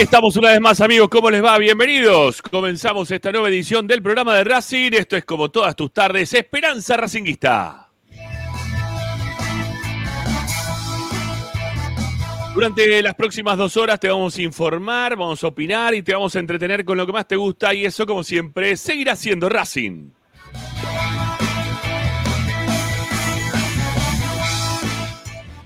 Estamos una vez más, amigos. ¿Cómo les va? Bienvenidos. Comenzamos esta nueva edición del programa de Racing. Esto es como todas tus tardes, Esperanza Racinguista. Durante las próximas dos horas te vamos a informar, vamos a opinar y te vamos a entretener con lo que más te gusta y eso, como siempre, seguirá siendo Racing.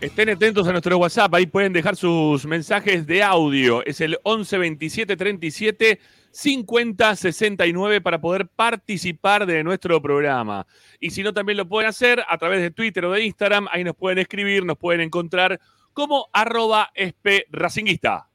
Estén atentos a nuestro WhatsApp, ahí pueden dejar sus mensajes de audio. Es el 11 27 37 50 69 para poder participar de nuestro programa. Y si no, también lo pueden hacer a través de Twitter o de Instagram. Ahí nos pueden escribir, nos pueden encontrar como arroba espracinguista.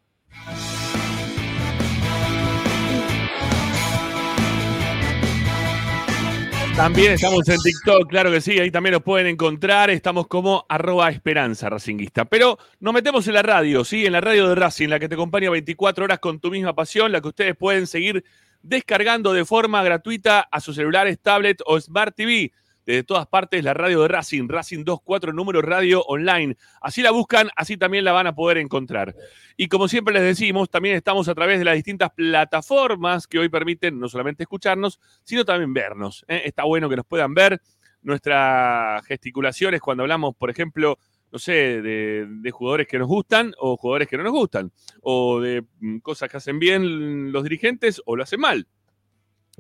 También estamos en TikTok, claro que sí, ahí también nos pueden encontrar. Estamos como arroba esperanza racinguista. Pero nos metemos en la radio, ¿sí? En la radio de Racing, la que te acompaña 24 horas con tu misma pasión, la que ustedes pueden seguir descargando de forma gratuita a sus celulares, tablet o Smart TV. Desde todas partes, la radio de Racing, Racing 24 número radio online. Así la buscan, así también la van a poder encontrar. Y como siempre les decimos, también estamos a través de las distintas plataformas que hoy permiten no solamente escucharnos, sino también vernos. ¿eh? Está bueno que nos puedan ver nuestras gesticulaciones cuando hablamos, por ejemplo, no sé, de, de, jugadores que nos gustan o jugadores que no nos gustan, o de mm, cosas que hacen bien los dirigentes o lo hacen mal.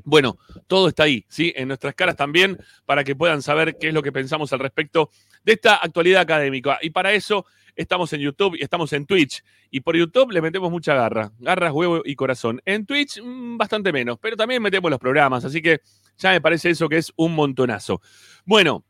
Bueno, todo está ahí, ¿sí? En nuestras caras también, para que puedan saber qué es lo que pensamos al respecto de esta actualidad académica. Y para eso estamos en YouTube y estamos en Twitch. Y por YouTube le metemos mucha garra, garras, huevo y corazón. En Twitch, mmm, bastante menos, pero también metemos los programas, así que ya me parece eso que es un montonazo. Bueno,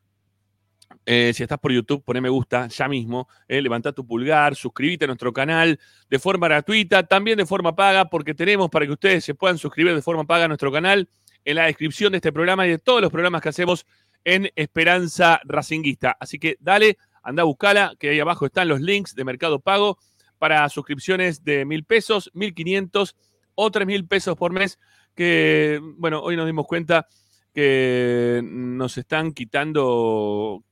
eh, si estás por YouTube, poné me gusta ya mismo, eh, levanta tu pulgar, suscríbete a nuestro canal de forma gratuita, también de forma paga, porque tenemos para que ustedes se puedan suscribir de forma paga a nuestro canal en la descripción de este programa y de todos los programas que hacemos en Esperanza Racinguista. Así que dale, anda a buscala, que ahí abajo están los links de Mercado Pago para suscripciones de mil pesos, mil quinientos o tres mil pesos por mes, que, bueno, hoy nos dimos cuenta que nos están quitando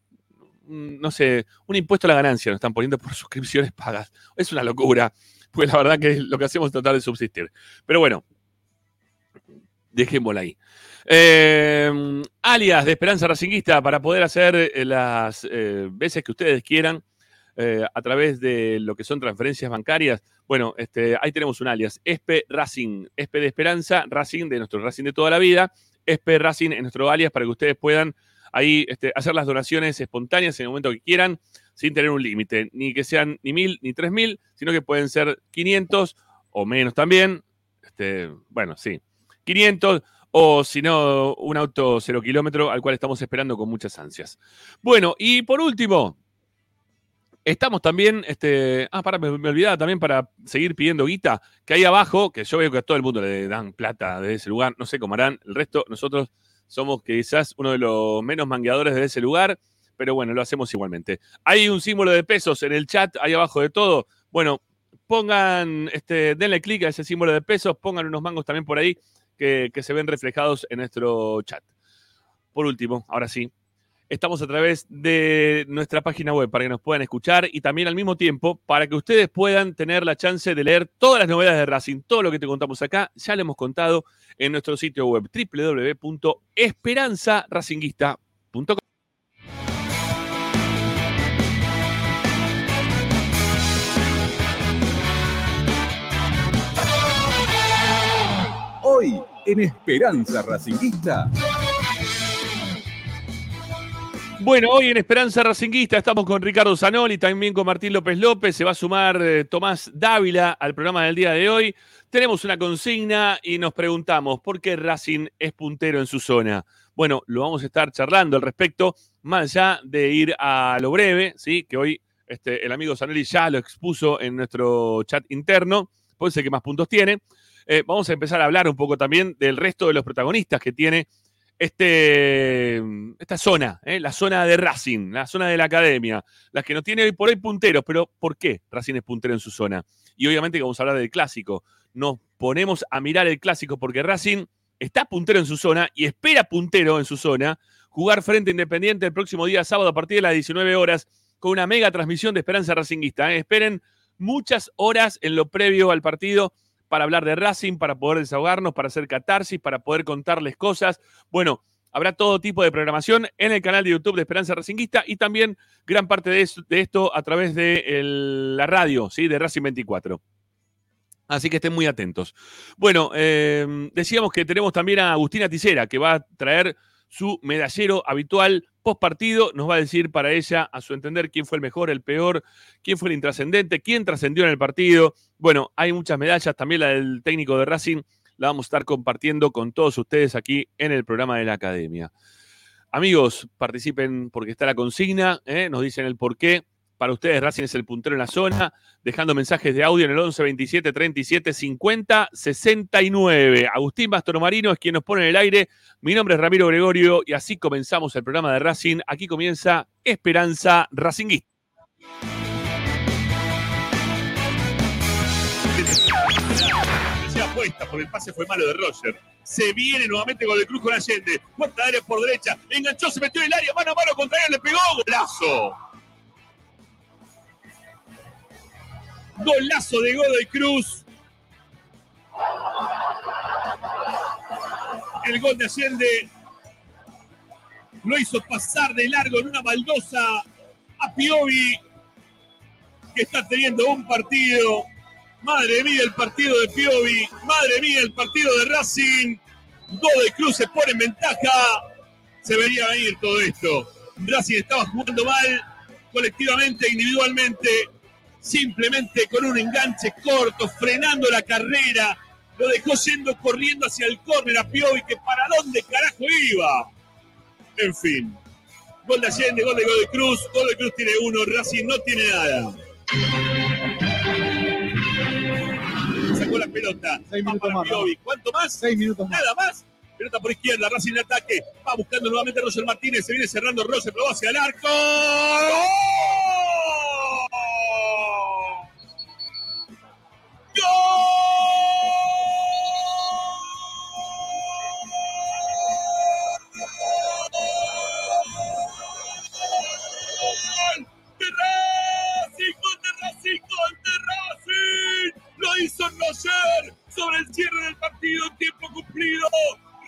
no sé, un impuesto a la ganancia nos están poniendo por suscripciones pagas. Es una locura, pues la verdad que lo que hacemos es tratar de subsistir. Pero bueno, dejémosla ahí. Eh, alias de Esperanza Racinguista para poder hacer las eh, veces que ustedes quieran eh, a través de lo que son transferencias bancarias. Bueno, este, ahí tenemos un alias, Espe Racing, Espe de Esperanza, Racing de nuestro Racing de toda la vida, Espe Racing en nuestro alias para que ustedes puedan ahí este, hacer las donaciones espontáneas en el momento que quieran, sin tener un límite, ni que sean ni mil ni tres mil, sino que pueden ser 500 o menos también. Este, bueno, sí, 500 o si no, un auto cero kilómetro al cual estamos esperando con muchas ansias. Bueno, y por último, Estamos también, este, ah, para, me, me, olvidaba también para seguir pidiendo guita, que ahí abajo, que yo veo que a todo el mundo le dan plata de ese lugar, no sé cómo harán, el resto, nosotros somos quizás uno de los menos mangueadores de ese lugar, pero bueno, lo hacemos igualmente. Hay un símbolo de pesos en el chat, ahí abajo de todo. Bueno, pongan, este, denle clic a ese símbolo de pesos, pongan unos mangos también por ahí que, que se ven reflejados en nuestro chat. Por último, ahora sí, estamos a través de nuestra página web para que nos puedan escuchar y también al mismo tiempo para que ustedes puedan tener la chance de leer todas las novedades de Racing, todo lo que te contamos acá, ya lo hemos contado en nuestro sitio web www.esperanzaracinguista.com. Hoy en Esperanza Racinguista. Bueno, hoy en Esperanza Racinguista estamos con Ricardo Zanoli, también con Martín López López, se va a sumar eh, Tomás Dávila al programa del día de hoy. Tenemos una consigna y nos preguntamos, ¿por qué Racing es puntero en su zona? Bueno, lo vamos a estar charlando al respecto, más allá de ir a lo breve, ¿sí? que hoy este, el amigo Zanoli ya lo expuso en nuestro chat interno, puede ser que más puntos tiene. Eh, vamos a empezar a hablar un poco también del resto de los protagonistas que tiene este, esta zona, ¿eh? la zona de Racing, la zona de la academia, las que no tiene hoy por hoy punteros, pero ¿por qué Racing es puntero en su zona? Y obviamente que vamos a hablar del clásico. Nos ponemos a mirar el clásico porque Racing está puntero en su zona y espera puntero en su zona jugar frente Independiente el próximo día sábado a partir de las 19 horas con una mega transmisión de Esperanza Racinguista. ¿eh? Esperen muchas horas en lo previo al partido para hablar de Racing, para poder desahogarnos, para hacer catarsis, para poder contarles cosas. Bueno, habrá todo tipo de programación en el canal de YouTube de Esperanza Racinguista y también gran parte de, esto a través de la radio, ¿sí? De Racing 24. Así que estén muy atentos. Bueno, eh, decíamos que tenemos también a Agustina Ticera, que va a traer su medallero habitual post partido. Nos va a decir para ella, a su entender, quién fue el mejor, el peor, quién fue el intrascendente, quién trascendió en el partido. Bueno, hay muchas medallas, también la del técnico de Racing, la vamos a estar compartiendo con todos ustedes aquí en el programa de la academia. Amigos, participen porque está la consigna, ¿eh? nos dicen el por qué. Para ustedes, Racing es el puntero en la zona, dejando mensajes de audio en el 11 27 37 50 69. Agustín Marino es quien nos pone en el aire. Mi nombre es Ramiro Gregorio y así comenzamos el programa de Racing. Aquí comienza Esperanza Racinguista. apuesta porque el pase fue malo de Roger. Se viene nuevamente con el cruz con Allende. Puerta de área por derecha. Enganchó, se metió en el área. Mano a mano contra él. Le pegó. Golazo. Golazo de Godoy Cruz. El gol de Allende lo hizo pasar de largo en una baldosa a Piovi, que está teniendo un partido. Madre mía, el partido de Piovi. Madre mía, el partido de Racing. Godoy Cruz se pone en ventaja. Se vería venir todo esto. Racing estaba jugando mal, colectivamente, individualmente simplemente con un enganche corto, frenando la carrera, lo dejó yendo corriendo hacia el córner a Piovi, que para dónde carajo iba. En fin, gol de Allende, gol de Godoy Cruz, Godoy Cruz tiene uno, Racing no tiene nada. Sacó la pelota, Seis va minutos para más, Piovi. ¿Cuánto más? Seis minutos más. Nada más. Pelota por izquierda, Racing en ataque. Va buscando nuevamente Roger Martínez. Se viene cerrando Roger, pero va hacia el arco. ¡Gol! Sobre el cierre del partido en tiempo cumplido.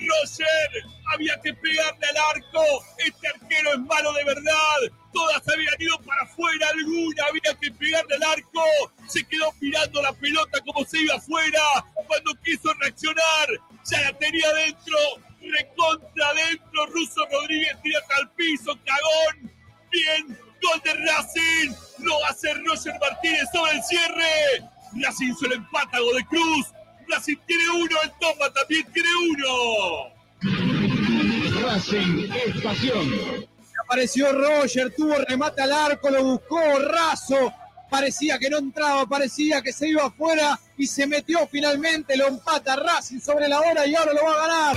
Roger había que pegarle al arco. Este arquero es malo de verdad. Todas habían ido para afuera, alguna había que pegarle al arco. Se quedó mirando la pelota como se iba afuera. Cuando quiso reaccionar, ya la tenía dentro. Recontra adentro. Russo Rodríguez tira al piso. Cagón. Bien. Gol de Racing. Lo hace Roger Martínez sobre el cierre. Racing se lo empata a de Cruz. Racing tiene uno. El Toma también tiene uno. Racing es pasión. Apareció Roger, tuvo remate al arco, lo buscó raso. Parecía que no entraba, parecía que se iba afuera y se metió finalmente. Lo empata Racing sobre la hora y ahora lo va a ganar.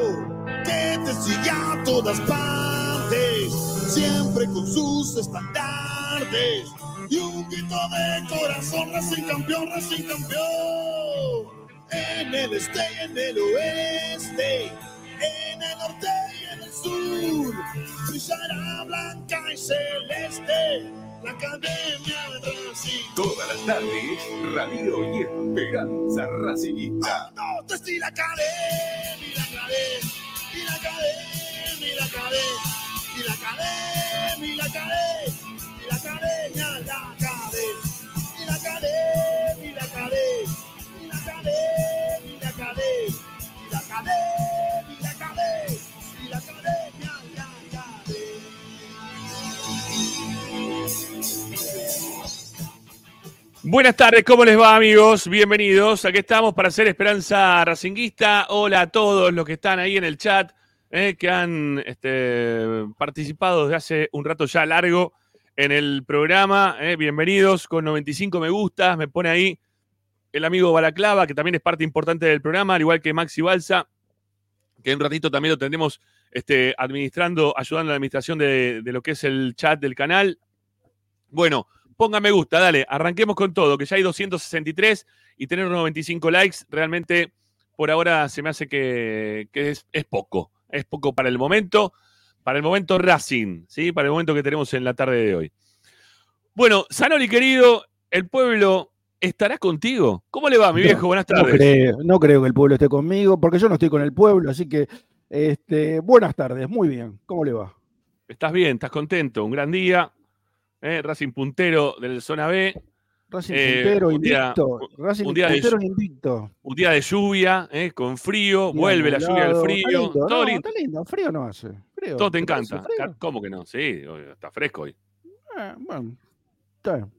te sigue a todas partes, siempre con sus estandartes y un grito de corazón, Racing campeón, Racing campeón. En el este y en el oeste, en el norte y en el sur, brillará blanca y celeste la academia Racing. Todas las tardes, Radio y Esperanza Racinguista. No, tú sí la academia, la academia, y la academia, y la academia, y la academia, y la academia, y la academia, la la academia, y la academia, y la academia, Buenas tardes, ¿cómo les va amigos? Bienvenidos. Aquí estamos para hacer Esperanza Racinguista. Hola a todos los que están ahí en el chat, eh, que han este, participado desde hace un rato ya largo en el programa. eh. Bienvenidos con 95 me gustas. Me pone ahí el amigo Balaclava, que también es parte importante del programa, al igual que Maxi Balsa, que en un ratito también lo tendremos este, administrando, ayudando a la administración de, de lo que es el chat del canal. Bueno, ponga me gusta, dale, arranquemos con todo, que ya hay 263 y tener unos 95 likes, realmente por ahora se me hace que, que es, es poco, es poco para el momento, para el momento Racing, ¿sí? Para el momento que tenemos en la tarde de hoy. Bueno, Sanoli querido, el pueblo estará contigo. ¿Cómo le va, mi No, viejo? Buenas No tardes. creo, no creo que el pueblo esté conmigo, porque yo no estoy con el pueblo, así que este, buenas tardes, muy bien. ¿Cómo le va? ¿Estás bien? ¿Estás contento? Un gran día. ¿Eh? Racing puntero del zona B. Racing Eh, puntero un día- invicto. Racing un día de- puntero invicto. Un día de lluvia, ¿eh? con frío, vuelve la lluvia del nublado. frío. Está lindo, todo no, lindo. Está lindo, frío no hace. Frío. Todo te encanta. ¿Cómo que no? Sí, está fresco hoy. Bueno, está bien.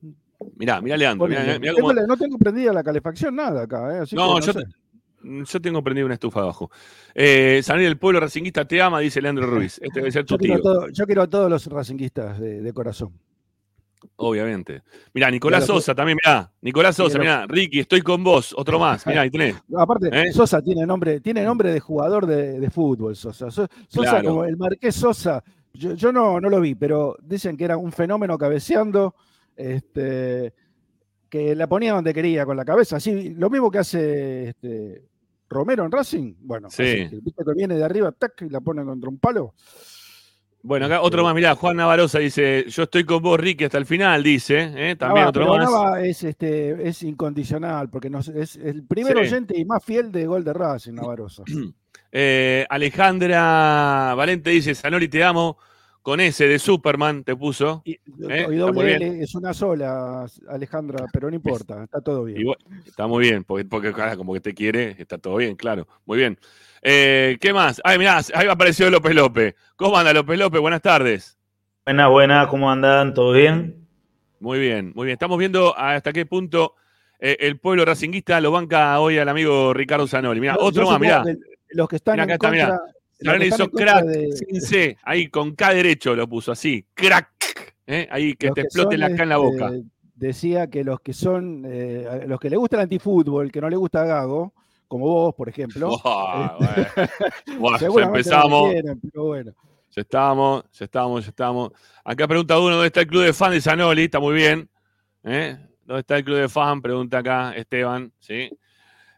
Mirá, mirá Leandro. Mirá, mirá cómo- No tengo prendida la calefacción, nada acá. ¿eh? Así No, que yo, sé. te- yo tengo prendido una estufa abajo. Eh, Salir del pueblo racinguista te ama, dice Leandro Ruiz. Este debe ser tu yo, quiero tío, todo- yo quiero a todos los racinguistas de, de corazón. Obviamente. Mirá, Nicolás Mirá, lo que- Sosa también, mirá. Nicolás Sosa, Mirá. mirá. Ricky, estoy con vos. Otro más. Mirá, ahí tenés. Aparte, ¿Eh? Sosa tiene nombre, tiene nombre de jugador de, de fútbol, Sosa. So- Sosa, Claro. como el Marqués Sosa, yo, yo no, no lo vi, pero dicen que era un fenómeno cabeceando, este, que la ponía donde quería con la cabeza. Así, lo mismo que hace este, Romero en Racing. Bueno, Sí. así, viste que viene de arriba, tac, y la pone contra un palo. Bueno, acá otro más, mirá. Juan Navarosa dice: Yo estoy con vos, Ricky, hasta el final, dice. ¿eh? También Nava, otro más. Nava es, este, es incondicional, porque nos- es el primer Sí. oyente y más fiel de gol de Racing, Navarosa. Eh, Alejandra Valente dice: Sanori, te amo. Con ese de Superman te puso. Y, Eh, y doble. L es una sola, Alejandra, pero no importa, está todo bien. Está muy bien, porque, porque como que te quiere, está todo bien, claro. Muy bien. Eh, ¿Qué más? Ay, mirá, ahí apareció López López. ¿Cómo anda López López? Buenas tardes. Buenas, buenas, ¿cómo andan? ¿Todo bien? Muy bien, muy bien. Estamos viendo hasta qué punto eh, el pueblo racinguista lo banca hoy al amigo Ricardo Zanoli. Mirá, Yo- otro yo más, mirá. que Los que están Mirá, acá en está, mirá. contra. los hizo en contra crack de- sin C, ahí con K derecho lo puso así. Crack. ¿eh? Ahí que los te que explote la K en la este, boca. Decía que los que son, eh, los que le gusta el antifútbol, que no le gusta Gago, como vos, por ejemplo, bueno. Buah, ya no empezamos. quieren, pero bueno. Ya estamos, ya estamos, ya estamos. Acá pregunta uno, ¿dónde está el club de fan de Zanoli? Está muy bien. ¿eh? ¿Dónde está el club de fan? Pregunta acá Esteban, ¿sí?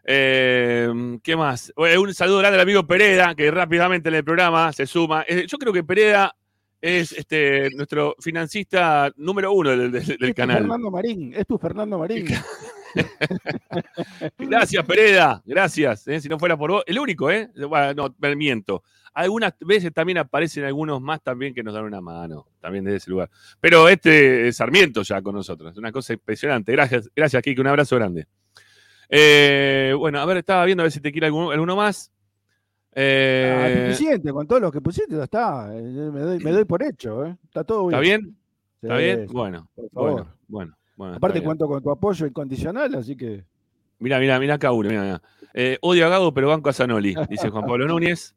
Eh, ¿Qué más? Bueno, un saludo grande al amigo Pereda, que rápidamente en el programa se suma. Eh, yo creo que Pereda es este, nuestro financista número uno del, del- del Es tu canal. Fernando Marín, es tu Fernando Marín. Gracias, Pereda. Gracias. ¿eh? Si no fuera por vos, el único, ¿eh? Bueno, no, me miento. Algunas veces también aparecen algunos más también que nos dan una mano, también desde ese lugar. Pero este es Sarmiento ya con nosotros. Es una cosa impresionante. Gracias, gracias, Kike. Un abrazo grande. Eh, bueno, a ver, estaba viendo a ver si te quiere alguno, alguno más. Ah, Eh, suficiente, con todos los que pusiste, ya está. eh, Me doy, me doy por hecho, ¿eh? Está todo bien. ¿Está bien? ¿Está bien? Bueno, por favor. bueno, bueno. Bueno, Aparte cuento con tu apoyo incondicional, así que. Mira, mira, mira acá uno. Mira, mira. Eh, odio a Gago, pero banco a Zanoli, dice Juan Pablo Núñez.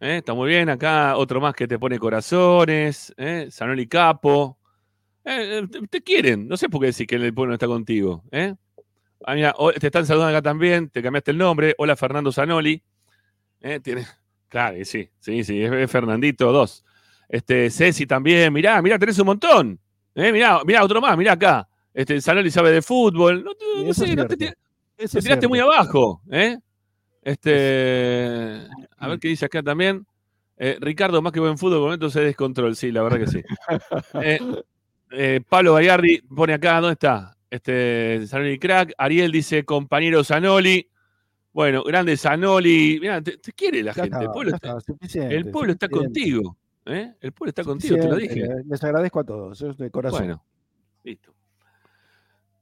Eh, Está muy bien. Acá otro más que te pone corazones. Eh, Zanoli Capo. Eh, eh, te, te quieren. No sé por qué decir que el pueblo no está contigo. Ah, mira, te están saludando acá también. Te cambiaste el nombre. Hola, Fernando Zanoli. Tiene- Claro, sí, sí, sí. Es, Fernandito 2. Este, Ceci también. Mirá, mirá, tenés un montón. Mirá, mirá, otro más. Mirá acá. Este, Zanoli sabe de fútbol. No, te- no sé, es no te, te es tiraste cierto. muy abajo, ¿eh? Este, a ver qué dice acá también. Eh, Ricardo, más que buen fútbol, por momentos es descontrol, sí, la verdad que sí. Eh, eh, Pablo Gallardi pone acá, ¿dónde está? Este, Zanoli Crack. Ariel dice, compañero Zanoli. Bueno, grande Zanoli. Mira, te, te quiere la Ya gente. el pueblo está, el pueblo contigo. ¿eh? El pueblo está contigo, te lo dije. le- Les agradezco a todos, eh, de corazón. Bueno, listo.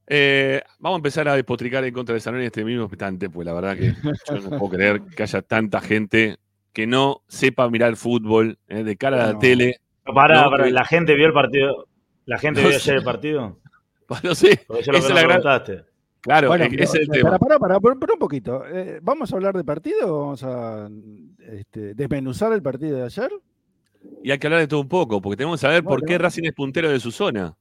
Eh, vamos a empezar a despotricar en contra de Zanoli en este mismo instante, pues la verdad que yo no puedo creer que haya tanta gente que no sepa mirar fútbol eh, de cara a la tele. Pará, No, pará, que- ¿la gente vio el partido? ¿La gente No vio sé. ayer el partido? No sé, Porque eso es lo esa que la gran- claro, Bueno, eh, ese es el tema. Pará, pará, pará, pará un poquito. Eh, ¿Vamos a hablar de partido o vamos a este, desmenuzar el partido de ayer? Y hay que hablar de todo un poco, porque tenemos que saber por qué Racing es puntero de su zona.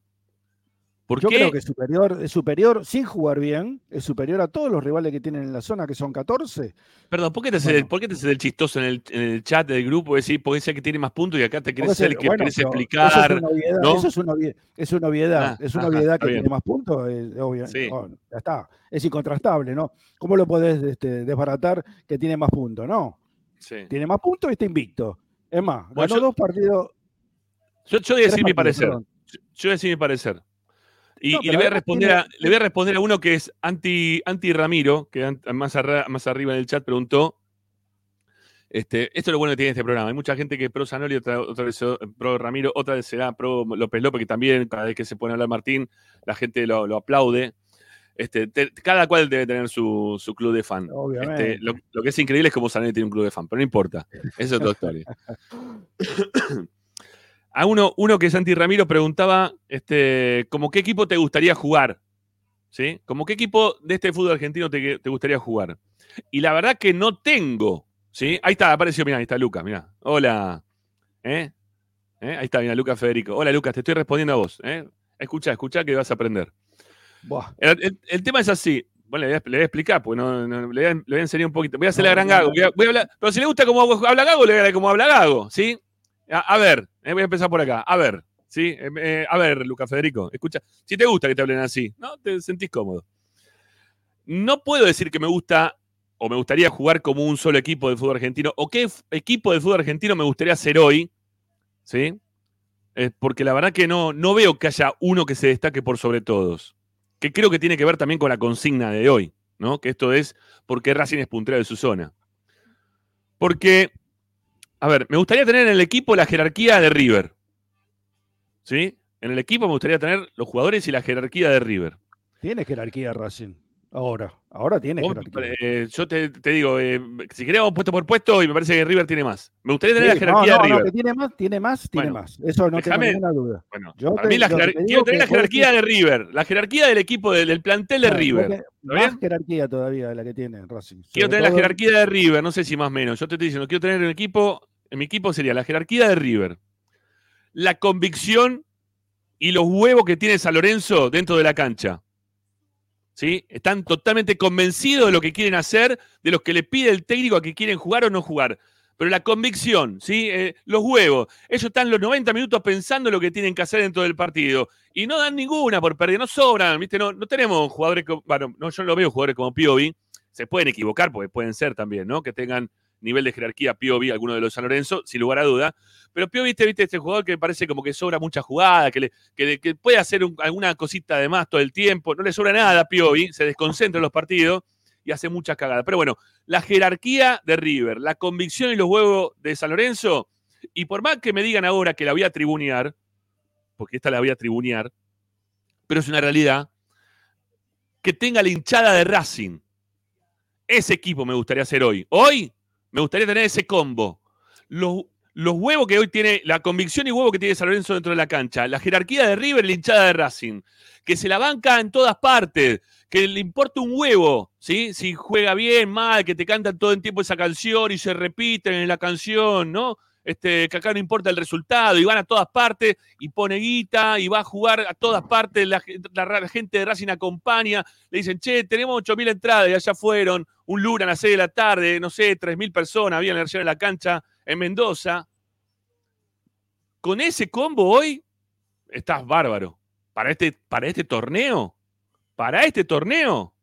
¿Por Yo qué? creo que es superior, es superior, sin jugar bien, es superior a todos los rivales que tienen en la zona, que son 14. Perdón, ¿por qué te haces Bueno. el, el chistoso en el, en el chat del grupo? Decir, porque es el que tiene más puntos y acá te querés ser el que bueno, querés explicar. Eso es una obviedad. ¿no? Eso es una, obvie- es una obviedad. Ah, es una ajá, obviedad está que bien. tiene más puntos. Es, obvio, Sí. no, ya está. Es incontrastable, ¿no? ¿Cómo lo podés este, desbaratar que tiene más puntos? No. Sí. Tiene más puntos y está invicto. Es más, Bueno, ganó yo- dos partidos. Yo, yo voy a decir mi parecer. perdón. Yo voy a decir mi parecer. Y, No, y pero le, voy a responder tiene- a, le voy a responder a uno que es anti, anti Ramiro, que an- más, arra- más arriba en el chat preguntó. Este, esto es lo bueno que tiene este programa. Hay mucha gente que es pro Zanoli, otra, otra vez pro Ramiro, otra vez será pro López López, que también cada vez que se pone a hablar Martín, la gente lo, lo aplaude. Este, te- cada cual debe tener su, su club de fan. Obviamente. Este, lo, lo que es increíble es cómo Zanoli tiene un club de fan, pero no importa. Esa es otra historia. A uno, uno que es Santi Ramiro preguntaba, este, ¿como qué equipo te gustaría jugar? ¿Sí? ¿Como qué equipo de este fútbol argentino te, te gustaría jugar? Y la verdad que no tengo, ¿sí? Ahí está, apareció, mira, ahí está Lucas, mira. Hola. ¿Eh? ¿Eh? Ahí está, mira, Lucas Federico. Hola, Lucas, te estoy respondiendo a vos. ¿eh? Escucha, escucha que vas a aprender. Buah. El, el- el tema es así. Bueno, le voy a, le voy a explicar, porque no, no- le, voy a, le voy a enseñar un poquito. Voy a hacer la No, gran no, gago. Voy a, voy hablar, pero si le gusta cómo habla Gago, le voy a como habla Gago, ¿sí? A, ver, eh, voy a empezar por acá. A ver, ¿sí? Eh, eh, a ver, Lucas Federico, escucha. Si te gusta que te hablen así, ¿no? Te sentís cómodo. No puedo decir que me gusta o me gustaría jugar como un solo equipo de fútbol argentino o qué equipo de fútbol argentino me gustaría ser hoy, ¿sí? Eh, porque la verdad que no, no veo que haya uno que se destaque por sobre todos. Que creo que tiene que ver también con la consigna de hoy, ¿no? Que esto es por qué Racing es puntero de su zona. Porque, a ver, me gustaría tener en el equipo la jerarquía de River. ¿Sí? En el equipo me gustaría tener los jugadores y la jerarquía de River. Tiene jerarquía Racing. Ahora. Ahora tiene Vos, jerarquía. eh, yo te, te digo, eh, si queremos puesto por puesto, y me parece que River tiene más. Me gustaría tener Sí, la jerarquía no, no, de no, River. que tiene más, tiene más, tiene más. Eso no déjame- tengo ninguna duda. Bueno, Yo para te- mí la yo te jerar- digo quiero tener la jerarquía de River, la jerarquía del equipo, del, del plantel de River. porque ¿Está Más bien? jerarquía todavía de la que tiene Racing. Quiero tener la jerarquía de River, no sé si más o menos. Yo te estoy diciendo, quiero tener un equipo, en mi equipo sería la jerarquía de River, la convicción y los huevos que tiene San Lorenzo dentro de la cancha. ¿Sí? Están totalmente convencidos de lo que quieren hacer, de lo que le pide el técnico a que quieren jugar o no jugar. Pero la convicción, ¿sí? Eh, los huevos. Ellos están los 90 minutos pensando lo que tienen que hacer dentro del partido. Y no dan ninguna por perder, no sobran, ¿viste? No, no tenemos jugadores como. Bueno, no, yo no veo jugadores como Piovi. Se pueden equivocar, porque pueden ser también, ¿no? Que tengan nivel de jerarquía Piovi, alguno de los San Lorenzo, sin lugar a duda. Pero Piovi, viste, viste este jugador que parece como que sobra mucha jugada, que, le- que, puede hacer un- alguna cosita de más todo el tiempo. No le sobra nada a Piovi, se desconcentra en los partidos y hace muchas cagadas. Pero bueno, la jerarquía de River, la convicción y los huevos de San Lorenzo, y por más que me digan ahora que la voy a tribunear, porque esta la voy a tribunear, pero es una realidad, que tenga la hinchada de Racing. Ese equipo me gustaría hacer hoy. Hoy me gustaría tener ese combo. Los, huevos que hoy tiene, la convicción y huevo que tiene San Lorenzo dentro de la cancha, la jerarquía de River la hinchada de Racing, que se la banca en todas partes, que le importa un huevo, ¿sí? Si juega bien, mal, que te cantan todo el tiempo esa canción y se repiten en la canción, ¿no? Este, que acá no importa el resultado, y van a todas partes, y pone guita, y va a jugar a todas partes, la, gente de Racing acompaña, le dicen, che, tenemos 8.000 entradas, y allá fueron, un lunes a las 6 de la tarde, no sé, 3.000 personas habían en la cancha en Mendoza. Con ese combo hoy, estás bárbaro. Para este, para este torneo, para este torneo.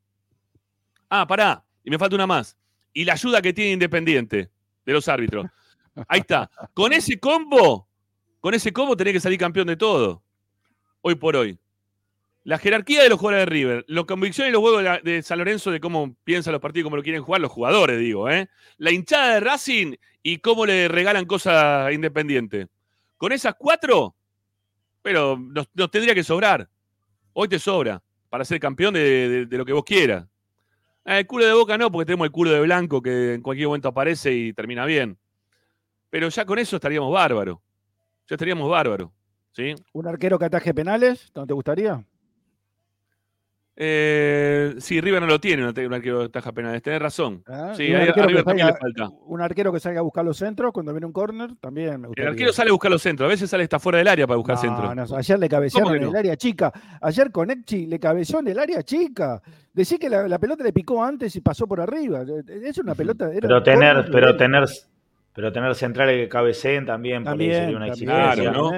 Ah, pará, y me falta una más. Y la ayuda que tiene Independiente de los árbitros. Ahí está. Con ese combo, con ese combo tenés que salir campeón de todo. Hoy por hoy. La jerarquía de los jugadores de River, la convicción y los huevos de, la- de San Lorenzo de cómo piensan los partidos, cómo lo quieren jugar los jugadores, digo, ¿eh? La hinchada de Racing y cómo le regalan cosas a Independiente. Con esas cuatro, pero nos, tendría que sobrar. Hoy te sobra para ser campeón de, de- de lo que vos quieras. Eh, el culo de boca no, porque tenemos el culo de blanco que en cualquier momento aparece y termina bien. Pero ya con eso estaríamos bárbaros. Ya estaríamos bárbaros. ¿sí? ¿Un arquero que ataje penales? ¿No te gustaría? Eh, sí, River no lo tiene, un arquero de taja penales. Tenés razón. ¿Ah? Sí, a, a que River también le salga- falta. Un arquero que salga a buscar los centros cuando viene un córner, también me El gustaría. arquero sale a buscar los centros. A veces sale hasta fuera del área para buscar No, centros. no, ayer le cabecearon ¿Cómo que en el área chica. Ayer con Echi le cabeceó en el área chica. Decía que la, la pelota le picó antes y pasó por arriba. Es una pelota. era Pero tener, córner, pero tener, pero tener centrales que cabeceen también, por ahí También, sería una exigencia. Claro, ¿no?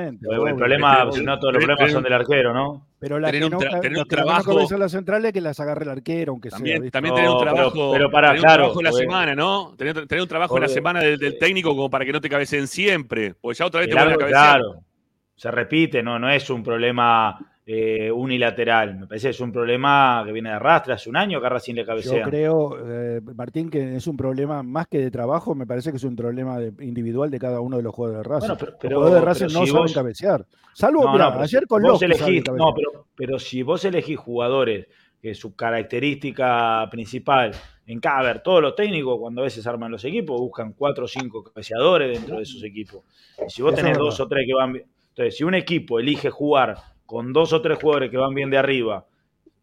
El problema, si no, todos los problemas son del arquero, ¿no? Pero la tener que un no, tra- tener un no trabajo- cabecea las centrales que las agarre el arquero, aunque sea. También, ¿viste? también No, tener un trabajo, pero tener un claro, trabajo en la porque- semana, ¿no? Tener, tener un trabajo en la porque- semana del, del técnico como para que no te cabecen siempre. Porque ya otra vez te vuelven a cabecear. claro, se repite, no, no es un problema eh, unilateral. Me parece que es un problema que viene de arrastre. Hace un año que Racing le Yo cabecea. creo, eh, Martín, que es un problema más que de trabajo, me parece que es un problema de- individual de cada uno de los jugadores de Racing. Bueno, pero- los pero- jugadores de pero Racing no si saben vos- cabecear. Salvo, No, mirá, no, pero ayer con cabecear. no, pero, pero si vos elegís jugadores que su característica principal en cada, a ver, todos los técnicos cuando a veces arman los equipos buscan cuatro o cinco cabeceadores dentro de esos equipos. Y si vos Eso tenés dos o tres que van entonces si un equipo elige jugar con dos o tres jugadores que van bien de arriba,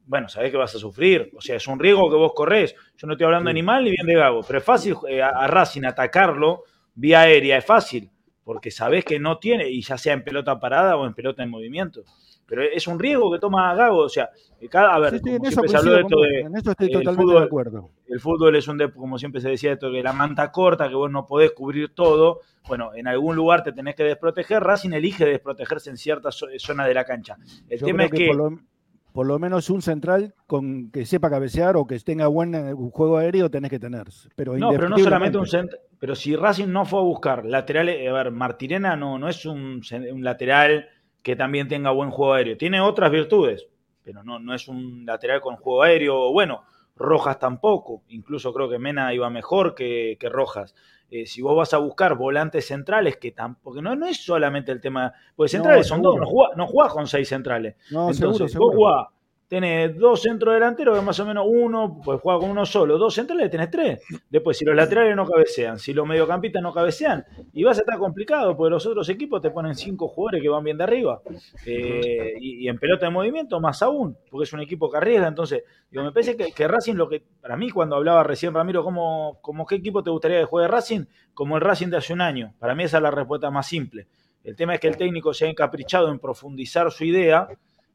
bueno, sabés que vas a sufrir, o sea, es un riesgo que vos corres. Yo no estoy hablando Sí. ni mal ni bien de Gago, pero es fácil eh, a, a Racing atacarlo vía aérea, es fácil, porque sabés que no tiene, y ya sea en pelota parada o en pelota en movimiento. Pero es un riesgo que toma Gago, o sea, cada, a ver, Sí, sí, como en eso siempre se habló de esto de en eso estoy el totalmente fútbol- de acuerdo. el fútbol es un deporte, como siempre se decía esto, que la manta corta, que vos no podés cubrir todo. Bueno, en algún lugar te tenés que desproteger. Racing elige desprotegerse en ciertas zo- zonas de la cancha. El Yo tema es que, que, por, lo, por lo menos un central con que sepa cabecear o que tenga buen eh, juego aéreo tenés que tener. Pero no, pero no solamente un indiscutiblemente. cent- pero si Racing no fue a buscar laterales, a ver, Martirena no, no es un lateral que también tenga buen juego aéreo. Tiene otras virtudes, pero no, no es un lateral con juego aéreo bueno. Rojas tampoco, incluso creo que Mena iba mejor que, que Rojas. Eh, si vos vas a buscar volantes centrales, que tampoco, no, no es solamente el tema, porque centrales son dos, no jugás, no con seis centrales. No, Entonces, seguro, vos seguro. jugás, tenés dos centros delanteros, que más o menos uno, pues juega con uno solo, dos centrales tenés tres. Después, si los laterales no cabecean, si los mediocampistas no cabecean, y vas a estar complicado, porque los otros equipos te ponen cinco jugadores que van bien de arriba. Eh, y, en pelota de movimiento, más aún, porque es un equipo que arriesga. Entonces, digo, me parece que, Racing, lo que, para mí, cuando hablaba recién Ramiro, ¿cómo, como qué equipo te gustaría que juegue Racing? Como el Racing de hace un año. Para mí esa es la respuesta más simple. El tema es que el técnico se ha encaprichado en profundizar su idea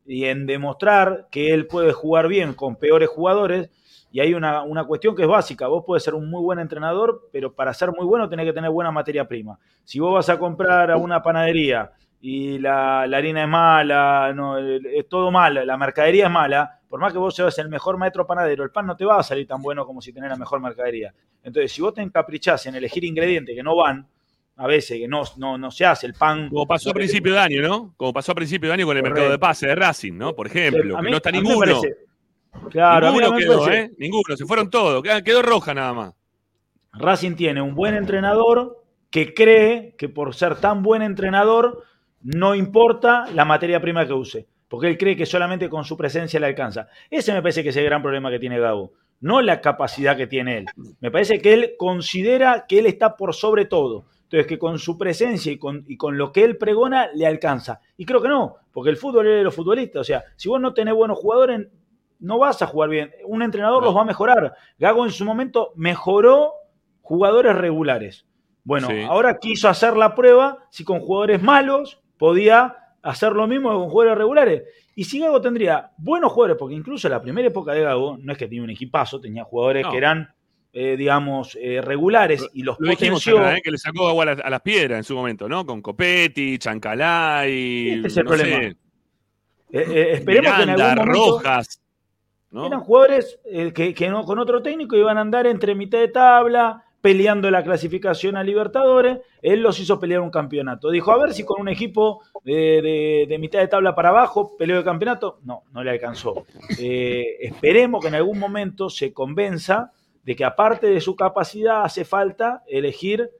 y en demostrar que él puede jugar bien con peores jugadores. Y hay una, una cuestión que es básica. Vos podés ser un muy buen entrenador, pero para ser muy bueno tenés que tener buena materia prima. Si vos vas a comprar a una panadería y la, la harina es mala, no, es todo mal, la mercadería es mala, por más que vos seas el mejor maestro panadero, el pan no te va a salir tan bueno como si tenés la mejor mercadería. Entonces, si vos te encaprichás en elegir ingredientes que no van, a veces que no, no, no se hace el pan. Como pasó a principio de año, ¿no? Como pasó a principio de año con el Correcto. mercado de pase de Racing, ¿no? Por ejemplo, que no está ninguno. parece- Claro, a mí ninguno quedó, parece- ¿eh? Ninguno, se fueron todos. Quedó roja nada más. Racing tiene un buen entrenador que cree que por ser tan buen entrenador no importa la materia prima que use, porque él cree que solamente con su presencia le alcanza. Ese me parece que es el gran problema que tiene Gabo, no la capacidad que tiene él. Me parece que él considera que él está por sobre todo. Entonces, que con su presencia y con, y con lo que él pregona le alcanza. Y creo que no, porque el fútbol es de los futbolistas. O sea, si vos no tenés buenos jugadores, no vas a jugar bien. Un entrenador No. los va a mejorar. Gago en su momento mejoró jugadores regulares. Bueno, Sí. ahora quiso hacer la prueba si con jugadores malos podía hacer lo mismo que con jugadores regulares. Y si Gago tendría buenos jugadores, porque incluso en la primera época de Gago no es que tenía un equipazo, tenía jugadores No. que eran, eh, digamos, eh, regulares y los Lo potenció. acá, ¿eh? que le sacó agua a las, a las piedras en su momento, ¿no? Con Copetti, Chancalay, Este es el no problema. Eh, esperemos que en Miranda, algún momento Rojas. ¿no? eran jugadores que, que no, con otro técnico iban a andar entre mitad de tabla, peleando la clasificación a Libertadores. Él los hizo pelear un campeonato. Dijo, a ver si con un equipo de, de- de mitad de tabla para abajo peleó el campeonato. No, no le alcanzó. Esperemos que en algún momento se convenza de que aparte de su capacidad hace falta elegir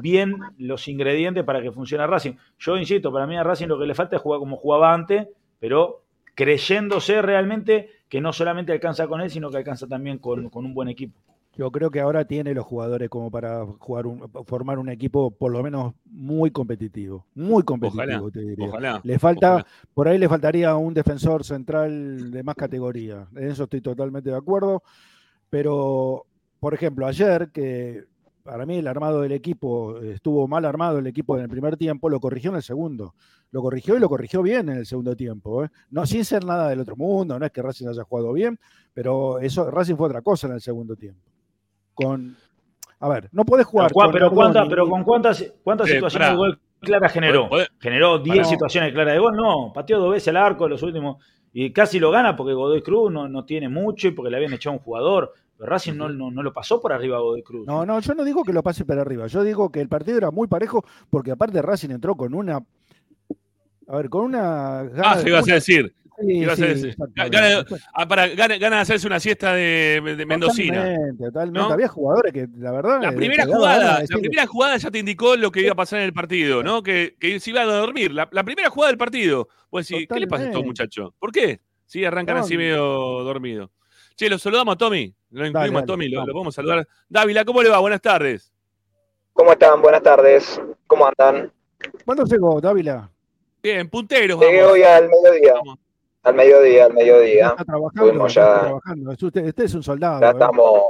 bien los ingredientes para que funcione Racing. Yo insisto, para mí a Racing lo que le falta es jugar como jugaba antes, pero creyéndose realmente que no solamente alcanza con él, sino que alcanza también con, con un buen equipo. Yo creo que ahora tiene los jugadores como para jugar un- formar un equipo por lo menos muy competitivo. Muy competitivo, Ojalá, te diría. Ojalá. Le falta, ojalá. por ahí le faltaría un defensor central de más categoría. En eso estoy totalmente de acuerdo. Pero, por ejemplo, ayer, que para mí el armado del equipo estuvo mal armado el equipo en el primer tiempo, lo corrigió en el segundo. Lo corrigió y lo corrigió bien en el segundo tiempo. ¿eh? No sin ser nada del otro mundo, no es que Racing haya jugado bien, pero eso Racing fue otra cosa en el segundo tiempo. Con, a ver, no podés jugar. Pero, con pero, Nardoni cuánta- pero con cuántas, cuántas situaciones pará. de gol claras generó. Generó 10 Pará. situaciones claras de gol, no, pateó dos veces al arco en los últimos y casi lo gana porque Godoy Cruz no, no tiene mucho y porque le habían echado un jugador. Pero Racing no, no, no lo pasó por arriba a Godoy Cruz. No, no, yo no digo que lo pase para arriba. Yo digo que el partido era muy parejo porque aparte Racing entró con una. A ver, con una. Ah, ¿qué ibas a decir? Sí, ¿qué ibas a sí. Gana- Ah, para, gana, gana de hacerse una siesta de, de Mendocina. Totalmente, totalmente. ¿no? Había jugadores que la verdad. La eh, primera jugada, la primera jugada ya te indicó lo que iba a pasar en el partido, ¿no? Que, que se iba a dormir. La, la primera jugada del partido. Pues sí, ¿qué le pasa a estos muchachos? ¿Por qué? Sí, arrancan No, así medio dormidos. Che, lo saludamos a Tommy. Lo incluimos Dale, a Tommy, lo, vamos. lo podemos saludar. Dávila, ¿cómo le va? Buenas tardes. ¿Cómo están? Buenas tardes. ¿Cómo andan? ¿Cuándo llegó, Dávila? Bien, punteros, Llegué vamos. hoy al mediodía. Vamos. Al mediodía, al mediodía. Está trabajando. Ya está ya- trabajando. Es usted, usted es un soldado. Ya ¿eh? estamos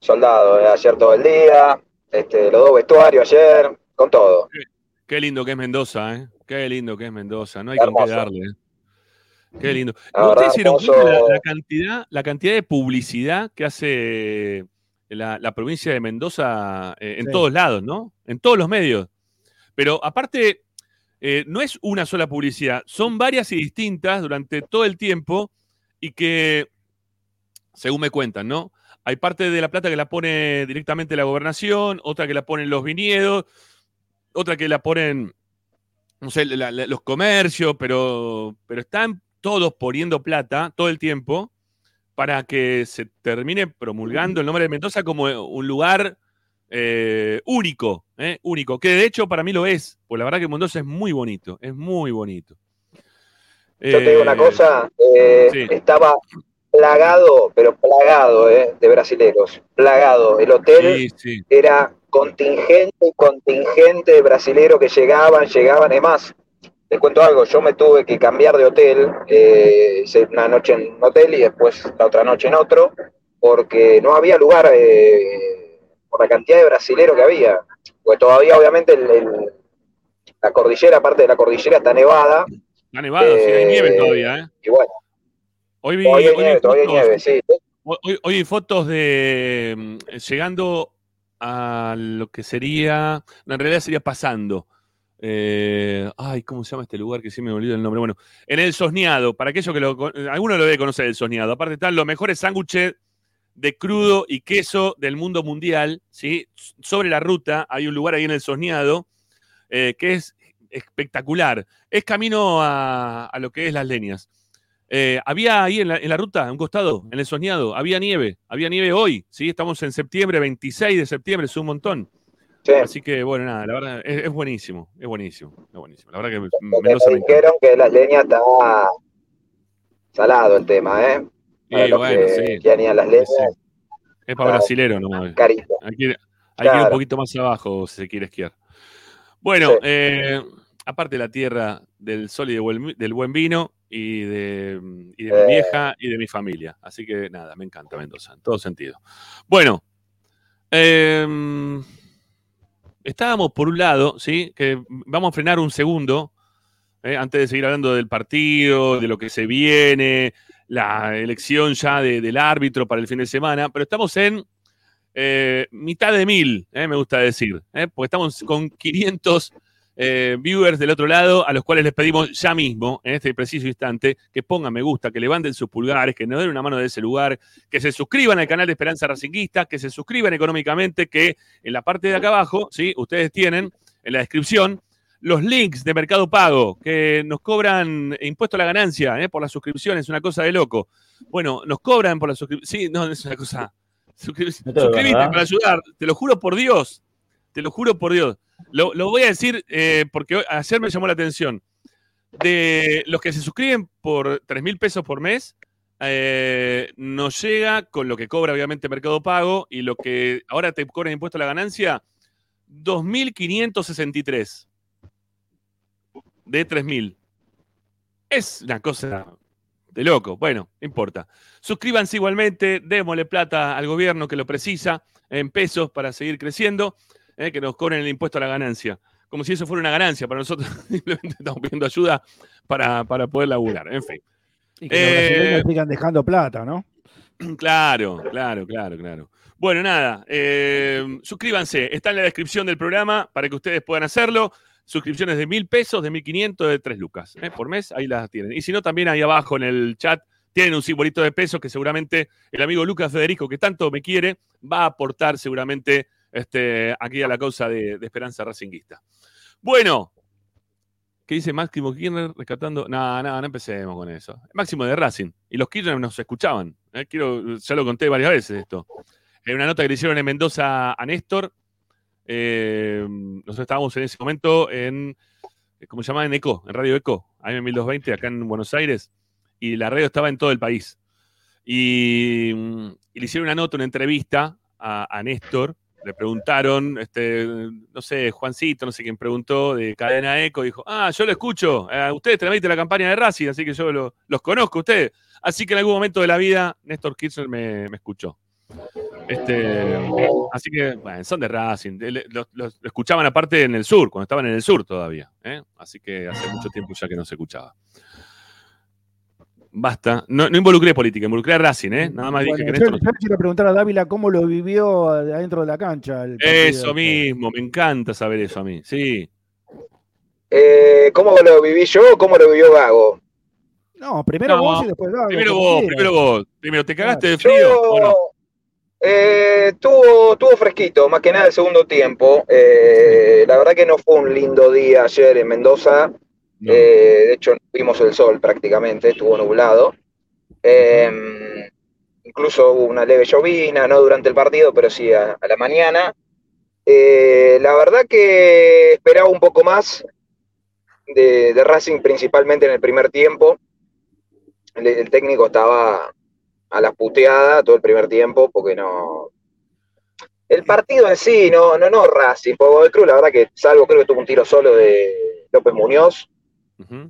soldados. eh, Ayer todo el día. Este, los dos vestuarios ayer. Con todo. Qué lindo que es Mendoza, ¿eh? Qué lindo que es Mendoza. No hay con qué darle. ¿eh? Qué lindo. La ¿No verdad, ¿Ustedes se dieron cuenta la, la cantidad, la cantidad de publicidad que hace la, la provincia de Mendoza eh, en Sí. todos lados, ¿no? En todos los medios. Pero aparte, eh, no es una sola publicidad, son varias y distintas durante todo el tiempo y que, según me cuentan, ¿no? Hay parte de la plata que la pone directamente la gobernación, otra que la ponen los viñedos, otra que la ponen, no sé, la- la- los comercios, pero, pero están todos poniendo plata todo el tiempo para que se termine promulgando el nombre de Mendoza como un lugar eh, único, ¿eh? único, que de hecho para mí lo es, pues la verdad que Mendoza es muy bonito, es muy bonito. Yo te digo una Eh, cosa. eh, sí. Estaba plagado, pero plagado, eh, de brasileros. Plagado. El hotel Sí, sí. era contingente y contingente de brasileros que llegaban, llegaban. Es más, les cuento algo, yo me tuve que cambiar de hotel, eh, una noche en un hotel y después la otra noche en otro, porque no había lugar eh, por la cantidad de brasileros que había. Pues todavía, obviamente, el- el- la cordillera, parte de la cordillera está nevada, Está nevado, sí, hay Eh, nieve todavía, ¿eh? y bueno, Hoy vi, hay hoy nieve, hay fotos- nieve, sí. Hoy, hoy vi fotos de mm, llegando a lo que sería, en realidad sería pasando Eh, ay, ¿cómo se llama este lugar que sí me olvidó el nombre? Bueno, en el Sosneado, para aquellos que lo. con- Alguno lo debe conocer, el Sosneado. Aparte están los mejores sándwiches de crudo y queso del mundo mundial, ¿sí? Sobre la ruta hay un lugar ahí en el Sosneado eh, que es espectacular. Es camino a, a lo que es las leñas. Eh, había ahí en la, en la ruta, a un costado, en el Sosneado, había nieve. Había nieve hoy, ¿sí? Estamos en septiembre, 26 de septiembre, es un montón. Sí. Así que, bueno, nada, la verdad, es, es buenísimo, es buenísimo, es buenísimo. La verdad que Mendoza me dijeron que las leñas está salado el tema, ¿eh? Para bueno, que sí. a las leñas, sí. Es para brasilero nomás. carito. Hay que, ir- que un poquito más abajo si se quiere esquiar. Bueno, Sí. eh, aparte la tierra del sol y de buen- del buen vino y de, y de Eh. mi vieja y de mi familia. Así que nada, me encanta Mendoza, en todo sentido. Bueno, em, estábamos por un lado, ¿sí? Que vamos a frenar un segundo, ¿eh? antes de seguir hablando del partido, de lo que se viene, la elección ya de- del árbitro para el fin de semana, pero estamos en eh, mitad de mil, ¿eh? me gusta decir, ¿eh? porque estamos con 500 eh, viewers del otro lado, a los cuales les pedimos ya mismo, en este preciso instante, que pongan me gusta, que levanten sus pulgares, que nos den una mano de ese lugar, que se suscriban al canal de Esperanza Racinguista, que se suscriban económicamente, que en la parte de acá abajo, ¿sí? ustedes tienen en la descripción los links de Mercado Pago, que nos cobran impuesto a la ganancia ¿eh? por las suscripciones, una cosa de loco. Bueno, nos cobran por la suscripción. Sí, no, es una cosa. Suscri- para ayudar, te lo juro por Dios. Te lo juro por Dios. Lo, voy a decir eh, porque ayer me llamó la atención. De los que se suscriben por 3 mil pesos por mes, eh, nos llega con lo que cobra obviamente Mercado Pago y lo que ahora te cobran impuesto a la ganancia, 2.563 de 3.000. Es una cosa de loco. Bueno, no importa. Suscríbanse igualmente, démosle plata al gobierno que lo precisa en pesos para seguir creciendo, eh, que nos cobren el impuesto a la ganancia. Como si eso fuera una ganancia para nosotros. Simplemente estamos pidiendo ayuda para, para poder laburar. En fin. Y que los Eh, brasileños sigan dejando plata, ¿no? Claro, claro, claro, claro. Bueno, nada, eh, suscríbanse, está en la descripción del programa para que ustedes puedan hacerlo. Suscripciones de mil pesos, de mil quinientos, de tres lucas ¿eh? por mes, ahí las tienen. Y si no, también ahí abajo en el chat tienen un simbolito de pesos que seguramente el amigo Lucas Federico, que tanto me quiere, va a aportar seguramente este, aquí a la causa de, Esperanza Racinguista. Bueno, ¿qué dice Máximo Kirchner rescatando? No, no, no empecemos con eso. Máximo de Racing. Y los Kirchner nos escuchaban. ¿eh? Quiero, ya lo conté varias veces esto. En una nota que le hicieron en Mendoza a Néstor, eh, nosotros estábamos en ese momento en, ¿cómo se llama? En ECO, en Radio ECO, AM 1220, acá en Buenos Aires, y la radio estaba en todo el país. Y, mm, le hicieron una nota, una entrevista a, a Néstor, le preguntaron, este, no sé, Juancito, no sé quién preguntó, de Cadena Eco, dijo, ah, yo lo escucho, eh, ustedes transmiten la campaña de Racing, así que yo lo- los conozco a ustedes. Así que en algún momento de la vida, Néstor Kirchner me, escuchó. Este, así que, bueno, son de Racing. los- lo escuchaban aparte en el sur, cuando estaban en el sur todavía. ¿eh? Así que hace mucho tiempo ya que no se escuchaba. Basta. No, no involucré política, involucré a Racing, ¿eh? Nada más dije que yo, Néstor. yo quiero preguntar a Dávila cómo lo vivió adentro de la cancha. el. Eso mismo, me encanta saber eso a mí. Sí. Eh, ¿Cómo lo viví yo o cómo lo vivió Gago? No, primero No, vos y después Gago. Primero vos, quieras. primero vos. Primero, ¿te cagaste de Yo, frío o no? eh, tuvo, tuvo fresquito, más que nada el segundo tiempo. Eh, la verdad que no fue un lindo día ayer en Mendoza. Eh, de hecho, no vimos el sol prácticamente, estuvo nublado. Eh, incluso hubo una leve llovina, no durante el partido, pero sí a, la mañana. Eh, la verdad que esperaba un poco más de, de Racing, principalmente en el primer tiempo. El, técnico estaba a la puteada todo el primer tiempo, porque no. El partido en sí, no, no, no Racing, porque Cruz, la verdad que, salvo creo que tuvo un tiro solo de López Muñoz,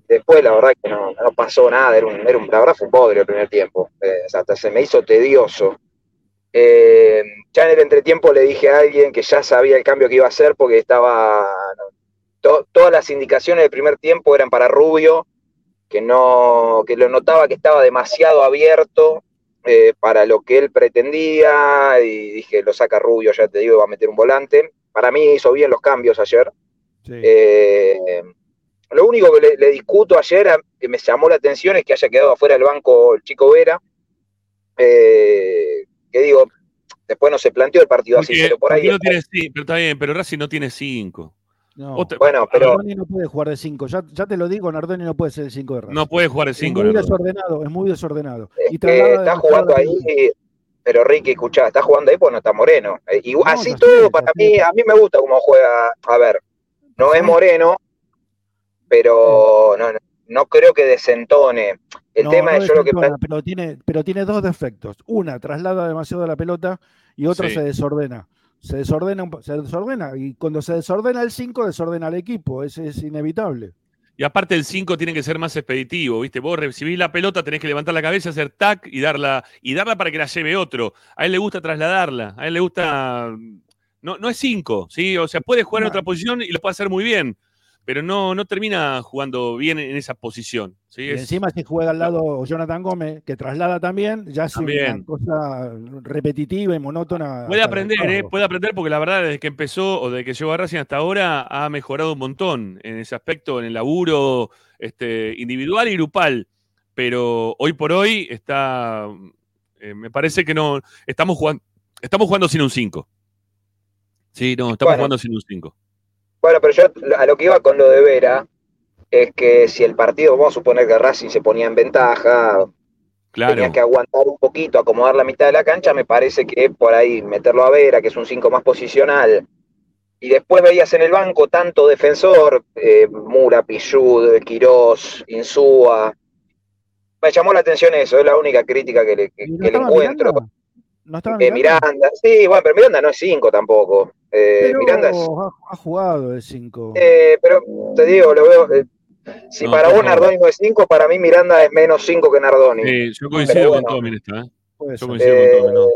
Después, la verdad que no, no pasó nada, era un, era un- la verdad fue un bodrio el primer tiempo, eh, o sea, hasta se me hizo tedioso. Eh, ya en el entretiempo le dije a alguien que ya sabía el cambio que iba a hacer porque estaba, to- todas las indicaciones del primer tiempo eran para Rubio, que no, que lo notaba que estaba demasiado abierto eh, para lo que él pretendía y dije, lo saca Rubio, ya te digo, va a meter un volante. Para mí hizo bien los cambios ayer. Sí. Eh, lo único que le, le discuto ayer, a- que me llamó la atención, es que haya quedado afuera del banco el chico Vera. Eh, que digo, después no se planteó el partido así, pero por ahí. no tiene sí, pero está bien, pero Racing no tiene cinco. No. Bueno, pero Nardoni no puede jugar de 5. Ya, ya te lo digo, Nardoni no puede ser el 5 de Racing. no puede jugar de es cinco. muy desordenado, es muy desordenado. es Y que traslada está jugando ahí, pero Ricky, escuchá, está jugando ahí porque no está Moreno. Eh, Y No, así todo, sé, para mí, a mí me gusta cómo juega. A ver, no es. Moreno, pero no, no, no creo que desentone. El No, tema no es yo lo que pero tiene, pero tiene dos defectos. Una, traslada demasiado la pelota y otra Sí. se desordena. Se desordena, se desordena y cuando se desordena el 5, desordena al equipo. Ese es inevitable. Y aparte el 5 tiene que ser más expeditivo, ¿viste? Vos recibís la pelota, tenés que levantar la cabeza, hacer tac y darla, y darla para que la lleve otro. A él le gusta trasladarla, a él le gusta. No, no es 5, ¿sí? O sea, puede jugar en otra posición y lo puede hacer muy bien, pero no, no termina jugando bien en esa posición. ¿sí? Y Es- encima si juega al lado Jonathan Gómez, que traslada también, ya es una cosa repetitiva y monótona. Puede aprender, ¿eh? puede aprender porque la verdad desde que empezó o desde que llegó a Racing hasta ahora ha mejorado un montón en ese aspecto, en el laburo este, individual y grupal. Pero hoy por hoy está, eh, me parece que no, estamos jugando, estamos jugando sin un 5. Sí, no, estamos Bueno. jugando sin un 5. Bueno, pero yo a lo que iba con lo de Vera es que si el partido, vamos a suponer que Racing se ponía en ventaja, Claro. tenía que aguantar un poquito, acomodar la mitad de la cancha, me parece que por ahí meterlo a Vera, que es un 5 más posicional, y después veías en el banco tanto defensor, eh, Mura, Pichud, Quirós, Insúa. Me llamó la atención eso, es la única crítica que le, que- ¿Y no que le estaba encuentro. ¿No estaba Eh, Miranda? Sí, bueno, pero Miranda no es 5 tampoco. Eh, Pero Miranda es ha, ha jugado de 5. Eh, pero te digo, lo veo. eh, si No, para vos. Nardoni no es 5, para mí Miranda es menos 5 que Nardoni. Sí, yo coincido Pero con bueno. Tommy en esta. ¿eh? Yo coincido Eh, con Tommy, no.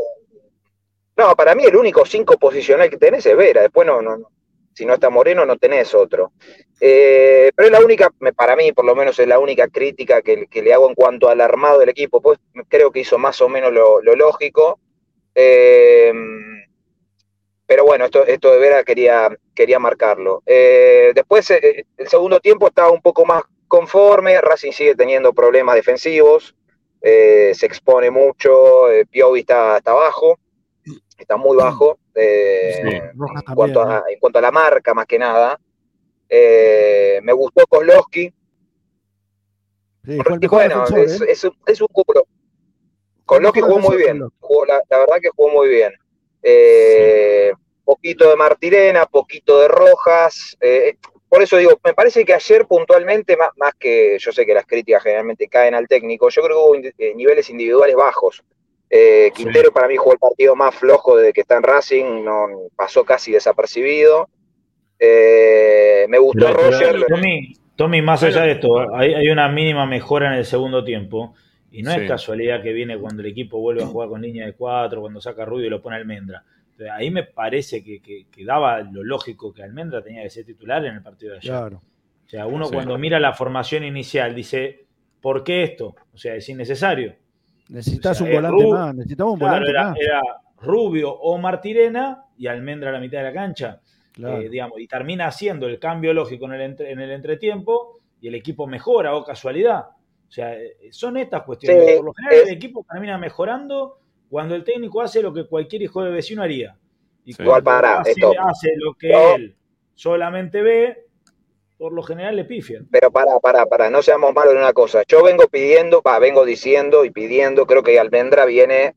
no, para mí el único 5 posicional que tenés es Vera. Después no, no, no. si no está Moreno, no tenés otro. Eh, pero es la única, para mí por lo menos es la única crítica que, que le hago en cuanto al armado del equipo. Pues creo que hizo más o menos lo, lo lógico. Eh, pero bueno, esto, esto de Vera quería, quería marcarlo. Eh, después, eh, el segundo tiempo estaba un poco más conforme. Racing sigue teniendo problemas defensivos. eh, se expone mucho. eh, Piovi está, está bajo. Está muy bajo. eh, Sí. En, cuanto a, en cuanto a la marca, más que nada. Eh, me gustó Kozlowski. Sí, bueno, es, ¿eh? es un- es un cubro. Kozlowski mejor jugó muy bien. Jugó, la, la verdad que jugó muy bien. Eh, Poquito de Martirena, poquito de Rojas. eh, por eso digo, me parece que ayer puntualmente, más, más que yo sé que las críticas generalmente caen al técnico, yo creo que hubo eh, niveles individuales bajos. Eh, Sí. Quintero para mí jugó el partido más flojo desde que está en Racing, no, pasó casi desapercibido. Eh, me gustó Pero- pero, Roger. Tommy, Tommy, más allá de esto, hay, hay una mínima mejora en el segundo tiempo. Y no Sí. es casualidad que viene cuando el equipo vuelve a jugar con línea de cuatro, cuando saca Rubio y lo pone Almendra. Entonces, ahí me parece que, que- que daba lo lógico que Almendra tenía que ser titular en el partido de ayer. Claro. O sea, uno Sí. cuando mira la formación inicial dice, ¿por qué esto? O sea, es innecesario. Necesitas O sea, un volante más. Necesitamos un Claro, volante era, más. era Rubio o Martirena y Almendra a la mitad de la cancha. Claro. Eh, digamos, y termina haciendo el cambio lógico en el, entre- en el entretiempo y el equipo mejora o casualidad. O sea, eh, son estas cuestiones. Sí, Por lo general, es- el equipo termina mejorando cuando el técnico hace lo que cualquier hijo de vecino haría. Y Sí. cuando Igual pará, hace, stop. hace lo que No. él solamente ve, por lo general le pifian. Pero para, para, para, no seamos malos en una cosa. Yo vengo pidiendo, va, vengo diciendo y pidiendo, creo que Almendra viene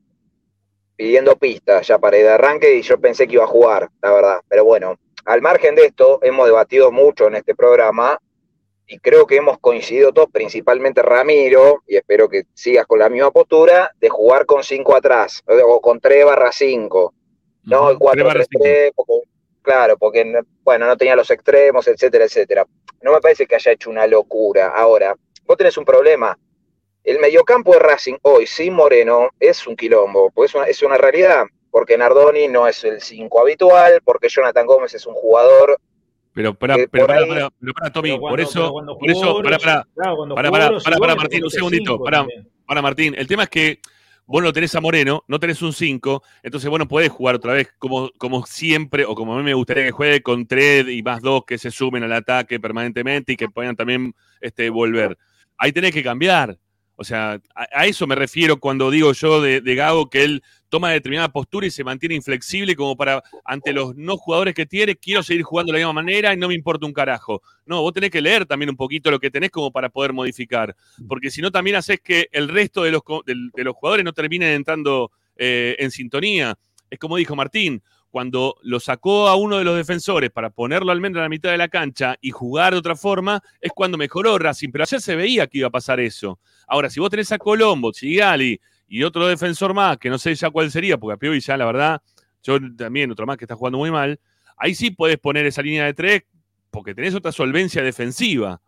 pidiendo pistas ya para ir de arranque y yo pensé que iba a jugar, la verdad. Pero bueno, al margen de esto, hemos debatido mucho en este programa y creo que hemos coincidido todos, principalmente Ramiro, y espero que sigas con la misma postura, de jugar con 5 atrás, o con 3 barra 5. No, el Ujú. Tres barra cinco. 4-3-3, porque, claro, porque, no- bueno, no tenía los extremos, etcétera, etcétera. No me parece que haya hecho una locura. Ahora, vos tenés un problema. El mediocampo de Racing hoy, sin Moreno, es un quilombo, pues es una, es una realidad, porque Nardoni no es el 5 habitual, porque Jonathan Gómez es un jugador. Pero para, Eh, pero para, para, pero para, Tommy, por eso, por eso, para, para, claro, cuando para, jugó para, para, para, Martín, un segundito, para, para Martín. El tema es que vos no tenés a Moreno, no tenés un 5, entonces vos no podés jugar otra vez como, como siempre, o como a mí me gustaría que juegue con tres y más dos que se sumen al ataque permanentemente y que puedan también este, volver. Ahí tenés que cambiar. O sea, a, a eso me refiero cuando digo yo de, de Gago que él toma determinada postura y se mantiene inflexible como para, ante los no jugadores que tiene, quiero seguir jugando de la misma manera y no me importa un carajo. No, vos tenés que leer también un poquito lo que tenés como para poder modificar, porque si no también haces que el resto de los, del- de, los jugadores no terminen entrando eh, en sintonía. Es como dijo Martín, cuando lo sacó a uno de los defensores para ponerlo al menos en la mitad de la cancha y jugar de otra forma, es cuando mejoró Racing, pero ayer se veía que iba a pasar eso. Ahora, si vos tenés a Colombo, Chigali y otro defensor más, que no sé ya cuál sería, porque a Piovi ya la verdad, yo también, otro más que está jugando muy mal, ahí sí podés poner esa línea de tres, porque tenés otra solvencia defensiva.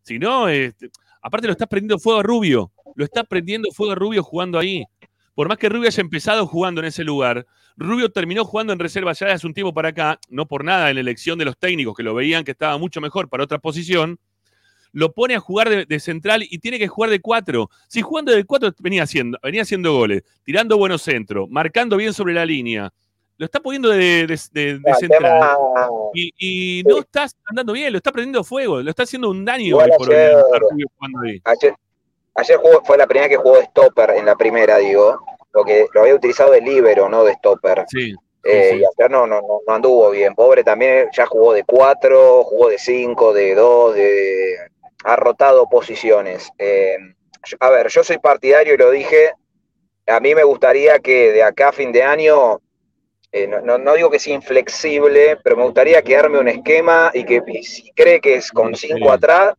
Si no, este, aparte lo estás prendiendo fuego a Rubio, lo estás prendiendo fuego a Rubio jugando ahí. Por más que Rubio haya empezado jugando en ese lugar, Rubio terminó jugando en reserva ya hace un tiempo para acá, no por nada en la elección de los técnicos que lo veían que estaba mucho mejor para otra posición, lo pone a jugar de, de central y tiene que jugar de cuatro. Si jugando de cuatro venía haciendo, venía haciendo goles, tirando buenos centros, marcando bien sobre la línea, lo está poniendo de, de- de- de El central. tema- Y, y no está andando bien, lo está prendiendo fuego, lo está haciendo un daño hoy por ayer- jugando ahí. Ayer, ayer jugó, fue la primera que jugó de stopper en la primera, digo. Lo que lo había utilizado de libero, no de stopper. Sí. Eh, sí. Y no, no, no, no anduvo bien. Pobre también ya jugó de 4, jugó de 5, de 2, de... ha rotado posiciones. Eh, a ver, yo soy partidario y lo dije. A mí me gustaría que de acá a fin de año, eh, no, no- no digo que sea inflexible, pero me gustaría que arme un esquema y que y si cree que es con 5 atrás,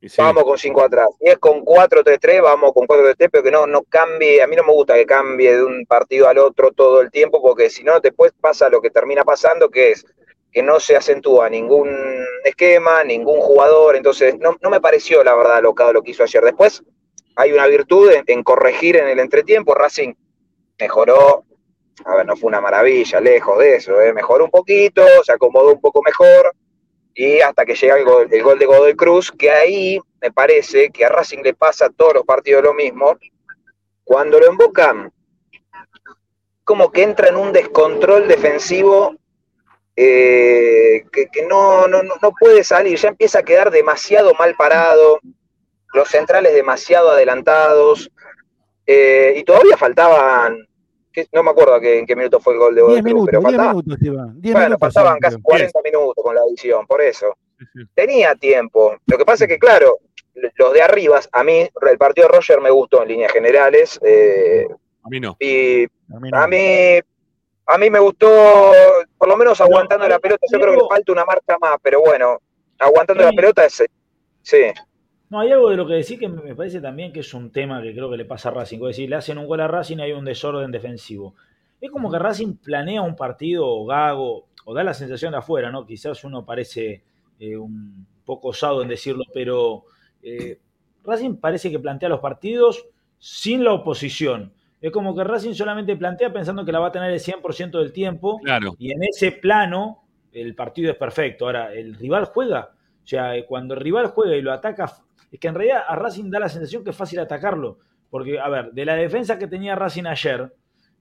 sí. vamos con 5 atrás. Si es con 4-3-3, vamos con 4-3-3, pero que no, no cambie. A mí no me gusta que cambie de un partido al otro todo el tiempo, porque si no, después pasa lo que termina pasando, que es que no se acentúa ningún esquema, ningún jugador. Entonces, no, no me pareció, la verdad, locado lo que hizo ayer. Después, hay una virtud en, corregir en el entretiempo. Racing mejoró. A ver, no fue una maravilla, lejos de eso, ¿eh? mejoró un poquito, se acomodó un poco mejor, y hasta que llega el gol, el gol de Godoy Cruz, que ahí me parece que a Racing le pasa a todos los partidos lo mismo. Cuando lo invocan, como que entra en un descontrol defensivo eh, que, que no, no, no- puede salir, ya empieza a quedar demasiado mal parado, los centrales demasiado adelantados, eh, y todavía faltaban, que- no me acuerdo a qué- en qué minuto fue el gol de Godoy 10 Cruz, minutos, pero 10 faltaba, minutos, Esteban. 10 bueno, minutos. faltaban casi creo. 40 minutos con la edición, por eso. Tenía tiempo. Lo que pasa es que, claro, los de arriba, a mí el partido de Roger me gustó en líneas generales. eh, A mí no. y A mí no. a mí, a mí me gustó, por lo menos aguantando la pelota. Yo creo que le falta una marca más, pero bueno, aguantando la pelota es. Sí, No, hay algo de lo que decís que me parece también que es un tema que creo que le pasa a Racing. Es decir, le hacen un gol a Racing y hay un desorden defensivo. Es como que Racing planea un partido o gago, o da la sensación de afuera, ¿no? Quizás uno parece eh, un poco osado en decirlo, pero eh, Racing parece que plantea los partidos sin la oposición. Es como que Racing solamente plantea pensando que la va a tener el 100% del tiempo Claro. y en ese plano el partido es perfecto. Ahora, el rival juega. O sea, eh, cuando el rival juega y lo ataca, es que en realidad a Racing da la sensación que es fácil atacarlo. Porque, a ver, de la defensa que tenía Racing ayer,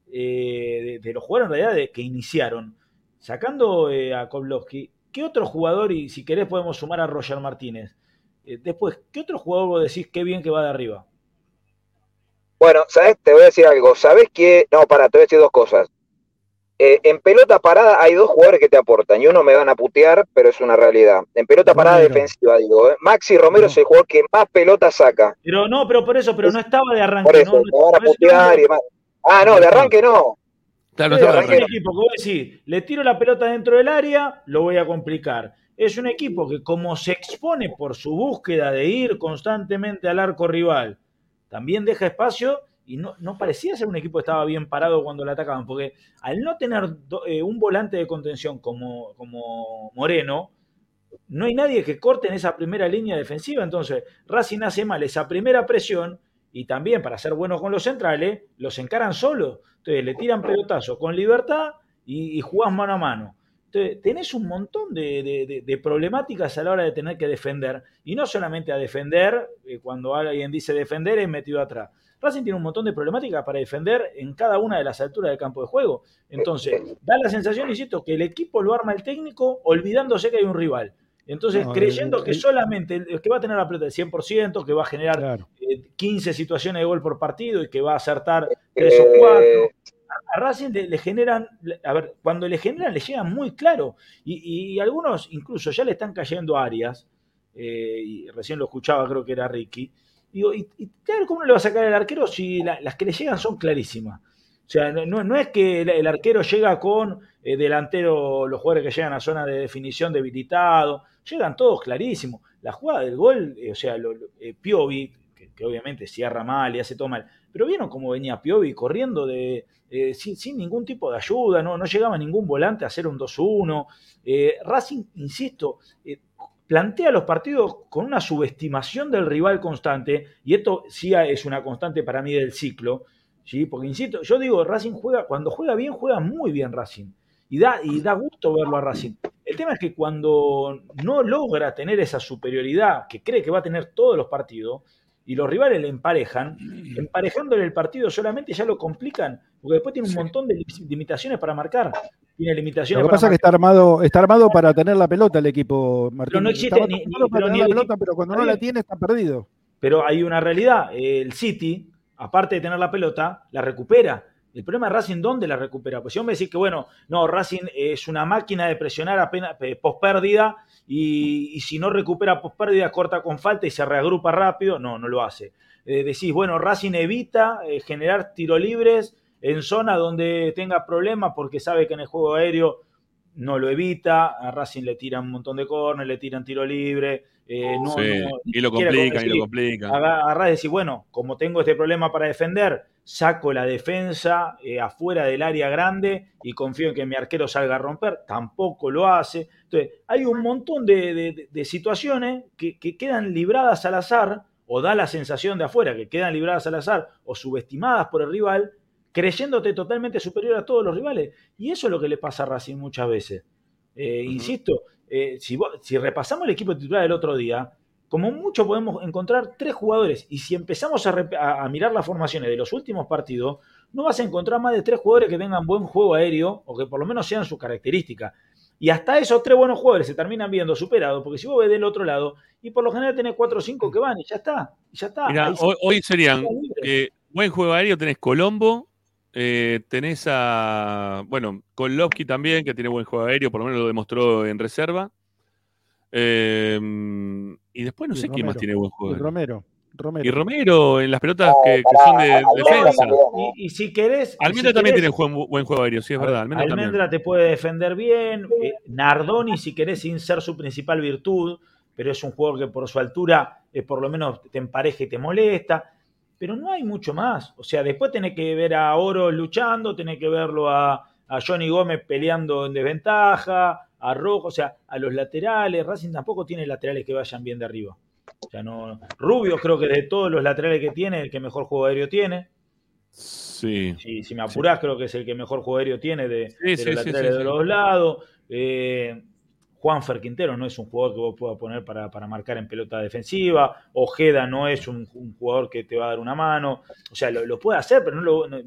eh, de, de los jugadores en realidad de, que iniciaron, sacando eh, a Koblowski, ¿qué otro jugador, y si querés podemos sumar a Roger Martínez? Eh, después, ¿qué otro jugador vos decís qué bien que va de arriba? Bueno, ¿sabes? Te voy a decir algo. ¿Sabes qué? No, para, te voy a decir dos cosas. Eh, en pelota parada hay dos jugadores que te aportan y uno me van a putear, pero es una realidad. En pelota parada Romero. defensiva, digo. ¿eh? Maxi Romero es el jugador que más pelota saca. Pero no, pero por eso, pero no estaba de arranque. Por eso, no, no- me van a putear y demás. Ah, no, de arranque no. Claro, no es un equipo que decís, le tiro la pelota dentro del área, lo voy a complicar. Es un equipo que como se expone por su búsqueda de ir constantemente al arco rival, también deja espacio y no, no parecía ser un equipo que estaba bien parado cuando le atacaban, porque al no tener eh, un volante de contención como, como Moreno, no hay nadie que corte en esa primera línea defensiva, entonces Racing hace mal esa primera presión y también para ser buenos con los centrales, los encaran solo. Entonces le tiran pelotazo con libertad y, y jugás mano a mano. Entonces, tenés un montón de, de- de- de problemáticas a la hora de tener que defender. Y no solamente a defender, eh, cuando alguien dice defender es metido atrás. Racing tiene un montón de problemáticas para defender en cada una de las alturas del campo de juego. Entonces, da la sensación, insisto, que el equipo lo arma el técnico olvidándose que hay un rival. Entonces, No, creyendo el- que el- solamente el que va a tener la pelota del 100%, que va a generar Claro. eh, 15 situaciones de gol por partido y que va a acertar 3 o 4. A Racing le, generan, a ver, cuando le generan le llegan muy claro. Y, algunos incluso ya le están cayendo a Arias, eh, y recién lo escuchaba, creo que era Ricky. Y, y claro, ¿cómo le va a sacar el arquero si la- las que le llegan son clarísimas? O sea, no, es que el, arquero llega con eh, delantero, los jugadores que llegan a zona de definición debilitado, llegan todos clarísimos. La jugada del gol, eh, o sea, lo- eh, Piovi, que, que obviamente cierra mal y hace todo mal, pero vieron cómo venía Piovi corriendo de, eh, sin, sin ningún tipo de ayuda, no, no llegaba ningún volante a hacer un 2-1. Eh, Racing, insisto, eh, plantea los partidos con una subestimación del rival constante, y esto sí es una constante para mí del ciclo, ¿sí? porque insisto, yo digo, Racing juega, cuando juega bien, juega muy bien Racing, y da, y da gusto verlo a Racing. El tema es que cuando no logra tener esa superioridad que cree que va a tener todos los partidos, y los rivales le emparejan, emparejándole el partido solamente ya lo complican, porque después tiene un montón de limitaciones para marcar. Tiene limitaciones Lo que para pasa es que está armado, está armado para tener la pelota el equipo, Martín. no existe Está ni- ni- para pero tener ni la el pelota, equipo- pero cuando no la tiene está perdido. Pero hay una realidad. El City, aparte de tener la pelota, la recupera. El problema de Racing, ¿dónde la recupera? Pues si vos me decís que, bueno, no, Racing es una máquina de presionar apenas eh, post pérdida y, si no recupera post pérdida, corta con falta y se reagrupa rápido. No, no lo hace. Eh, decís, bueno, Racing evita eh, generar tiro libres en zona donde tenga problemas porque sabe que en el juego aéreo no lo evita. A Racing le tiran un montón de corners, le tiran tiro libre. Eh, no, Sí, no- y lo complican, y lo decir, complican. aga- agarrás y decís, bueno, como tengo este problema para defender, saco la defensa eh, afuera del área grande y confío en que mi arquero salga a romper. Tampoco lo hace. Entonces, hay un montón de, de- de situaciones que, que quedan libradas al azar, o da la sensación de afuera que quedan libradas al azar, o subestimadas por el rival, creyéndote totalmente superior a todos los rivales. Y eso es lo que le pasa a Racing muchas veces. Eh, Insisto, eh, si, vos- si repasamos el equipo titular del otro día, como mucho podemos encontrar tres jugadores. Y si empezamos a, rep- a- a mirar las formaciones de los últimos partidos, no vas a encontrar más de tres jugadores que tengan buen juego aéreo o que por lo menos sean su característica. Y hasta esos tres buenos jugadores se terminan viendo superados, porque si vos ves del otro lado, y por lo general tenés cuatro o cinco que van, y ya está, y ya está. Se- hoy, serían eh, buen juego aéreo, tenés Colombo, eh, tenés a, bueno, Kolovsky también, que tiene buen juego aéreo, por lo menos lo demostró en reserva. Eh, y después no Y sé quién más tiene buen juego aéreo. Romero. Romero. Y Romero en las pelotas que, que son de defensa. y, y si querés. Almendra si también querés- tiene buen, buen juego aéreo, sí, es verdad. Almendra te puede defender bien. eh, Nardoni, si querés, sin ser su principal virtud, pero es un jugador que por su altura, eh, por lo menos te empareja y te molesta. Pero no hay mucho más. O sea, después tenés que ver a Oro luchando, tenés que verlo a, a Johnny Gómez peleando en desventaja, a Rojo, o sea, a los laterales. Racing tampoco tiene laterales que vayan bien de arriba. O sea, no. Rubio creo que de todos los laterales que tiene, el que mejor juego aéreo tiene. Sí. Si, si me apurás, creo que es el que mejor juego aéreo tiene de, Sí, de los sí, laterales de los lados. Eh, Juan Quintero no es un jugador que vos puedas poner para, para marcar en pelota defensiva. Ojeda no es un, un jugador que te va a dar una mano. O sea, lo, lo puede hacer, pero no, lo- no,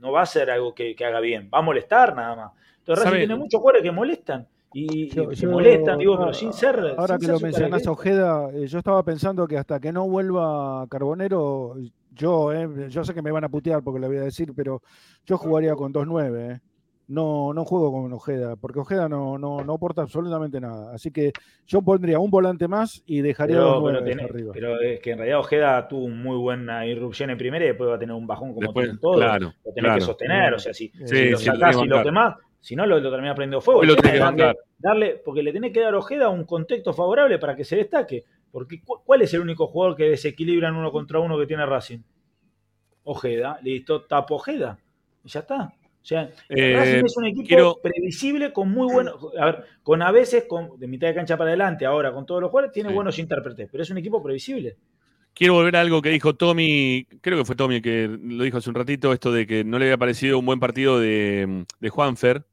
no va a ser algo que, que haga bien. Va a molestar nada más. Entonces, Racing tiene muchos jugadores que molestan. Y, y Yo- que yo- molestan, digo, pero sin ser. Ahora sin que ser lo mencionás. Ojeda, eh, yo estaba pensando que hasta que no vuelva Carbonero, yo, eh, yo sé que me van a putear porque lo voy a decir, pero yo jugaría con 2-9. eh. No, no juego con Ojeda, porque Ojeda no, no, no aporta absolutamente nada. Así que yo pondría un volante más y dejaría Pero, dos pero, tenés- arriba. pero es que en realidad Ojeda tuvo muy buena irrupción en primera y después va a tener un bajón como Después, tienen todos. claro, lo tenés claro. que sostener, o sea, si, Sí, si lo sí, lo sacás tenés y que lo bancar. quemás, si no lo, lo terminás prendiendo fuego. Lo tenés que darle, porque le tenés que dar a Ojeda un contexto favorable para que se destaque. Porque cu- ¿cuál es el único jugador que desequilibra en uno contra uno que tiene Racing? Ojeda, listo, tapo Ojeda. Y ya está. O sea, Eh, Racing es un equipo quiero- previsible con muy buenos. A ver, con a veces, con, de mitad de cancha para adelante, ahora con todos los jugadores, tiene Sí. buenos intérpretes, pero es un equipo previsible. Quiero volver a algo que dijo Tommy, creo que fue Tommy que lo dijo hace un ratito, esto de que no le había parecido un buen partido de, de Juanfer.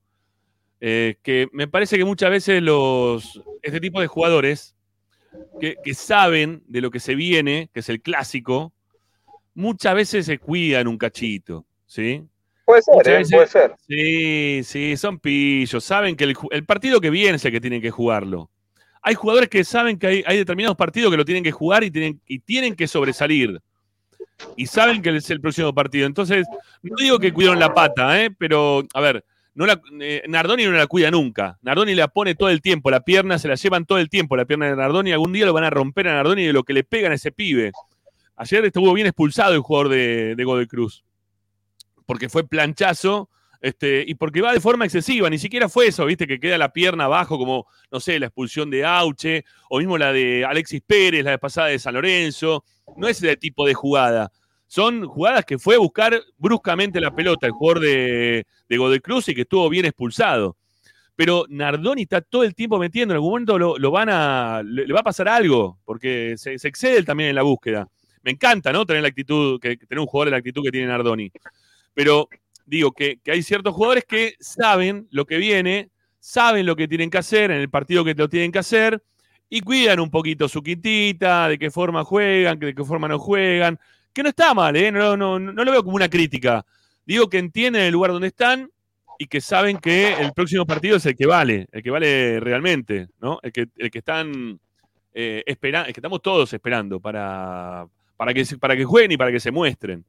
eh, que me parece que muchas veces los, este tipo de jugadores que, que saben de lo que se viene, que es el clásico, muchas veces se cuidan un cachito, ¿sí? Puede ser, ¿eh? veces- puede ser. Sí, sí, son pillos. Saben que el, partido que viene es el que tienen que jugarlo. Hay jugadores que saben que hay, hay determinados partidos que lo tienen que jugar y tienen, y tienen que sobresalir. Y saben que es el próximo partido. Entonces, no digo que cuidaron la pata, ¿eh? pero, a ver, no la, eh, Nardoni no la cuida nunca. Nardoni la pone todo el tiempo, la pierna se la llevan todo el tiempo, la pierna de Nardoni. Algún día lo van a romper a Nardoni de lo que le pegan a ese pibe. Ayer estuvo bien expulsado el jugador de, de Godoy Cruz porque fue planchazo este, y porque va de forma excesiva, ni siquiera fue eso, viste, que queda la pierna abajo, como, no sé, la expulsión de Auche, o mismo la de Alexis Pérez, la de pasada de San Lorenzo, no es ese tipo de jugada. Son jugadas que fue a buscar bruscamente la pelota el jugador de, de Godoy Cruz y que estuvo bien expulsado. Pero Nardoni está todo el tiempo metiendo, en algún momento lo, van a, le, va a pasar algo, porque se, excede también en la búsqueda. Me encanta, ¿no? Tener la actitud, que tener un jugador de la actitud que tiene Nardoni pero digo que, hay ciertos jugadores que saben lo que viene, saben lo que tienen que hacer en el partido que lo tienen que hacer y cuidan un poquito su quintita, de qué forma juegan, de qué forma no juegan, que no está mal, ¿eh? no, no, no lo veo como una crítica. Digo que entienden el lugar donde están y que saben que el próximo partido es el que vale, el que vale realmente, ¿no? El que, el que están eh, esperando, el que estamos todos esperando para, para, que, para que jueguen y para que se muestren.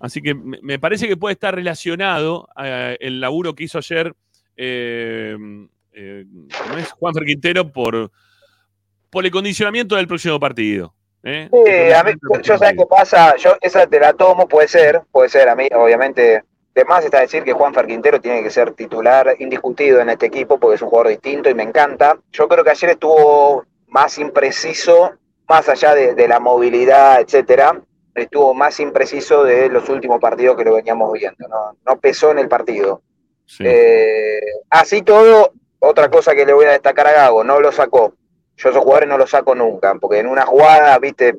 Así que me parece que puede estar relacionado eh, el laburo que hizo ayer eh, eh, ¿cómo es? Juanfer Quintero por, por el condicionamiento del próximo partido. ¿eh? Sí, a mí, yo sé qué pasa, yo esa te la tomo, puede ser, puede ser, a mí obviamente, de más está decir que Juan Quintero tiene que ser titular indiscutido en este equipo porque es un jugador distinto y me encanta. Yo creo que ayer estuvo más impreciso, más allá de, de la movilidad, etcétera, estuvo más impreciso de los últimos partidos que lo veníamos viendo, no, no pesó en el partido. Sí. Eh, así todo, otra cosa que le voy a destacar a Gago, no lo sacó. Yo esos jugadores no los saco nunca, porque en una jugada, viste,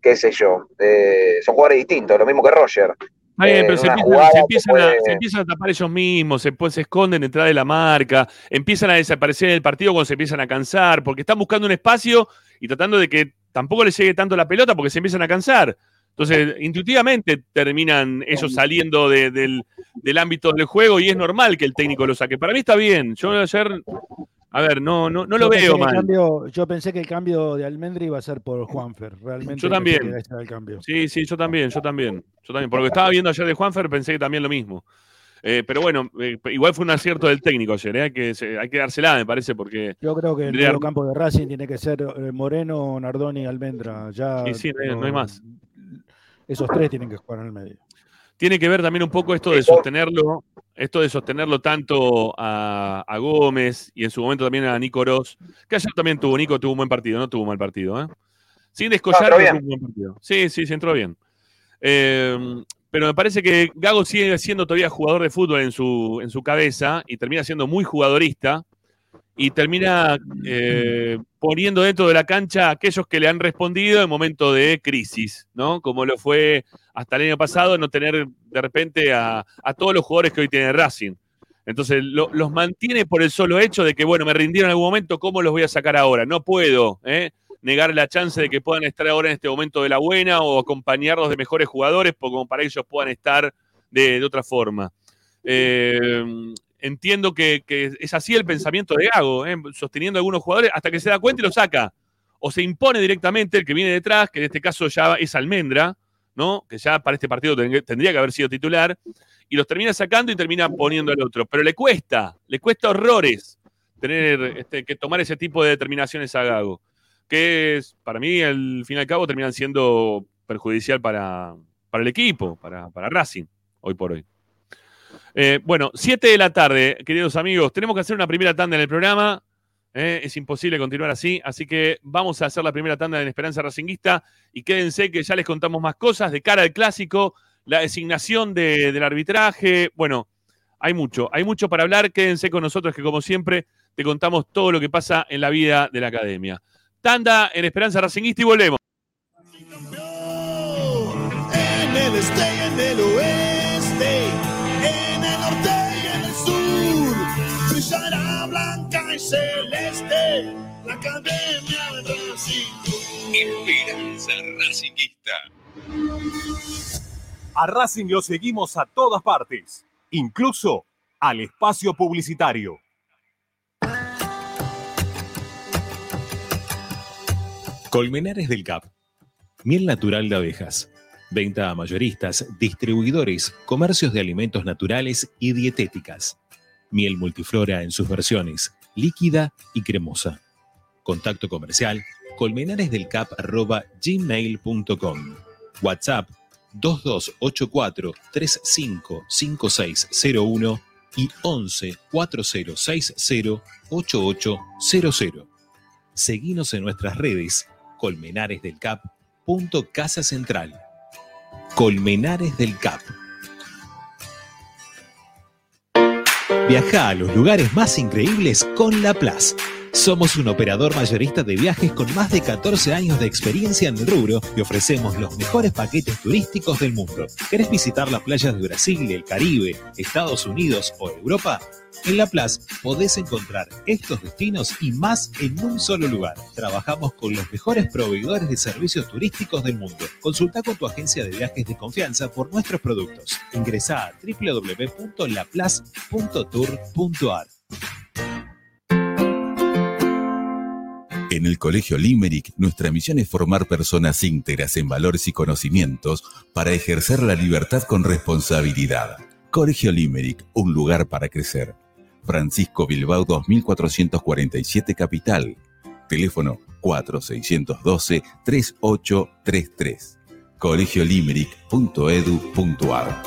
qué sé yo, eh, son jugadores distintos, lo mismo que Roger. Bien, eh, pero se empiezan, se a, puede- se empiezan a tapar ellos mismos, se, se esconden detrás de la marca, empiezan a desaparecer en el partido cuando se empiezan a cansar, porque están buscando un espacio y tratando de que tampoco les llegue tanto la pelota porque se empiezan a cansar. Entonces, intuitivamente terminan ellos saliendo de- del, del ámbito del juego y es normal que el técnico lo saque. Para mí está bien. Yo ayer, a ver, no, no, no lo Yo veo mal. cambio- yo pensé que el cambio de Almendri iba a ser por Juanfer. Realmente Yo también. el. Sí, sí, yo también, yo también. Yo también. Por lo que estaba viendo ayer de Juanfer, pensé que también lo mismo. Eh, pero bueno, eh, igual fue un acierto del técnico ayer, ¿eh? hay, que, hay que dársela, me parece, porque Yo creo que el medio campo de Racing tiene que ser Moreno, Nardoni y Almendra. Ya Sí, sí, no hay más. Esos tres tienen que jugar en el medio. tiene que ver también un poco esto de sostenerlo, esto de sostenerlo tanto a, a Gómez y en su momento también a Nico Ross, que ayer también tuvo, Nico tuvo un buen partido, no tuvo un mal partido, ¿eh? Sin descollar, tuvo un buen partido. Sí, sí, se entró bien. Eh, pero me parece que Gago sigue siendo todavía jugador de fútbol en su, en su cabeza y termina siendo muy jugadorista y termina eh, poniendo dentro de la cancha a aquellos que le han respondido en momento de crisis, ¿no? Como lo fue hasta el año pasado, no tener de repente a, a todos los jugadores que hoy tiene Racing. Entonces lo- los mantiene por el solo hecho de que, bueno, me rindieron en algún momento, ¿cómo los voy a sacar ahora? No puedo ¿eh? negar la chance de que puedan estar ahora en este momento de la buena o acompañarlos de mejores jugadores, como para que ellos puedan estar de, de otra forma. Eh, entiendo que, es así el pensamiento de Gago, ¿eh? sosteniendo a algunos jugadores hasta que se da cuenta y lo saca. O se impone directamente el que viene detrás, que en este caso ya es Almendra, ¿no? que ya para este partido ten- tendría que haber sido titular, y los termina sacando y termina poniendo al otro. Pero le cuesta, le cuesta horrores tener este, que tomar ese tipo de determinaciones a Gago, que para mí, al fin y al cabo, terminan siendo perjudicial para, para el equipo, para, para Racing, hoy por hoy. Eh, bueno, 7 de la tarde, queridos amigos. Tenemos que hacer una primera tanda en el programa. eh, es imposible continuar así, así que vamos a hacer la primera tanda en Esperanza Racinguista y quédense que ya les contamos más cosas de cara al clásico, la designación de- del arbitraje. Bueno, hay mucho, hay mucho para hablar. Quédense con nosotros que como siempre te contamos todo lo que pasa en la vida de la academia. Tanda en Esperanza Racinguista y volvemos. En el este celeste, la academia Racing. Esperanza Racingista. A Racing lo seguimos a todas partes, incluso al espacio publicitario. Colmenares del Cap. Miel natural de abejas. Venta a mayoristas, distribuidores, comercios de alimentos naturales y dietéticas. Miel multiflora en sus versiones, líquida y cremosa. Contacto comercial colmenaresdelcap.gmail.com WhatsApp 2284 355601 y 11 4060 8800. Seguinos en nuestras redes Colmenares del Cap. Punto Casa Central. Colmenares del Cap. Viaja a los lugares más increíbles con La. Somos un operador mayorista de viajes con más de 14 años de experiencia en el rubro y ofrecemos los mejores paquetes turísticos del mundo. ¿Querés visitar las playas de Brasil, el Caribe, Estados Unidos o Europa? En La Plaza podés encontrar estos destinos y más en un solo lugar. Trabajamos con los mejores proveedores de servicios turísticos del mundo. Consulta con tu agencia de viajes de confianza por nuestros productos. Ingresa a www.laplace.tour.ar. En el Colegio Limerick, nuestra misión es formar personas íntegras en valores y conocimientos para ejercer la libertad con responsabilidad. Colegio Limerick, un lugar para crecer. Francisco Bilbao 2447 Capital. Teléfono 4612-3833. colegiolimerick.edu.ar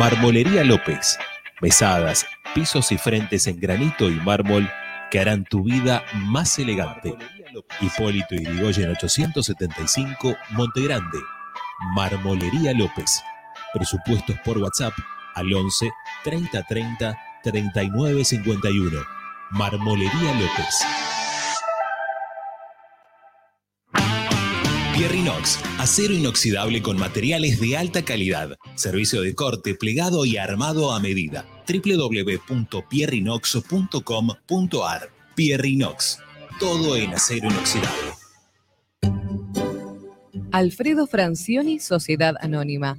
Marmolería López. Mesadas, pisos y frentes en granito y mármol que harán tu vida más elegante. Hipólito Yrigoyen 875, Montegrande. Marmolería López. Presupuestos por WhatsApp al 11 30 30 39 51. Marmolería López. Pierrinox, acero inoxidable con materiales de alta calidad. Servicio de corte, plegado y armado a medida. www.pierrinox.com.ar Pierrinox, todo en acero inoxidable. Alfredo Francioni, Sociedad Anónima.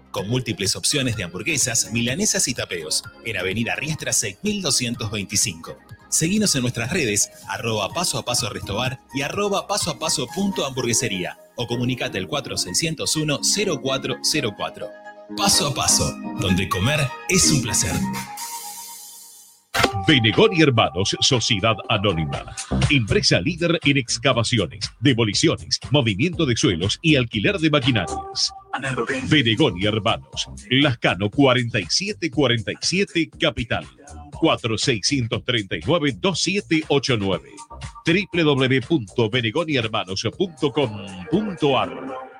con múltiples opciones de hamburguesas, milanesas y tapeos, en Avenida Riestra 6225. Seguinos en nuestras redes, arroba paso a paso restobar y arroba paso a paso punto hamburguesería o comunicate al 4601 0404. Paso a paso, donde comer es un placer. Benegón y Hermanos, Sociedad Anónima. Empresa líder en excavaciones, demoliciones, movimiento de suelos y alquiler de maquinarias. Benegón y Hermanos, Lascano 4747 Capital. 4639-2789 www.benegonihermanos.com.ar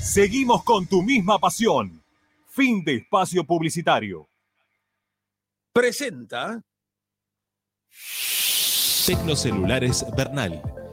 Seguimos con tu misma pasión. Fin de espacio publicitario. Presenta Tecnocelulares Bernal.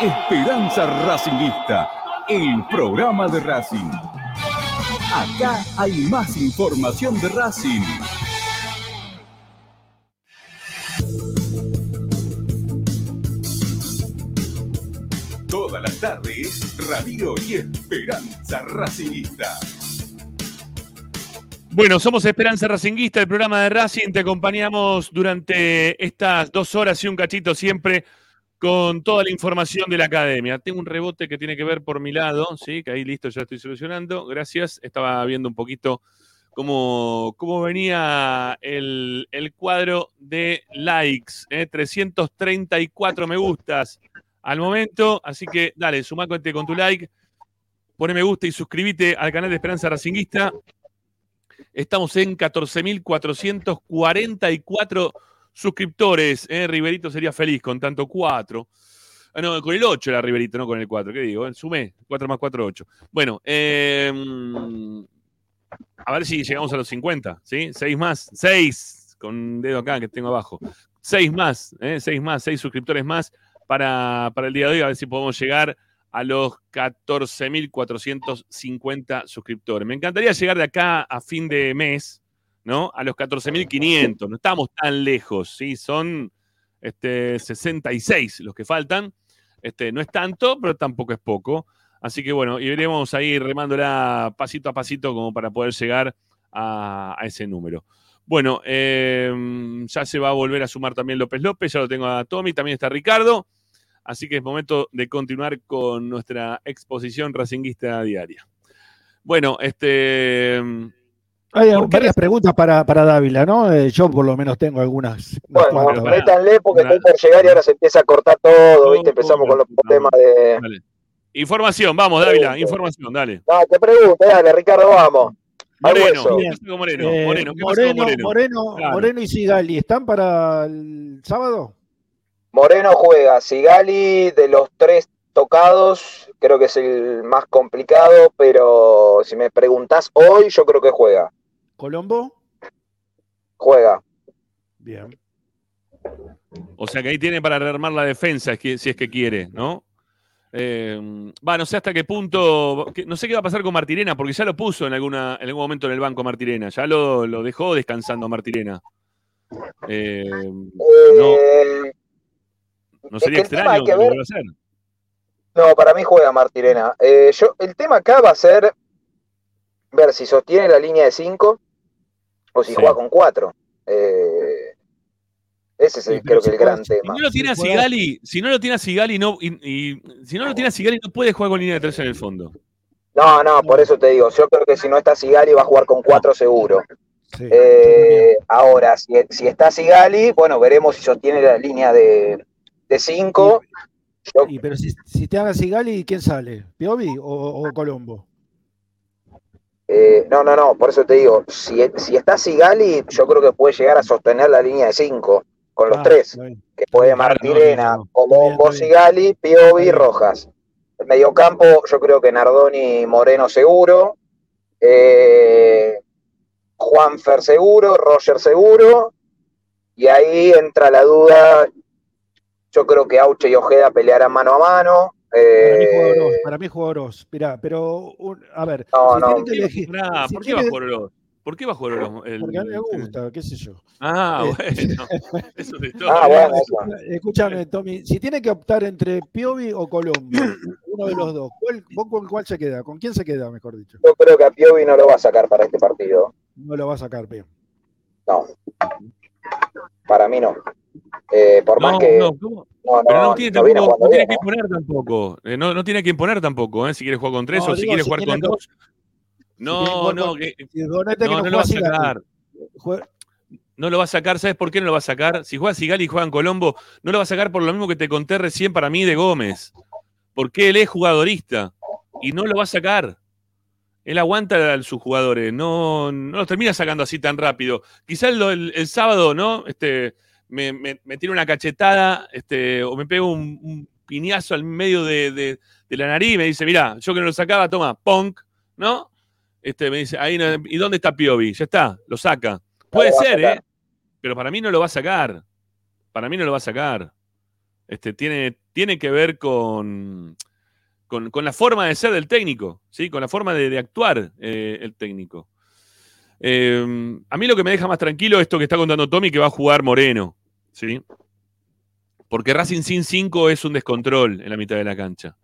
Esperanza Racingista, el programa de Racing. Acá hay más información de Racing. Todas las tardes, Ramiro y Esperanza Racingista. Bueno, somos Esperanza Racinguista, el programa de Racing. Te acompañamos durante estas dos horas y un cachito siempre con toda la información de la academia. Tengo un rebote que tiene que ver por mi lado, ¿sí? que ahí listo, ya estoy solucionando. Gracias. Estaba viendo un poquito cómo, cómo venía el, el cuadro de likes. ¿eh? 334 me gustas al momento. Así que dale, suma con, con tu like, pone me gusta y suscríbete al canal de Esperanza Racinguista. Estamos en 14.444 suscriptores. ¿eh? Riverito sería feliz con tanto 4. Ah, no, con el 8 era Riverito, no con el 4. ¿Qué digo? Eh, Sumé. 4 más 4, 8. Bueno, eh, a ver si llegamos a los 50. ¿sí? 6 más. 6. Con un dedo acá que tengo abajo. 6 más. 6 ¿eh? más. 6 suscriptores más para, para el día de hoy. A ver si podemos llegar a los 14.450 suscriptores. Me encantaría llegar de acá a fin de mes, ¿no? A los 14.500. No estamos tan lejos, ¿sí? Son este, 66 los que faltan. Este, no es tanto, pero tampoco es poco. Así que bueno, iremos ahí remándola pasito a pasito como para poder llegar a, a ese número. Bueno, eh, ya se va a volver a sumar también López López, ya lo tengo a Tommy, también está Ricardo. Así que es momento de continuar con nuestra exposición racinguista diaria. Bueno, este. Hay varias preguntas para, para Dávila, ¿no? Eh, yo por lo menos tengo algunas. Bueno, métanle porque estoy por llegar y ahora se empieza a cortar todo, ¿viste? Empezamos con los problemas de. Dale. Información, vamos, Dávila, información, dale. No, te pregunto, dale, Ricardo, vamos. Moreno. Eh, Moreno, ¿qué pasó con Moreno, Moreno? Moreno, Claro. Moreno y Sigali, ¿están para el sábado? Moreno juega, Sigali de los tres tocados, creo que es el más complicado, pero si me preguntás hoy, yo creo que juega. ¿Colombo? Juega. Bien. O sea que ahí tiene para rearmar la defensa si es que quiere, ¿no? Eh, va, no sé hasta qué punto, que- no sé qué va a pasar con Martirena, porque ya lo puso en, alguna, en algún momento en el banco Martirena, ya lo, lo dejó descansando Martirena. Eh, no, Eh, no sería es que extraño que ver- hacer. No, para mí juega Martirena. Eh, yo, el tema acá va a ser ver si sostiene la línea de 5 o si Sí. juega con 4. ese es el- Sí, creo que si el gran juega- tema. Si no lo tiene a Sigali, si no lo tiene a Sigali, no, y, y- si no lo tiene a Sigali, no puede jugar con línea de tres en el fondo. No, no, por eso te digo, yo creo que si no está Sigali va a jugar con 4 seguro. Eh, ahora, si, si está Sigali, bueno, veremos si sostiene la línea de 5. Y, pero si, si te haga Sigali, ¿quién sale? ¿Piovi o, o Colombo? Eh, no, no, no, por eso te digo, si, si está Sigali, yo creo que puede llegar a sostener la línea de 5 con los Ah, tres, bien. que puede Martirena, Colombo, Sigali, Piovi, Rojas. El mediocampo, yo creo que Nardoni y Moreno seguro, eh, Juanfer seguro, Roger seguro, y ahí entra la duda, yo creo que Auche y Ojeda pelearán mano a mano. Para mí eh, para mí juega Oroz. Mirá, pero, un- a ver, No, si no. que elegir. Si ¿Por qué va a tienen- jugar Oroz? ¿Por qué jugar Oroz? El- Porque a mí me gusta, qué sé yo. Ah, Eh, bueno. Eso es todo. Ah, bueno, Escúchame, Escúchame, Tommy, si tiene que optar entre Piovi o Colombo, uno de los dos, ¿cuál, vos con cuál se queda? ¿Con quién se queda, mejor dicho? Yo creo que a Piovi no lo va a sacar para este partido. No lo va a sacar bien. No. Para mí no. Eh, por más No, que. no, ¿cómo? no, Pero no, no tiene, no viene tampoco- no tiene bien, que imponer tampoco. Eh, no, no tiene que imponer tampoco, ¿eh? Si quiere jugar con tres No, o si digo, quiere si jugar tiene con dos. tiene No, no, que, Si no, no, no lo va a sacar. No lo va a sacar, ¿sabes por qué no lo va a sacar? Si juega Sigali y juega en Colombo, no lo va a sacar por lo mismo que te conté recién para mí de Gómez. Porque él es jugadorista y no lo va a sacar. Él aguanta a sus jugadores, no, no los termina sacando así tan rápido. Quizás el, el- el sábado, ¿no? Este, me, me, me tira una cachetada este, o me pega un, un piñazo al medio de, de- de la nariz y me dice, mira, yo que no lo sacaba, toma, punk, ¿no? Este, me dice, ahí no- ¿y dónde está Piovi? Ya está, lo saca. Puede ser. ¿eh? Pero para mí no lo va a sacar. Para mí no lo va a sacar. Este, tiene, tiene que ver con, con, con la forma de ser del técnico, ¿sí? con la forma de, de actuar eh, el técnico. Eh, a mí lo que me deja más tranquilo es esto que está contando Tommy, que va a jugar Moreno, ¿sí? Porque Racing sin 5 es un descontrol en la mitad de la cancha.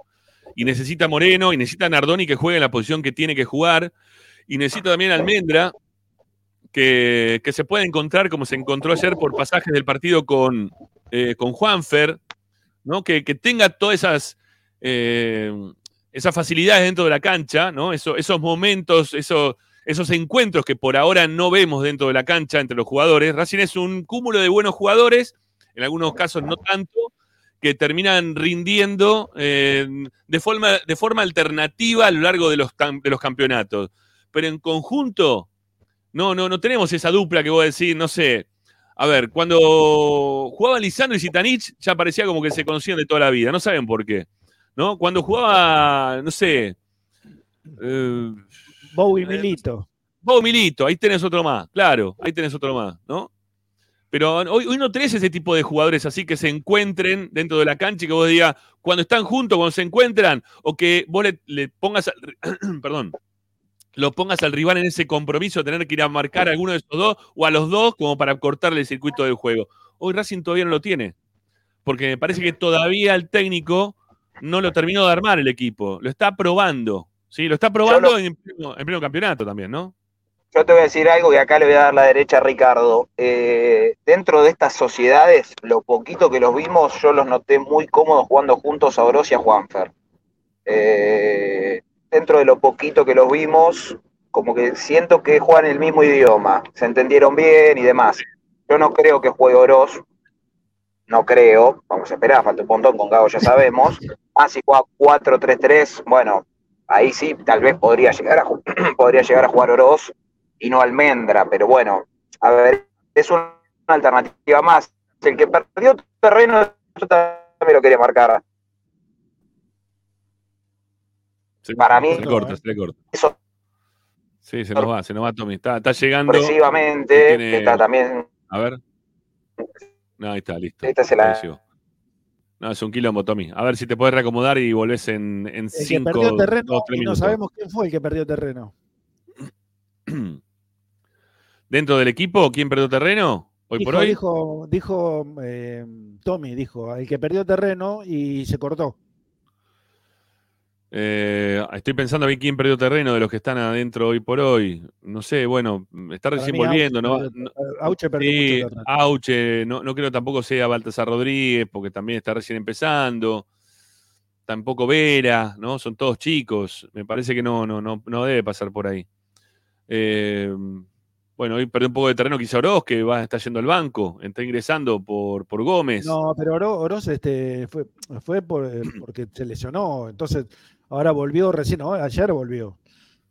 Y necesita Moreno, y necesita Nardoni que juegue en la posición que tiene que jugar, y necesita también Almendra, que, que se puede encontrar como se encontró ayer por pasajes del partido con, eh, con Juanfer, ¿no? Que, que tenga todas esas, eh, esas facilidades dentro de la cancha, ¿no? Eso- esos momentos, eso- esos encuentros que por ahora no vemos dentro de la cancha entre los jugadores. Racing es un cúmulo de buenos jugadores, en algunos casos no tanto, que terminan rindiendo eh, de, forma, alternativa a lo largo de los, campeonatos. Pero en conjunto, no, no, no tenemos esa dupla que vos decís, no sé. A ver, cuando jugaban Lisandro y Zitanich, ya parecía como que se conocían de toda la vida, no saben por qué. ¿No? Cuando jugaba, no sé. Eh, Bowie Milito. Vos, Milito, ahí tenés otro más, claro, ahí tenés otro más, ¿no? Pero hoy, hoy no tenés ese tipo de jugadores así que se encuentren dentro de la cancha y que vos digas, cuando están juntos, cuando se encuentran, o que vos le, le pongas, al- perdón, lo pongas al rival en ese compromiso de tener que ir a marcar a alguno de esos dos o a los dos como para cortarle el circuito del juego. Hoy Racing todavía no lo tiene, porque me parece que todavía el técnico no lo terminó de armar el equipo, lo está probando, ¿sí? Lo está probando en, pleno, en pleno campeonato también, ¿no? Yo te voy a decir algo y acá le voy a dar la derecha a Ricardo. Eh, dentro de estas sociedades, lo poquito que los vimos, yo los noté muy cómodos jugando juntos a Oroz y a Juanfer. Eh, dentro de lo poquito que los vimos, como que siento que juegan el mismo idioma, se entendieron bien y demás. Yo no creo que juegue Oroz, no creo, vamos a esperar, falta un montón, con Gago ya sabemos. Ah, si juega 4-3-3, bueno, ahí sí, tal vez podría llegar a, podría llegar a jugar Oroz y no Almendra, pero bueno, a ver, es una alternativa más. El que perdió terreno, yo también lo quería marcar. Se- Para mí- Se le corta, se le corta. Eso Sí, se nos va, se nos va Tommy. Está, está llegando. progresivamente, tiene- que está también, A ver. No, ahí está, listo. esta se la. No, es un quilombo, Tommy. A ver si te puedes reacomodar y volvés en, en El que cinco, perdió terreno dos, tres y no minutos. sabemos quién fue el que perdió terreno. ¿Dentro del equipo quién perdió terreno? Hoy dijo, por hoy. dijo, dijo eh, Tommy, dijo, el que perdió terreno y se cortó. Eh, estoy pensando a ver quién perdió terreno de los que están adentro hoy por hoy. No sé, bueno, está recién mí, volviendo. Auche No- perdió- Auche perdió Sí, mucho terreno. Auche, no, no creo tampoco sea Baltasar Rodríguez, porque también está recién empezando. Tampoco Vera, ¿no? Son todos chicos. Me parece que no, no, no, no debe pasar por ahí. Eh, bueno, hoy perdió un poco de terreno quizá Oroz, que va, está yendo al banco, está ingresando por, por Gómez. No, pero Oro- Oroz este, fue, fue por, eh, porque se lesionó. Entonces, ahora volvió recién, no, ayer volvió.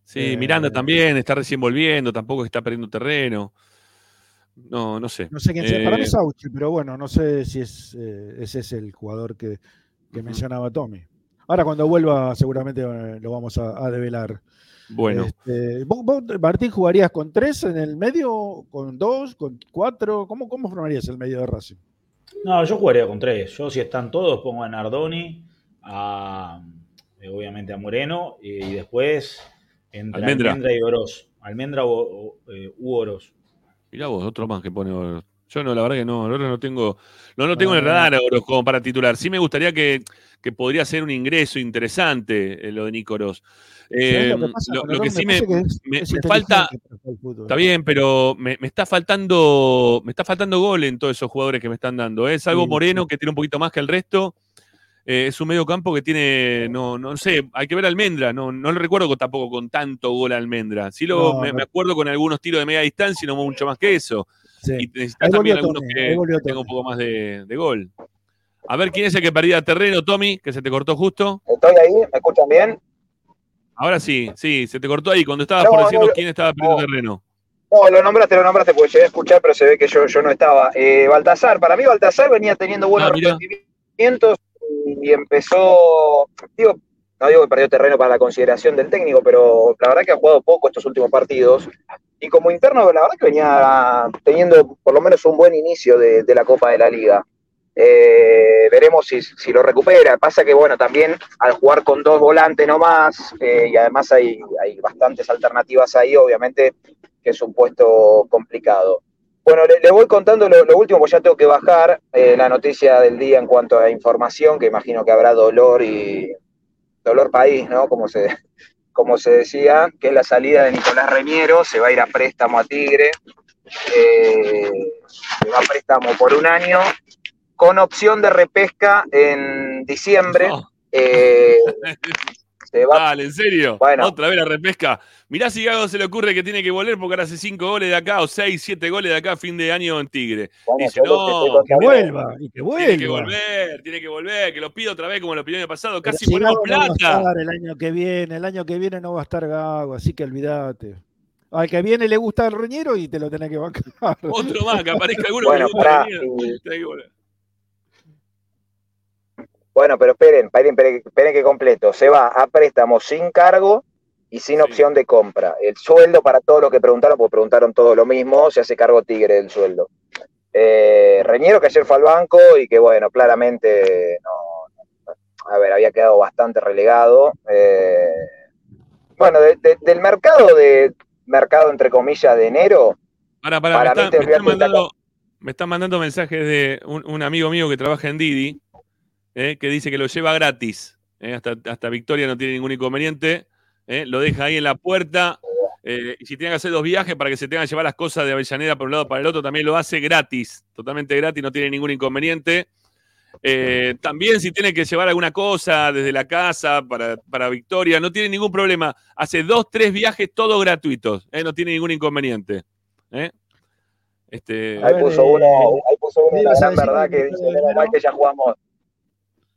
Sí, Eh, Miranda también está recién volviendo, tampoco está perdiendo terreno. No, no sé. No sé quién sea. Para mí Eh, es Auche, pero bueno, no sé si es, eh, ese es el jugador que, que mencionaba Tommy. Ahora cuando vuelva seguramente eh, lo vamos a, a develar. Bueno, Este, ¿vos, vos, Martín, jugarías con tres en el medio, con dos, con cuatro? ¿Cómo, cómo formarías el medio de Racing? No, yo jugaría con tres. Yo, si están todos, pongo a Nardoni, a, eh, obviamente a Moreno, y, y después entre Almendra. Almendra, y Oroz. Almendra o, o, eh, u Oroz. mirá vos, otro más que pone Oroz. Yo no, la verdad que no, Oroz no tengo, no lo tengo en el radar a Oroz como para titular. Sí me gustaría que, que podría ser un ingreso interesante eh, lo de Nico Oroz. Eh, ¿Sabés lo que pasa lo, con lo que Oroz? sí Me me, parece que es- me- es me falta, fútbol. Está bien, pero me, me está faltando me está faltando gol en todos esos jugadores que me están dando. Es algo Sí, Moreno que tiene un poquito más que el resto. Eh, es un medio campo que tiene, no, no sé, hay que ver a Almendra. No, no lo recuerdo con- tampoco con tanto gol a Almendra. Sí lo, No, me, no. me acuerdo con algunos tiros de media distancia y no mucho más que eso. Sí. Y necesitas también algunos que, tengan un poco más de, de gol. A ver quién es el que perdía terreno, Tommy, que se te cortó justo. ¿Estoy ahí? ¿Me escuchan bien? Ahora sí, sí, se te cortó ahí cuando estabas No, por decirnos no, quién estaba perdiendo no. terreno. No, lo nombraste, lo nombraste, porque llegué a escuchar, pero se ve que yo, yo no estaba. Eh, Baltasar, para mí Baltasar venía teniendo buenos Ah, rendimientos y empezó, digo, no digo que perdió terreno para la consideración del técnico, pero la verdad que ha jugado poco estos últimos partidos. Y como interno, la verdad que venía teniendo por lo menos un buen inicio de, la Copa de la Liga. Eh, veremos si, si lo recupera. Pasa que, bueno, también al jugar con dos volantes nomás, eh, y además hay, hay bastantes alternativas ahí, obviamente que es un puesto complicado. Bueno, le, le voy contando lo, lo último, pues ya tengo que bajar eh, la noticia del día en cuanto a información, que imagino que habrá dolor y dolor país, ¿no? Como se, como se decía, que es la salida de Nicolás Reñero, se va a ir a préstamo a Tigre, eh, se va a préstamo por un año, con opción de repesca en diciembre. Eh, se va- Dale, en serio. Bueno. Otra vez la repesca. Mirá si Gago se le ocurre que tiene que volver porque ahora hace cinco goles de acá o seis, siete goles de acá a fin de año en Tigre. Bueno, Dice, que no, Que vuelva, y que tiene que volver, tiene que volver, que lo pido otra vez como lo pidió el año pasado. Casi si ponemos Gago no va a plata. estar el año que viene, el año que viene no va a estar Gago, así que olvídate. Al que viene le gusta el reñero y te lo tenés que bancar. Otro más, que aparezca alguno Bueno, que le pará, la mierda. y- Tiene que volver. Bueno, pero esperen, esperen, esperen, que completo. Se va a préstamo sin cargo y sin opción de compra. El sueldo para todos los que preguntaron, porque preguntaron todo lo mismo, se hace cargo Tigre del sueldo. Eh, Reñero que ayer fue al banco y que bueno, claramente no, a ver, había quedado bastante relegado. Eh, bueno, de- de- del mercado de mercado entre comillas de enero, Para, para, Para me, está- están mandando, me están mandando mensajes de un, un amigo mío que trabaja en Didi, eh, que dice que lo lleva gratis. eh, hasta, hasta Victoria no tiene ningún inconveniente. eh, lo deja ahí en la puerta. eh, y si tiene que hacer dos viajes para que se tengan que llevar las cosas de Avellaneda por un lado para el otro, también lo hace gratis. Totalmente gratis, no tiene ningún inconveniente. Eh, también si tiene que llevar alguna cosa desde la casa para, para Victoria, no tiene ningún problema. Hace dos, tres viajes todos gratuitos. eh, no tiene ningún inconveniente. ¿eh? Este, ahí puso uno, ahí puso uno gran verdad que dice, menos mal que ya jugamos.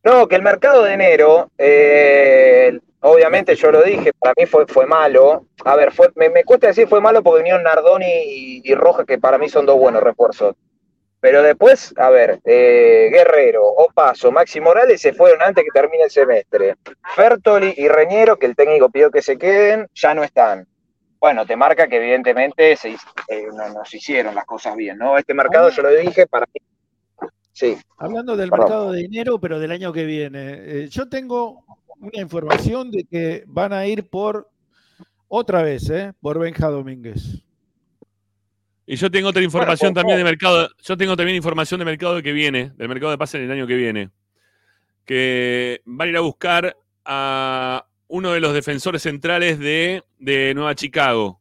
No, que el mercado de enero, eh, obviamente yo lo dije, para mí fue, fue malo. A ver, fue, me, me cuesta decir fue malo porque vinieron Nardoni y, y Rojas, que para mí son dos buenos refuerzos. Pero después, a ver, eh, Guerrero, Opaso, Maxi Morales se fueron antes que termine el semestre. Fertoli y Reñero, que el técnico pidió que se queden, ya no están. Bueno, te marca que evidentemente se, eh, no, no se hicieron las cosas bien, ¿no? Este mercado, yo lo dije, para mí. Sí. Hablando del Perdón. mercado de dinero, pero del año que viene, eh, yo tengo una información de que van a ir por otra vez, ¿eh? por Benja Domínguez. Y yo tengo otra información también de mercado. Yo tengo también información de mercado que viene, del mercado de pase en el año que viene. Que van a ir a buscar a uno de los defensores centrales de, de Nueva Chicago.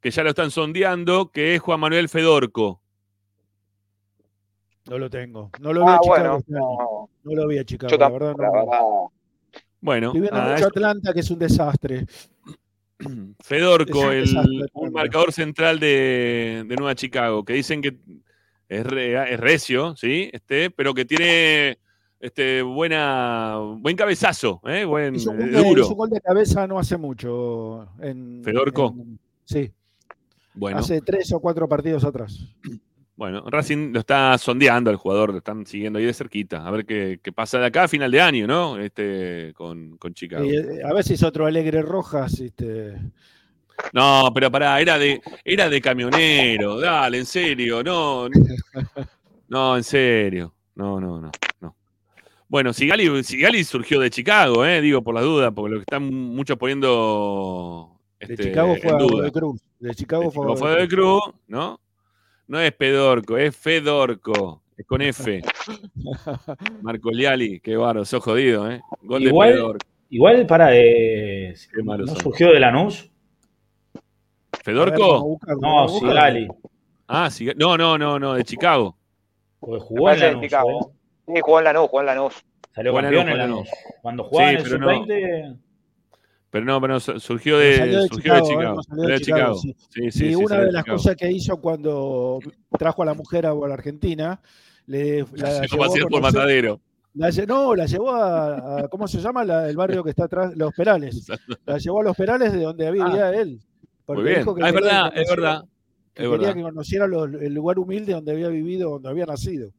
Que ya lo están sondeando, que es Juan Manuel Fedorco. No lo tengo. No lo vi Ah, a Chicago. bueno, este. No lo vi a Chicago, Yo la tampoco, verdad. la no. verdad. Bueno, Estoy viendo mucho Atlanta, que es un desastre. Fedorco, Es un el, un marcador central de, de Nueva Chicago, que dicen que es, re- es recio, ¿sí? Este, pero que tiene este, buena, buen cabezazo, ¿eh? buen, Hizo un, eh, gol de, duro. hizo un gol de cabeza no hace mucho. En, ¿Fedorco? en- sí, Bueno, hace tres o cuatro partidos atrás. Bueno, Racing lo está sondeando al jugador, lo están siguiendo ahí de cerquita, a ver qué, qué pasa de acá a final de año, ¿no? Este, con, con Chicago. Y, eh, a ver si es otro Alegre Rojas. Este, No, pero pará, era de, era de camionero, dale, en serio, no. No, en serio. No, no, no, no. Bueno, Sigali, Sigali surgió de Chicago, eh, digo por las dudas, porque lo que están muchos poniendo de este, Chicago fue a Cruz. De Chicago De fue a Chicago fue de Cruz. Cruz, ¿no? No es Pedorco, es Fedorco, es con F. Marco Liali, qué baro, sos jodido, ¿eh? Gol de Igual, Fedorco. igual para. eh, Qué malo ¿No sos. surgió de Lanús? ¿Fedorco? No, Sigali. Ah, Sigali. No, no, no, no, de Chicago. Jugó en Lanús. de Chicago. ¿eh? Sí, jugó en Lanús, jugó en Lanús. Salió campeón en Lanús, Lanús. Cuando jugaba Sí, en el pero no. Sub-20. Pero no, pero no, surgió de, salió de surgió de Chicago. Chicago. Sí, una de las Chicago. cosas que hizo cuando trajo a la mujer a la Argentina, le, la, llevó a por matadero. la no, la llevó a, a- ¿cómo se llama? La- el barrio que está atrás, Los Perales. La llevó a Los Perales de donde vivía él. porque Muy bien. dijo que Ah, es verdad, es verdad. que Es quería verdad. que conociera los- el lugar humilde donde había vivido, donde había nacido.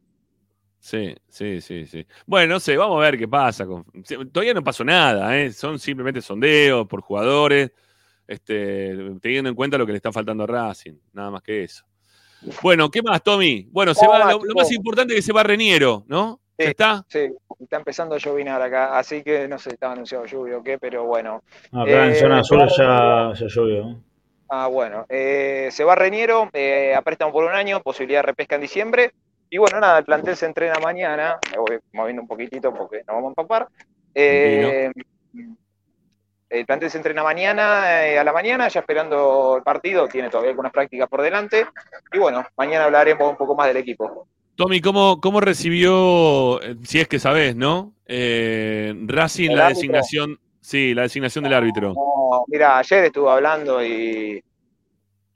Sí, sí, sí, sí. Bueno, no sé, vamos a ver qué pasa. con- Todavía no pasó nada, ¿eh? son simplemente sondeos por jugadores, este, teniendo en cuenta lo que le está faltando a Racing, nada más que eso. Bueno, ¿qué más, Tommy? Bueno, se ¿Cómo va, lo, más importante es que se va Reniero, ¿no? Sí, ¿Ya está? Sí, está empezando a llovinar acá, así que no sé si estaba anunciado lluvia o qué, pero bueno. Acá en Eh, zona va- ya, ya llovió. Ah, bueno. Eh, se va Reñero eh, a préstamo por un año, posibilidad de repesca en diciembre. Y bueno, nada, el plantel se entrena mañana. Me voy moviendo un poquitito porque nos vamos a empapar. Eh, el plantel se entrena mañana eh, a la mañana, ya esperando el partido. Tiene todavía algunas prácticas por delante. Y bueno, mañana hablaremos un poco más del equipo. Tommy, ¿cómo, cómo recibió, eh, si es que sabés, ¿no? Eh, Racing ¿El la árbitro? designación, sí, la designación del árbitro. No, mira, ayer estuve hablando y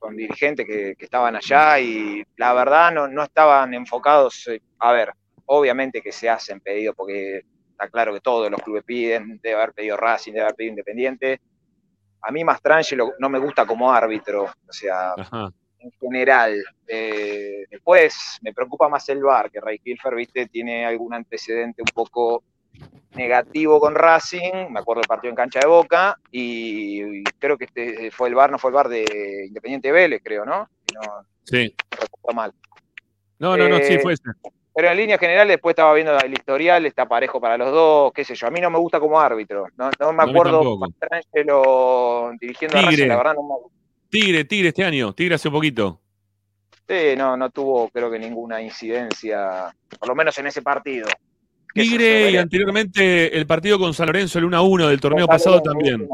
con dirigentes que, que estaban allá y la verdad no, no estaban enfocados. eh, A ver, obviamente que se hacen pedidos porque está claro que todos los clubes piden, debe haber pedido Racing, debe haber pedido Independiente. A mí Mastrangelo no me gusta como árbitro, o sea, Ajá. en general. Eh, después me preocupa más el VAR, que Ray Kilfer, viste, tiene algún antecedente un poco negativo con Racing, me acuerdo del partido en cancha de Boca, y, y creo que este fue el VAR, no fue el VAR de Independiente Vélez, creo, ¿no? Si no Sí. recuerdo mal. No, no, no, sí, Eh, fue ese. Pero en líneas generales, después estaba viendo el historial, está parejo para los dos, qué sé yo. A mí no me gusta como árbitro. No, no me acuerdo dirigiendo a Racing, la verdad no me Tigre, Tigre este año, Tigre hace poquito. Sí, no, no tuvo, creo que ninguna incidencia, por lo menos en ese partido. Tigre y anteriormente el partido con San Lorenzo, el 1 a 1 del torneo pasado también.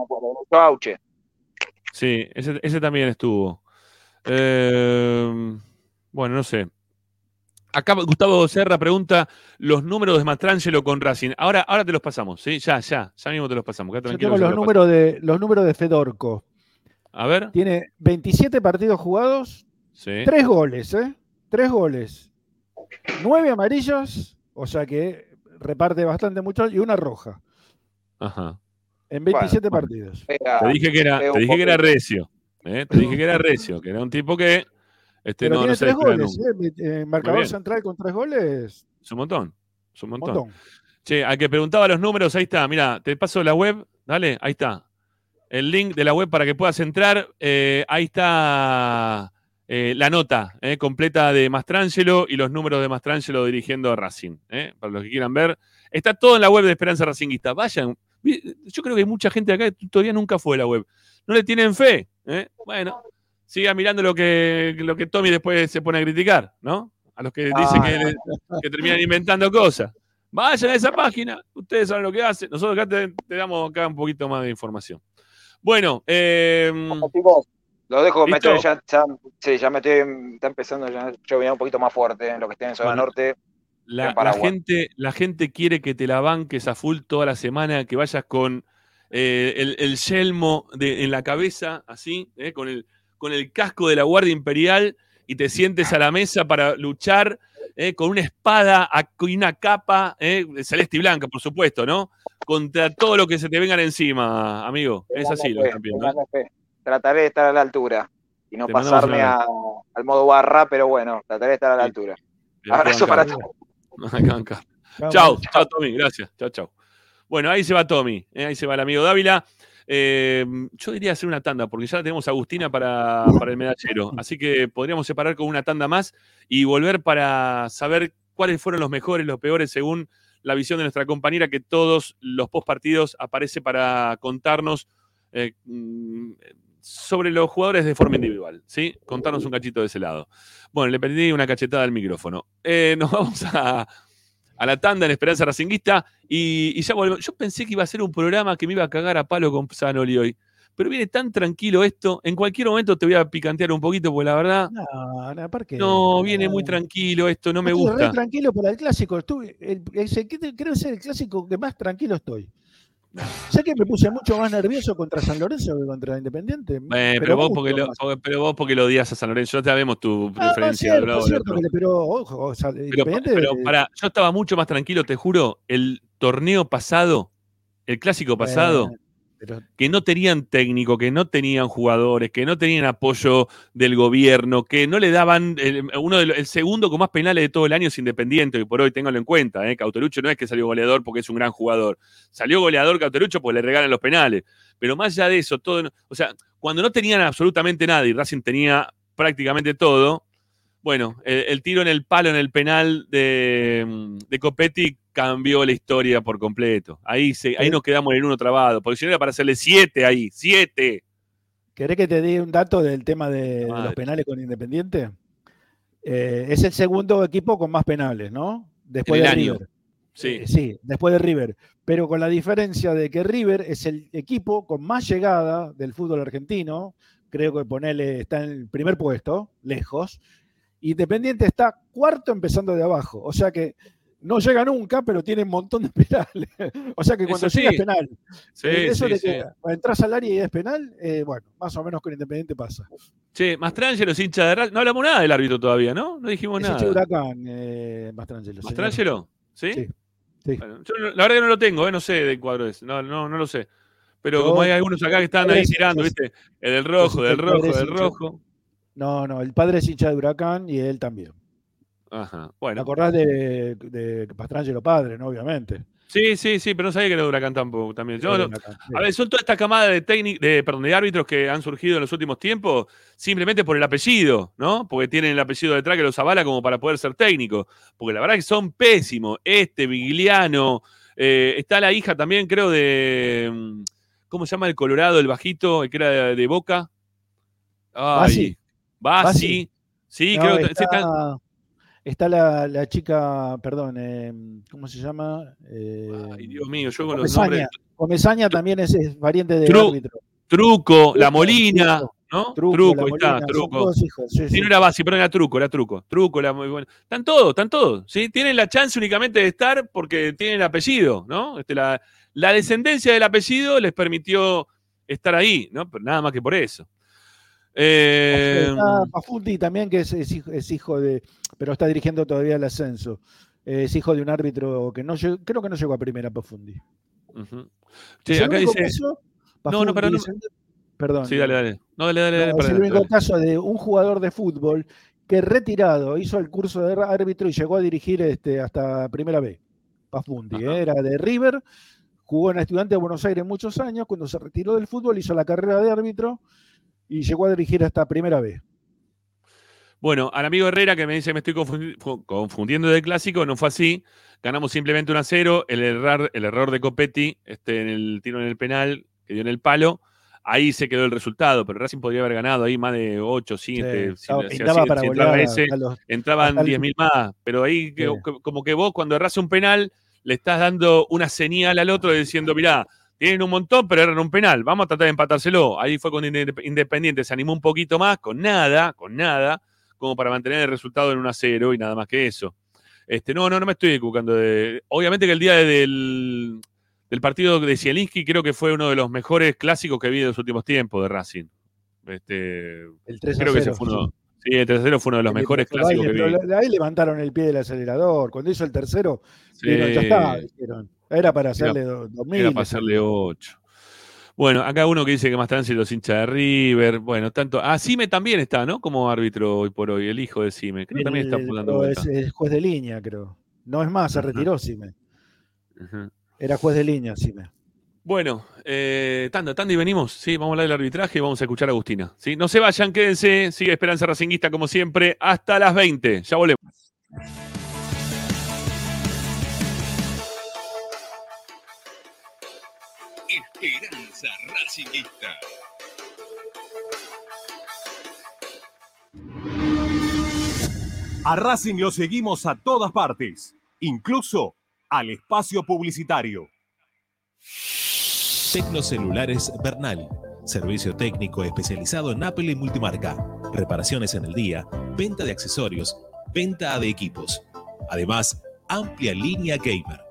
Sí, ese, ese también estuvo. Eh, bueno, no sé. Acá Gustavo Serra pregunta los números de Mastrangelo con Racing. Ahora, ahora te los pasamos, ¿sí? Ya, ya, ya mismo te los pasamos. Yo tengo los números de, los números de Fedorco. A ver. Tiene 27 partidos jugados, Sí. 3 goles, ¿eh? 3 goles. 9 amarillos, o sea que reparte bastante mucho, y una roja. Ajá. En 27 Bueno, partidos. Te dije que era, te dije que era recio. ¿eh? Te dije que era recio, que era un tipo que este, Pero no, no tiene se 3 despega goles. ¿eh? Marcador central con 3 goles. Es un montón. Es un montón. Montón. Che, al que preguntaba los números, ahí está. Mira, te paso la web. Dale, ahí está. El link de la web para que puedas entrar. Eh, ahí está eh, la nota eh, completa de Mastrangelo y los números de Mastrangelo dirigiendo a Racing. eh, para los que quieran ver. Está todo en la web de Esperanza Racinguista. Vayan. Yo creo que hay mucha gente acá que todavía nunca fue a la web. No le tienen fe. Bueno, siga mirando lo que, lo que Tommy después se pone a criticar, ¿no? A los que dicen que, terminan inventando cosas. Vayan a esa página, ustedes saben lo que hacen. Nosotros acá te, damos acá un poquito más de información. Bueno, Lo dejo, me ya, ya, sí, ya me estoy, está empezando ya llover un poquito más fuerte en lo que esté en zona Bueno, norte. la, gente, la gente quiere que te la banques a full toda la semana, que vayas con eh, el, el yelmo de- en la cabeza, así, eh, con, el, con el casco de la Guardia Imperial y te sientes a la mesa para luchar eh, con una espada y una capa, eh, celeste y blanca, por supuesto, ¿no? Contra todo lo que se te vengan encima, amigo. Es así lo que están Trataré de estar a la altura y no pasarme a- al modo barra, pero bueno, trataré de estar a la altura. Abrazo para todos. Chao, chao, Tommy. Gracias. Chao, chao. Bueno, ahí se va Tommy. eh, ahí se va el amigo Dávila. Eh, yo diría hacer una tanda, porque ya tenemos a Agustina para, para el medallero. Así que podríamos separar con una tanda más y volver para saber cuáles fueron los mejores, los peores, según la visión de nuestra compañera, que todos los post partidos aparece para contarnos eh, mm, sobre los jugadores de forma individual. ¿sí? Contarnos un cachito de ese lado. Bueno, le pedí una cachetada al micrófono. Eh, nos vamos a, a la tanda en Esperanza Racinguista y, y ya volvemos. Yo pensé que iba a ser un programa que me iba a cagar a palo con Zanoli hoy. Pero viene tan tranquilo esto. En cualquier momento te voy a picantear un poquito, porque la verdad. No, no, ¿por qué? No, viene muy tranquilo esto, no me Estoy re gusta. tranquilo para el clásico. Estuve, el, creo que es el clásico que más tranquilo estoy. Sé que me puse mucho más nervioso contra San Lorenzo que contra Independiente. Eh, pero, vos porque lo, pero vos porque lo odias a San Lorenzo. Ya sabemos tu Ah, preferencia. cierto, cierto, pero ojo, o sea, Pero, Independiente. pero pará, yo estaba mucho más tranquilo, te juro. El torneo pasado, el clásico pasado, Bueno, que no tenían técnico, que no tenían jugadores, que no tenían apoyo del gobierno, que no le daban el, uno de los- el segundo con más penales de todo el año es Independiente, y por hoy ténganlo en cuenta. ¿eh? Cauterucho no es que salió goleador porque es un gran jugador. Salió goleador Cauterucho porque le regalan los penales. Pero más allá de eso, todo, o sea, cuando no tenían absolutamente nada y Racing tenía prácticamente todo, Bueno, el, el tiro en el palo, en el penal de, de Copetti cambió la historia por completo. Ahí, se, ahí nos quedamos en uno trabado, porque si no era para hacerle siete ahí, siete. ¿Querés que te dé un dato del tema de, de los penales con Independiente? Eh, es el segundo equipo con más penales, ¿no? Después de año. River. Sí. Eh, sí, después de River. Pero con la diferencia de que River es el equipo con más llegada del fútbol argentino. Creo que ponele, está en el primer puesto, lejos. Independiente está cuarto empezando de abajo. O sea que no llega nunca, pero tiene un montón de penales. o sea que cuando llega es penal. Sí, Eh, Eso sí, entras al área y es penal, eh, bueno, más o menos con Independiente pasa. Che, Mastrangelo, hincha de. No hablamos nada del árbitro todavía, ¿no? No dijimos Es nada. de Huracán, eh, Mastrangelo. ¿Mastrangelo? ¿Sí? Sí. sí. Bueno, yo la verdad que no lo tengo, ¿eh? no sé de cuadro es. No, no, no lo sé. Pero Yo- como hay algunos acá que están ahí es tirando, ¿viste? El del rojo, del rojo, es del rojo. No, no, el padre es hincha de Huracán y él también. Ajá. ¿Te Bueno. acordás de, de Pastrangelo padre, no? Obviamente. Sí, sí, sí, pero no sabía que era de Huracán tampoco también. Yo, no- sí. a ver, son toda esta camada de de, perdón, de árbitros que han surgido en los últimos tiempos simplemente por el apellido, ¿no? Porque tienen el apellido detrás que los avala como para poder ser técnico. Porque la verdad que son pésimos. Este, Vigliano, eh, está la hija también, creo, de. mm, ¿Cómo se llama el Colorado, el bajito, el que era de, de Boca? Ay, Bassi. Bassi. Bassi. Sí, No, creo que está, está la, la chica, perdón, eh, ¿cómo se llama? Eh, Ay, Dios mío, yo con los nombres. Comesaña también es, es variante de Tru- árbitro. Truco, La Molina, Truco, ¿no? Truco, Truco, ahí está, Truco. hijos, sí, Sí, sí. no era Basi, pero era Truco, era Truco. Truco, la muy buena. Están todos, están todos, ¿sí? Tienen la chance únicamente de estar porque tienen el apellido, ¿no? Este, la, la descendencia del apellido les permitió estar ahí, ¿no? Pero nada más que por eso. Eh, Pafundi también, que es, es hijo, es hijo de, pero está dirigiendo todavía el ascenso. Eh, Es hijo de un árbitro que no llegó- creo que no llegó a primera Pafundi. el acá dice. caso, No, no, pero no- Perdón. Sí, dale, dale. No, dale, dale, dale. No, es el único dale. caso de un jugador de fútbol que retirado hizo el curso de árbitro y llegó a dirigir este, hasta primera B. Pafundi. ¿eh? era de River, jugó en Estudiante de Buenos Aires muchos años, cuando se retiró del fútbol hizo la carrera de árbitro y llegó a dirigir hasta primera B. Bueno, al amigo Herrera que me dice me estoy confundi- fu- confundiendo de clásico, no fue así. Ganamos simplemente 1 a 0. El error, el error de Copetti este, en el tiro en el penal que dio en el palo. Ahí se quedó el resultado, pero Racing podría haber ganado ahí más de 8, 7. Sí, estaba- pintaba para entraba golear ese, los- entraban hasta el- 10.000 más. Pero ahí que- como que vos cuando erras un penal le estás dando una señal al otro diciendo, mirá, tienen un montón, pero erran un penal, vamos a tratar de empatárselo. Ahí fue cuando Inde- Independiente se animó un poquito más, con nada, con nada, como para mantener el resultado en 1 a 0 y nada más que eso. Este, no, no, no me estoy equivocando. De, obviamente que el día de- del, del partido de Zielinski creo que fue uno de los mejores clásicos que vi en los últimos tiempos de Racing. Este, El 3 a creo que ese 0, fue uno, sí. el 3 a 0 fue uno de los El mejores clásicos que pero vi. ahí levantaron el pie del acelerador. Cuando hizo el tercero, Sí. dijeron, ya está, dijeron. Era para Era- hacerle do- 2000. Era para hacerle 8. Bueno, acá uno que dice que más trance los hinchas de River. Bueno, tanto. Ah, Sime también está, ¿no? Como árbitro hoy por hoy, el hijo de Sime. Creo que también está vuelta. es, es juez de línea, creo. No es más, se retiró Sime. Ujú. Era juez de línea, Sime. Bueno, eh, tanda, tanda y venimos. Sí, vamos a hablar del arbitraje y vamos a escuchar a Agustina. ¿sí? No se vayan, quédense. Sigue Esperanza Racinguista como siempre. Hasta las 20. Ya volvemos. Esperanza Racingista. A Racing lo seguimos a todas partes, incluso al espacio publicitario. Tecnocelulares Bernal. Servicio técnico especializado en Apple y multimarca. Reparaciones en el día, venta de accesorios, venta de equipos. Además, amplia línea gamer.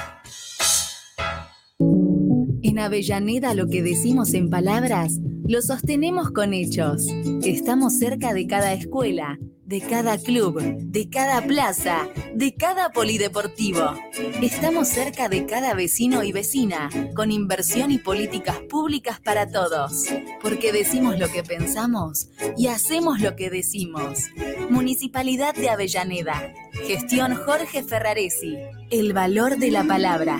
En Avellaneda lo que decimos en palabras, lo sostenemos con hechos. Estamos cerca de cada escuela, de cada club, de cada plaza, de cada polideportivo. Estamos cerca de cada vecino y vecina, con inversión y políticas públicas para todos. Porque decimos lo que pensamos y hacemos lo que decimos. Municipalidad de Avellaneda. Gestión Jorge Ferraresi. El valor de la palabra.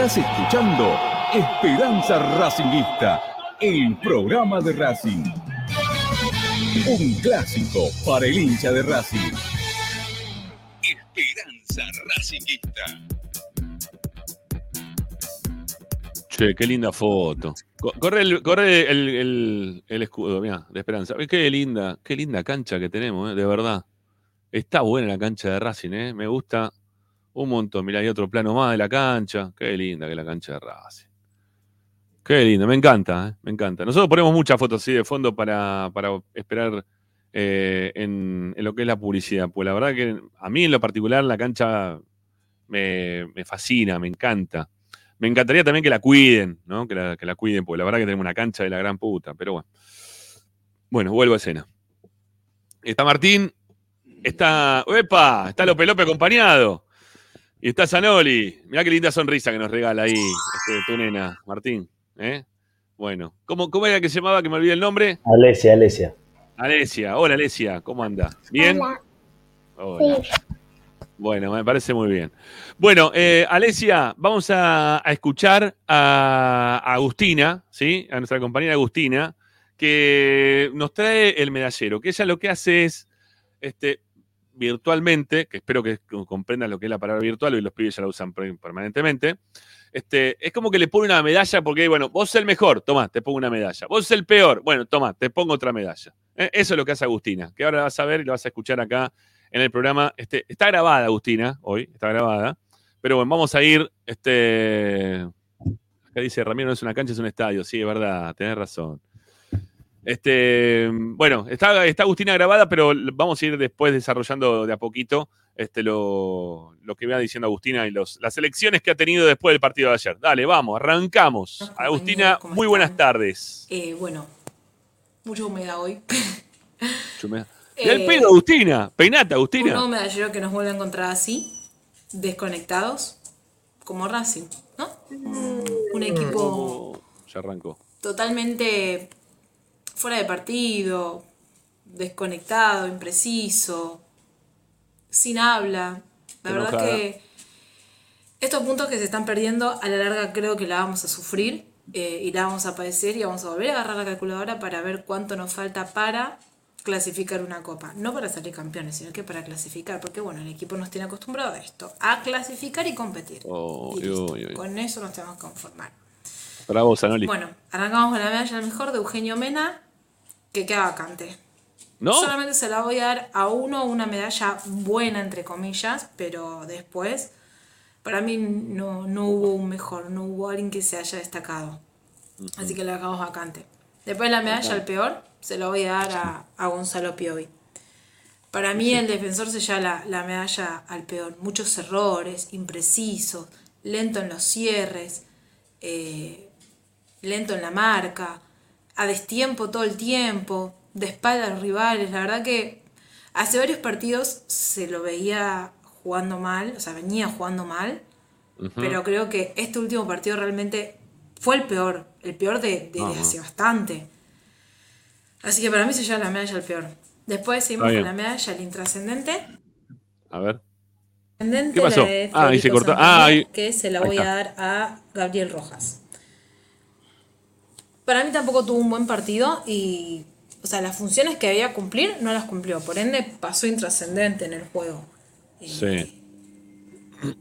Estás escuchando Esperanza Racingista, el programa de Racing. Un clásico para el hincha de Racing. Esperanza Racingista. Che, qué linda foto. Co- Corre el, corre el escudo, mira, de Esperanza. Qué linda, qué linda cancha que tenemos, eh, de verdad. Está buena la cancha de Racing, ¿eh? Me gusta un montón. Mira, hay otro plano más de la cancha. Qué linda que la cancha de Racing. Qué linda, me encanta, ¿eh? me encanta. Nosotros ponemos muchas fotos así de fondo para, para esperar eh, en, en lo que es la publicidad. Pues la verdad que a mí en lo particular la cancha me, me fascina, me encanta. Me encantaría también que la cuiden, ¿no? Que la, que la cuiden, porque la verdad que tenemos una cancha de la gran puta, pero bueno. Bueno, vuelvo a escena. Está Martín, está. ¡Epa! Está Lope Lope acompañado. Y está Zanoli. Mirá qué linda sonrisa que nos regala ahí este, tu nena, Martín. ¿eh? Bueno, ¿cómo, ¿cómo era que se llamaba? Que me olvidé el nombre. Alesia, Alesia. Alesia. Hola, Alesia. ¿Cómo anda? ¿Bien? Hola. Bueno, me parece muy bien. Bueno, eh, Alesia, vamos a, a escuchar a, a Agustina, ¿sí? A nuestra compañera Agustina, que nos trae el medallero, que ella lo que hace es, este, virtualmente, que espero que comprendan lo que es la palabra virtual, y los pibes ya la usan per- permanentemente, este, es como que le pone una medalla porque, bueno, vos sos el mejor, toma, te pongo una medalla. Vos sos el peor, bueno, toma, te pongo otra medalla. Eh, Eso es lo que hace Agustina, que ahora vas a ver y lo vas a escuchar acá en el programa. Este, está grabada, Agustina, hoy, está grabada. Pero bueno, vamos a ir, este... Acá dice, Ramiro no es una cancha, es un estadio. Sí, es verdad, tenés razón. Este, bueno, está, está Agustina grabada, pero vamos a ir después desarrollando de a poquito este, lo, lo que va diciendo Agustina y los, las elecciones que ha tenido después del partido de ayer. Dale, vamos, arrancamos. Agustina, muy buenas tardes. Eh, bueno, mucha humedad hoy. Eh, Y el pedo, Agustina. Peinate, Un Agustina. nuevo medallero que nos vuelve a encontrar así, desconectados, como Racing, ¿no? Un, un equipo Oh, ya arrancó. totalmente fuera de partido, desconectado, impreciso, sin habla. La verdad que estos puntos que se están perdiendo, a la larga creo que la vamos a sufrir eh, y la vamos a padecer y vamos a volver a agarrar la calculadora para ver cuánto nos falta para clasificar una copa. No para salir campeones, sino que para clasificar, porque bueno, el equipo nos tiene acostumbrado a esto, a clasificar y competir. Oh, Y listo. Con eso nos tenemos que conformar. Para vos, Anoli. Bueno, arrancamos con la medalla mejor de Eugenio Mena, que queda vacante. ¿No? Solamente se la voy a dar a uno, una medalla buena, entre comillas, pero después, para mí no, no hubo un mejor, no hubo alguien que se haya destacado. Así que la dejamos vacante. Después la medalla al peor, se la voy a dar a, a Gonzalo Piovi. Para mí el defensor se lleva la, la medalla al peor. Muchos errores, imprecisos, lento en los cierres, eh, lento en la marca, a destiempo todo el tiempo, de espalda a los rivales. La verdad que hace varios partidos se lo veía jugando mal, o sea, venía jugando mal, pero creo que este último partido realmente fue el peor, el peor de, de hace bastante. Así que para mí se lleva la medalla al peor. Después seguimos con la medalla al intrascendente. A ver. ¿Qué pasó? la de Ah, ahí se cortó. Ah, ahí- que se la voy a dar a Gabriel Rojas. Para mí tampoco tuvo un buen partido y, o sea, las funciones que debía cumplir no las cumplió. Por ende, pasó intrascendente en el juego. Sí.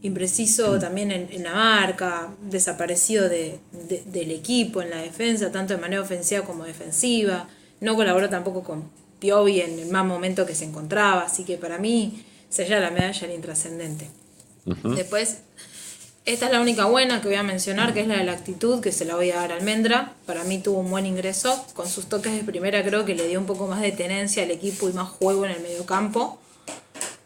Impreciso también en, en la marca, desaparecido de- de- del equipo, en la defensa, tanto de manera ofensiva como defensiva. No colaboró tampoco con Piovi en el más momento que se encontraba. Así que para mí se lleva la medalla al intrascendente. Después, esta es la única buena que voy a mencionar, que es la de la actitud, que se la voy a dar a Almendra. Para mí tuvo un buen ingreso. Con sus toques de primera creo que le dio un poco más de tenencia al equipo y más juego en el mediocampo.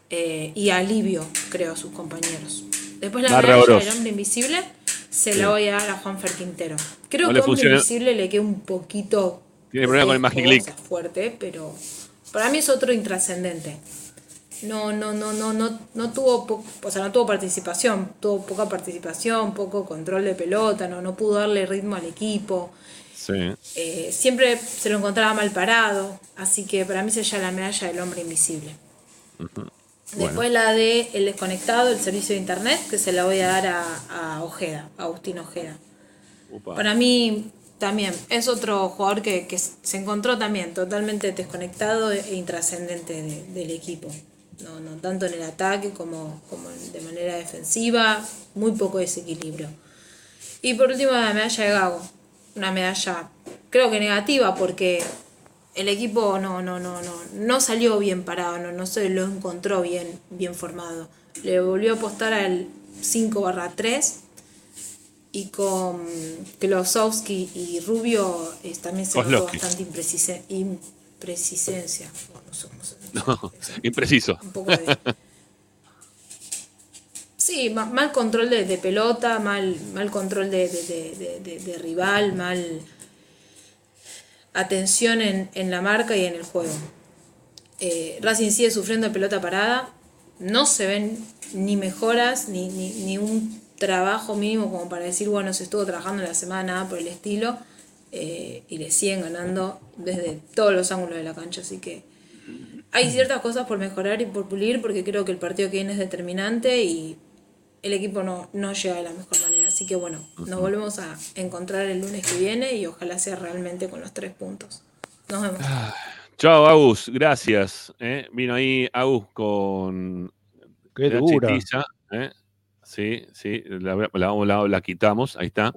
Eh, y alivio, creo, a sus compañeros. Después la medalla del hombre invisible se Sí. la voy a dar a Juan Quintero. Creo No que hombre invisible le queda un poquito Tiene problema con el Magic fuerte, pero para mí es otro intrascendente. No, no, no, no, no, no tuvo, po- o sea, no tuvo participación, tuvo poca participación, poco control de pelota, no, no pudo darle ritmo al equipo. Sí. Eh, siempre se lo encontraba mal parado, así que para mí se llama la medalla del hombre invisible. Después la de el desconectado, el servicio de internet, que se la voy a dar a, a Ojeda, a Agustín Ojeda. Para mí también es otro jugador que, que se encontró también totalmente desconectado e intrascendente de- del equipo. No, no tanto en el ataque como, como de manera defensiva, muy poco desequilibrio. Y por último la medalla de Gago, una medalla creo que negativa porque el equipo no, no, no, no, no salió bien parado, no, no se lo encontró bien, bien formado. Le volvió a apostar al 5 barra 3 y con Klosowski y Rubio eh, también se notó bastante imprecise- impresisencia. No impreciso. Un poco de- Sí, ma- mal control de, de pelota, mal, mal control de, de- rival, mal atención en, en la marca y en el juego. Eh, Racing sigue sufriendo de pelota parada, no se ven ni mejoras, ni, ni, ni un trabajo mínimo como para decir, bueno, se estuvo trabajando en la semana, nada por el estilo. eh, y le siguen ganando desde todos los ángulos de la cancha. Así que hay ciertas cosas por mejorar y por pulir porque creo que el partido que viene es determinante y el equipo no, no llega de la mejor manera. Así que bueno, nos volvemos a encontrar el lunes que viene y ojalá sea realmente con los tres puntos. Nos vemos. Chao, Agus, gracias. ¿eh? Vino ahí Agus con Qué dura. chitiza, ¿eh? Sí, sí, la, la- la- la quitamos, ahí está.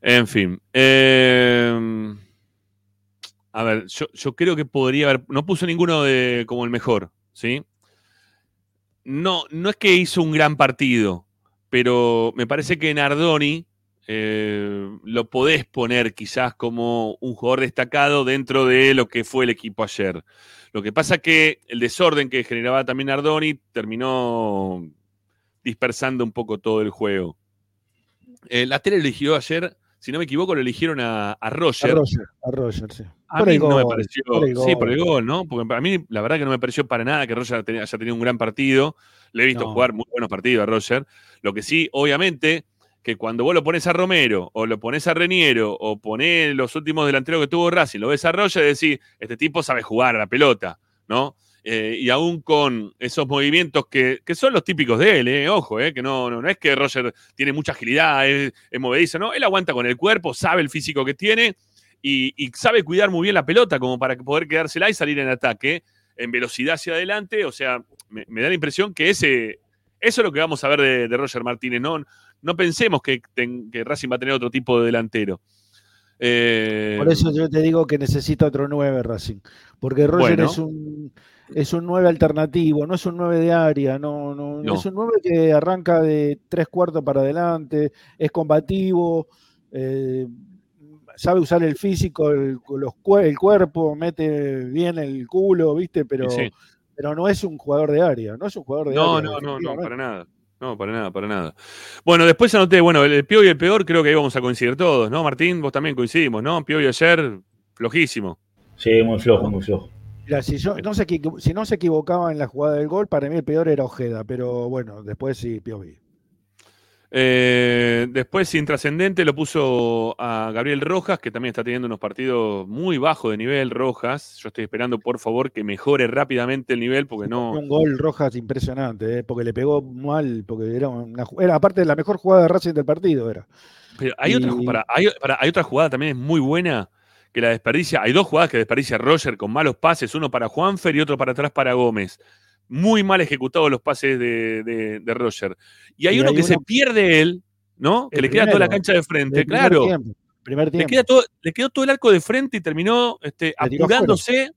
En fin. eh, a ver, yo, creo que podría haber. No puso ninguno de como el mejor, ¿sí? No, no es que hizo un gran partido, pero me parece que Nardoni eh, lo podés poner quizás como un jugador destacado dentro de lo que fue el equipo ayer. Lo que pasa que el desorden que generaba también Nardoni terminó dispersando un poco todo el juego. Eh, la tele eligió ayer, si no me equivoco, lo eligieron a, a Roger. A Roger, a Roger, sí. A Por mí el no me pareció. por el Sí, por el gol, ¿no? Porque para mí, la verdad que no me pareció para nada que Roger haya tenido un gran partido. Le he visto No. jugar muy buenos partidos a Roger. Lo que sí, obviamente, que cuando vos lo pones a Romero, o lo pones a Reniero, o ponés los últimos delanteros que tuvo Racing, lo ves a Roger y decís, este tipo sabe jugar a la pelota, ¿no? Eh, y aún con esos movimientos que, que son los típicos de él, ¿eh? ojo, ¿eh? que no, no, no es que Roger tiene mucha agilidad, es, es movedizo, ¿no? Él aguanta con el cuerpo, sabe el físico que tiene y, y sabe cuidar muy bien la pelota como para poder quedársela y salir en ataque en velocidad hacia adelante. O sea, me, me da la impresión que ese, eso es lo que vamos a ver de, de Roger Martínez. No, no pensemos que, ten- que Racing va a tener otro tipo de delantero. Eh, Por eso yo te digo que necesita otro 9 Racing. Porque Roger Bueno. es un es un 9 alternativo, no es un 9 de área, no, no, No. es un 9 que arranca de tres cuartos para adelante, es combativo, eh, sabe usar el físico, el, los el cuerpo, mete bien el culo, ¿viste? Pero, Sí, pero no es un jugador de área, no es un jugador de No, área. no, no, no, definitivamente. para nada. No, para nada, para nada. Bueno, después anoté, bueno, el, el peor y el peor creo que ahí vamos a coincidir todos, ¿no? Martín, vos también coincidimos, ¿no? Pio y ayer, flojísimo. Sí, muy flojo, muy flojo. Mira, si, yo- no se, equi- si no se equivocaba en la jugada del gol, para mí el peor era Ojeda, pero bueno, después sí, Piovi. Eh, después, intrascendente, lo puso a Gabriel Rojas, que también está teniendo unos partidos muy bajos de nivel, Rojas. Yo estoy esperando, por favor, que mejore rápidamente el nivel, porque no. Un gol Rojas impresionante, eh, porque le pegó mal, porque era una era aparte de la mejor jugada de Racing del partido, era. Pero hay, otra, hay otra jugada también es muy buena que la desperdicia. Hay dos jugadas que desperdicia Roger con malos pases, uno para Juanfer y otro para atrás para Gómez. Muy mal ejecutados los pases de, de- de Roger. Y hay Y uno hay que se pierde él, ¿no? Que le queda toda la cancha de frente, el primer claro. tiempo, primer Le, queda todo, le quedó todo el arco de frente y terminó este, apurándose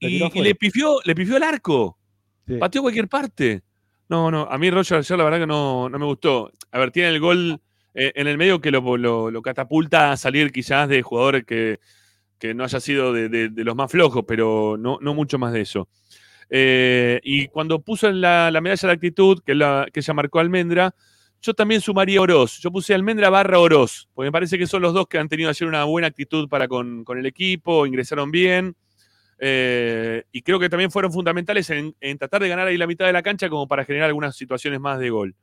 Le y, le pifió, le pifió el arco. Sí. Pateó cualquier parte. No, no, a mí Roger ayer la verdad que no, no me gustó. A ver, tiene el gol eh, en el medio que lo, lo- lo catapulta a salir quizás de jugadores que, que no haya sido de, los más flojos, pero no, no mucho más de eso. Eh, y cuando puso en la, la medalla de actitud, que, la, que ella marcó Almendra, yo también sumaría Oroz. Yo puse Almendra barra Oroz, porque me parece que son los dos que han tenido ayer una buena actitud para con, con el equipo, ingresaron bien. eh, y creo que también fueron fundamentales en, tratar de ganar ahí la mitad de la cancha como para generar algunas situaciones más de gol.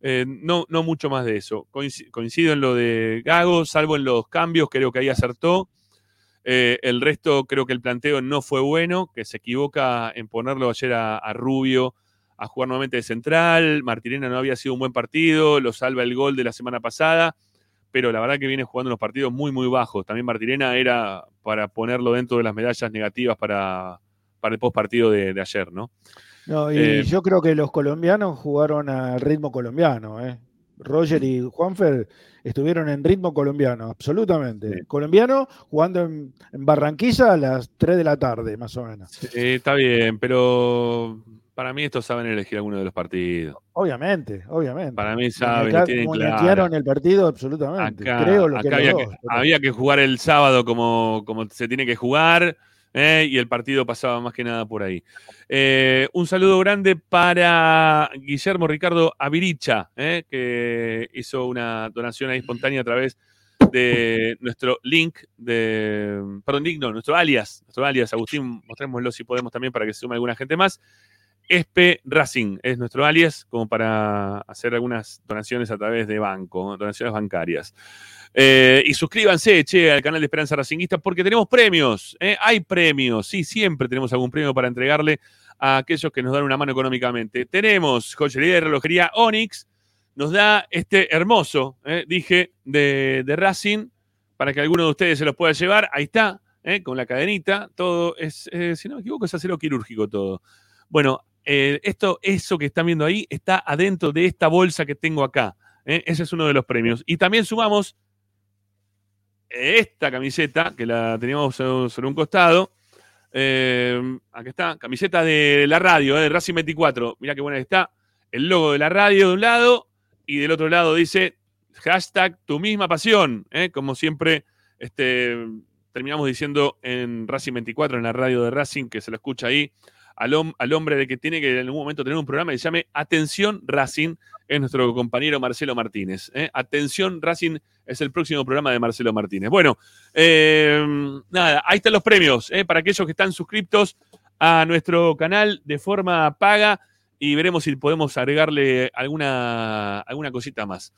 Eh, no, no mucho más de eso. Coinci- Coincido en lo de Gago, salvo en los cambios, creo que ahí acertó. Eh, el resto creo que el planteo no fue bueno, que se equivoca en ponerlo ayer a, a Rubio a jugar nuevamente de central. Martirena no había sido un buen partido, lo salva el gol de la semana pasada, pero la verdad que viene jugando unos partidos muy, muy bajos. También Martirena era para ponerlo dentro de las medallas negativas para, para el post partido de, de ayer, ¿no? No, y Eh, yo creo que los colombianos jugaron al ritmo colombiano, ¿eh? Roger y Juanfer estuvieron en ritmo colombiano, absolutamente. Colombiano jugando en, en Barranquilla a las 3 de la tarde, más o menos. Eh, está bien, pero para mí estos saben elegir alguno de los partidos. Obviamente, obviamente. Para mí saben, lo tienen claro. el partido absolutamente. Acá, Creo lo que acá había, que, pero- había que jugar el sábado como, como se tiene que jugar ¿eh? y el partido pasaba más que nada por ahí. Eh, un saludo grande para Guillermo Ricardo Aviricha, ¿eh? que hizo una donación ahí espontánea a través de nuestro link de. Perdón, link no, nuestro alias. Nuestro alias, Agustín, mostrémoslo si podemos también para que se sume alguna gente más. Espe Racing es nuestro alias, como para hacer algunas donaciones a través de banco, donaciones bancarias. Eh, y suscríbanse, che, al canal de Esperanza Racinguista, porque tenemos premios. ¿eh? Hay premios, sí, siempre tenemos algún premio para entregarle a aquellos que nos dan una mano económicamente. Tenemos joyería de relojería Onyx, nos da este hermoso, ¿eh? dije, de, de Racing, para que alguno de ustedes se los pueda llevar. Ahí está, con la cadenita, todo es, si no me equivoco, es acero quirúrgico todo. Bueno, eh, esto, eso que están viendo ahí está adentro de esta bolsa que tengo acá. ¿eh? Ese es uno de los premios. Y también sumamos esta camiseta, que la teníamos sobre un costado. Eh, aquí está, camiseta de la radio, de Racing 24. Mirá qué buena está. El logo de la radio de un lado y del otro lado dice hashtag tu misma pasión. Como siempre, este, terminamos diciendo en Racing 24, en la radio de Racing, que se lo escucha ahí, al, al hombre de que tiene que en algún momento tener un programa que se llame Atención Racing, es nuestro compañero Marcelo Martínez. ¿eh? Atención Racing es el próximo programa de Marcelo Martínez. Bueno, eh, nada, ahí están los premios ¿eh? para aquellos que están suscriptos a nuestro canal de forma paga y veremos si podemos agregarle alguna, alguna cosita más.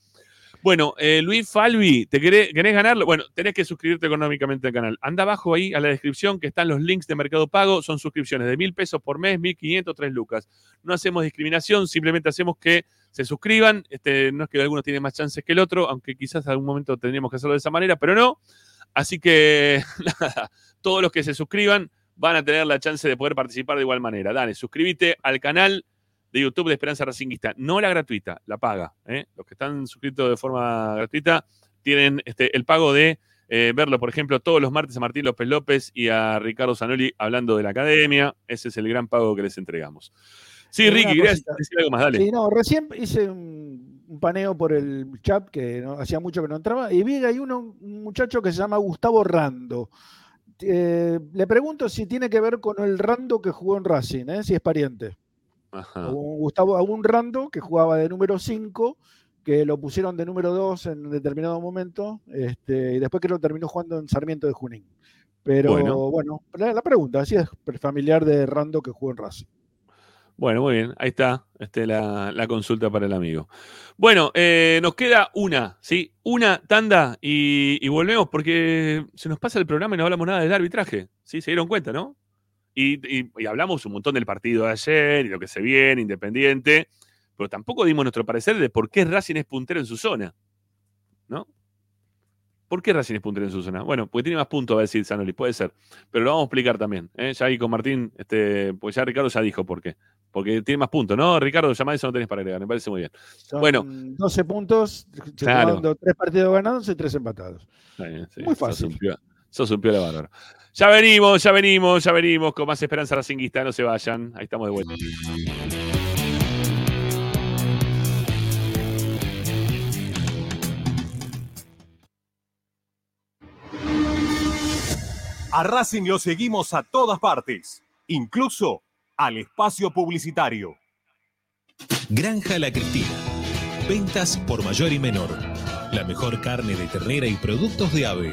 Bueno, eh, Luis Falvi, ¿te querés, ganarlo? Bueno, tenés que suscribirte económicamente al canal. Anda abajo ahí a la descripción que están los links de Mercado Pago. Son suscripciones de mil pesos por mes, mil quinientos, tres lucas. No hacemos discriminación, simplemente hacemos que se suscriban. Este, no es que alguno tiene más chances que el otro, aunque quizás en algún momento tendríamos que hacerlo de esa manera, pero no. Así que, nada, todos los que se suscriban van a tener la chance de poder participar de igual manera. Dale, suscríbete al canal de YouTube de Esperanza Racinguista. No la gratuita, la paga. ¿eh? Los que están suscritos de forma gratuita tienen este, el pago de eh, verlo, por ejemplo, todos los martes a Martín López López y a Ricardo Zanoli hablando de la academia. Ese es el gran pago que les entregamos. Sí, Ricky, querías decir algo más, dale. Sí, no, recién hice un, un paneo por el chat que no- hacía mucho que no entraba y vi que hay uno, un muchacho que se llama Gustavo Rando. Eh, le pregunto si tiene que ver con el Rando que jugó en Racing, ¿eh? si es pariente. Ajá. Un Gustavo, un Rando que jugaba de número 5, que lo pusieron de número 2 en determinado momento, este, y después que lo terminó jugando en Sarmiento de Junín. Pero Bueno. bueno, la, la pregunta, si es familiar de Rando que jugó en Racing. Bueno, muy bien, ahí está este, la, la consulta para el amigo. Bueno, eh, nos queda una, ¿sí? Una tanda y, y volvemos porque se nos pasa el programa y no hablamos nada del arbitraje, ¿sí? Se dieron cuenta, ¿no? Y, y- y hablamos un montón del partido de ayer y lo que se viene, Independiente, pero tampoco dimos nuestro parecer de por qué Racing es puntero en su zona, ¿no? ¿Por qué Racing es puntero en su zona? Bueno, porque tiene más puntos, va a decir Sanoli, puede ser. Pero lo vamos a explicar también. ¿eh? Ya ahí con Martín, este, pues ya Ricardo ya dijo por qué. Porque tiene más puntos, ¿no? Ricardo, llama eso, no tenés para agregar, me parece muy bien. Son Bueno, 12 puntos, Claro. tres partidos ganados y tres empatados. bien, sí, Muy fácil. Sos un piola bárbaro. Ya venimos, ya venimos, ya venimos con más esperanza racinguista, no se vayan. Ahí estamos de vuelta. A Racing lo seguimos a todas partes, incluso al espacio publicitario. Granja La Cristina. Ventas por mayor y menor. La mejor carne de ternera y productos de ave.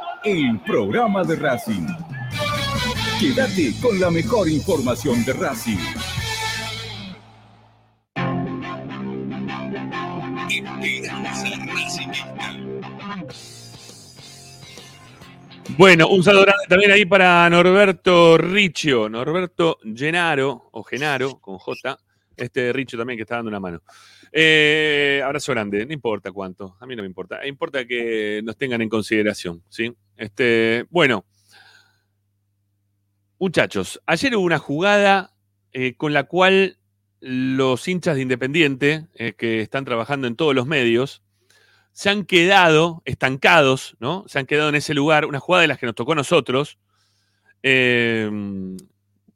el programa de Racing. Quédate con la mejor información de Racing. Bueno, un saludo grande también ahí para Norberto Riccio, Norberto Genaro, o Genaro, con J, este Riccio también que está dando una mano. Eh, abrazo grande, no importa cuánto, a mí no me importa, importa que nos tengan en consideración, ¿sí? Este, bueno, muchachos, ayer hubo una jugada eh, con la cual los hinchas de Independiente, eh, que están trabajando en todos los medios, se han quedado estancados, ¿no? Se han quedado en ese lugar, una jugada de las que nos tocó a nosotros, eh,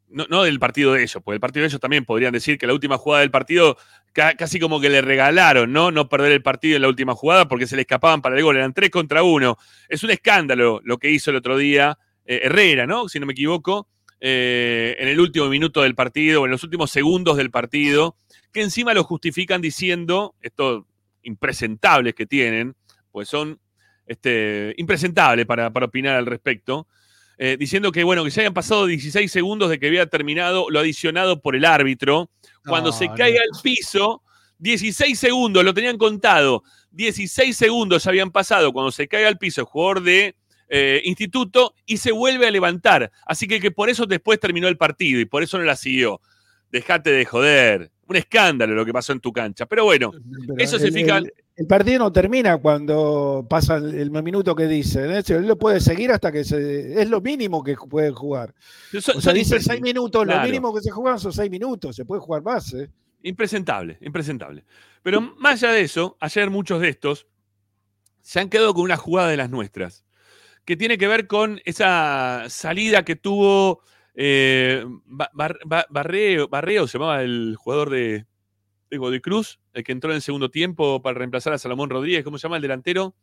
no, no del partido de ellos, porque el partido de ellos también podrían decir que la última jugada del partido casi como que le regalaron, ¿no? No perder el partido en la última jugada porque se le escapaban para el gol, eran tres contra uno. Es un escándalo lo que hizo el otro día eh, Herrera, ¿no? Si no me equivoco, eh, en el último minuto del partido, o en los últimos segundos del partido, que encima lo justifican diciendo, esto impresentables que tienen, pues son este, impresentables para, para opinar al respecto, eh, diciendo que, bueno, que se hayan pasado 16 segundos de que había terminado lo adicionado por el árbitro, cuando No, se no. caiga al piso, 16 segundos, lo tenían contado, 16 segundos habían pasado cuando se caiga al piso el jugador de eh, instituto y se vuelve a levantar. Así que, que por eso después terminó el partido y por eso no la siguió. Dejate de joder. Un escándalo lo que pasó en tu cancha. Pero bueno, Pero eso el, se fija. el- el partido no termina cuando pasa el, minuto que dice. ¿eh? Él lo puede seguir hasta que se. Es lo mínimo que puede jugar. O sea, son dice seis minutos. Lo mínimo que se juegan son seis minutos. Se puede jugar más. ¿eh? Impresentable, impresentable. Pero más allá de eso, ayer muchos de estos se han quedado con una jugada de las nuestras, que tiene que ver con esa salida que tuvo eh, Ba- Bar- Ba- Barreo, Barreo, se llamaba el jugador de, de Godoy Cruz, el que entró en el segundo tiempo para reemplazar a Salomón Rodríguez, ¿cómo se llama el delantero?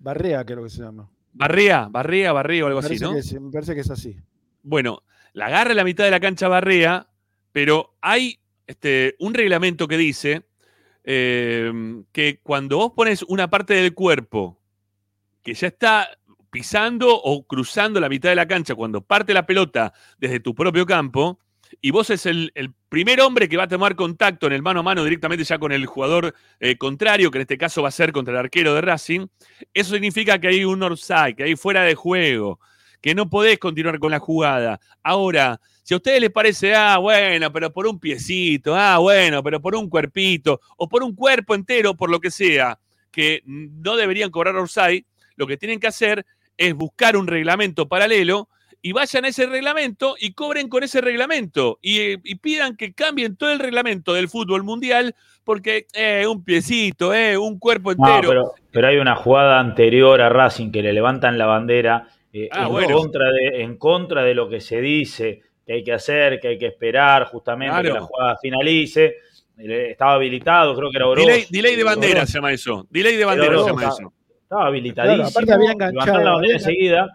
Barrea, creo que se llama. Barrea, Barrea, Barreo, algo Me así, ¿no? es- me parece que es así. Bueno, la agarra en la mitad de la cancha Barrea, pero hay este, un reglamento que dice eh, que cuando vos pones una parte del cuerpo que ya está pisando o cruzando la mitad de la cancha cuando parte la pelota desde tu propio campo y vos es el, primer hombre que va a tomar contacto en el mano a mano directamente ya con el jugador eh, contrario, que en este caso va a ser contra el arquero de Racing, eso significa que hay un offside, que hay fuera de juego, que no podés continuar con la jugada. Ahora, si a ustedes les parece, ah, bueno, pero por un piecito, ah, bueno, pero por un cuerpito, o por un cuerpo entero, por lo que sea, que no deberían cobrar offside, lo que tienen que hacer es buscar un reglamento paralelo y vayan a ese reglamento y cobren con ese reglamento y, y pidan que cambien todo el reglamento del fútbol mundial porque eh, un piecito, eh, un cuerpo No, entero. pero, pero hay una jugada anterior a Racing que le levantan la bandera eh, Ah, en, bueno. contra de, en contra de lo que se dice que hay que hacer, que hay que esperar justamente que la jugada finalice. Eh, Estaba habilitado, creo que era Oroz. delay, delay de bandera se llama eso. Delay de bandera se llama eso. Estaba habilitadísimo. Claro, aparte había enganchado, levantaron la bandera enseguida.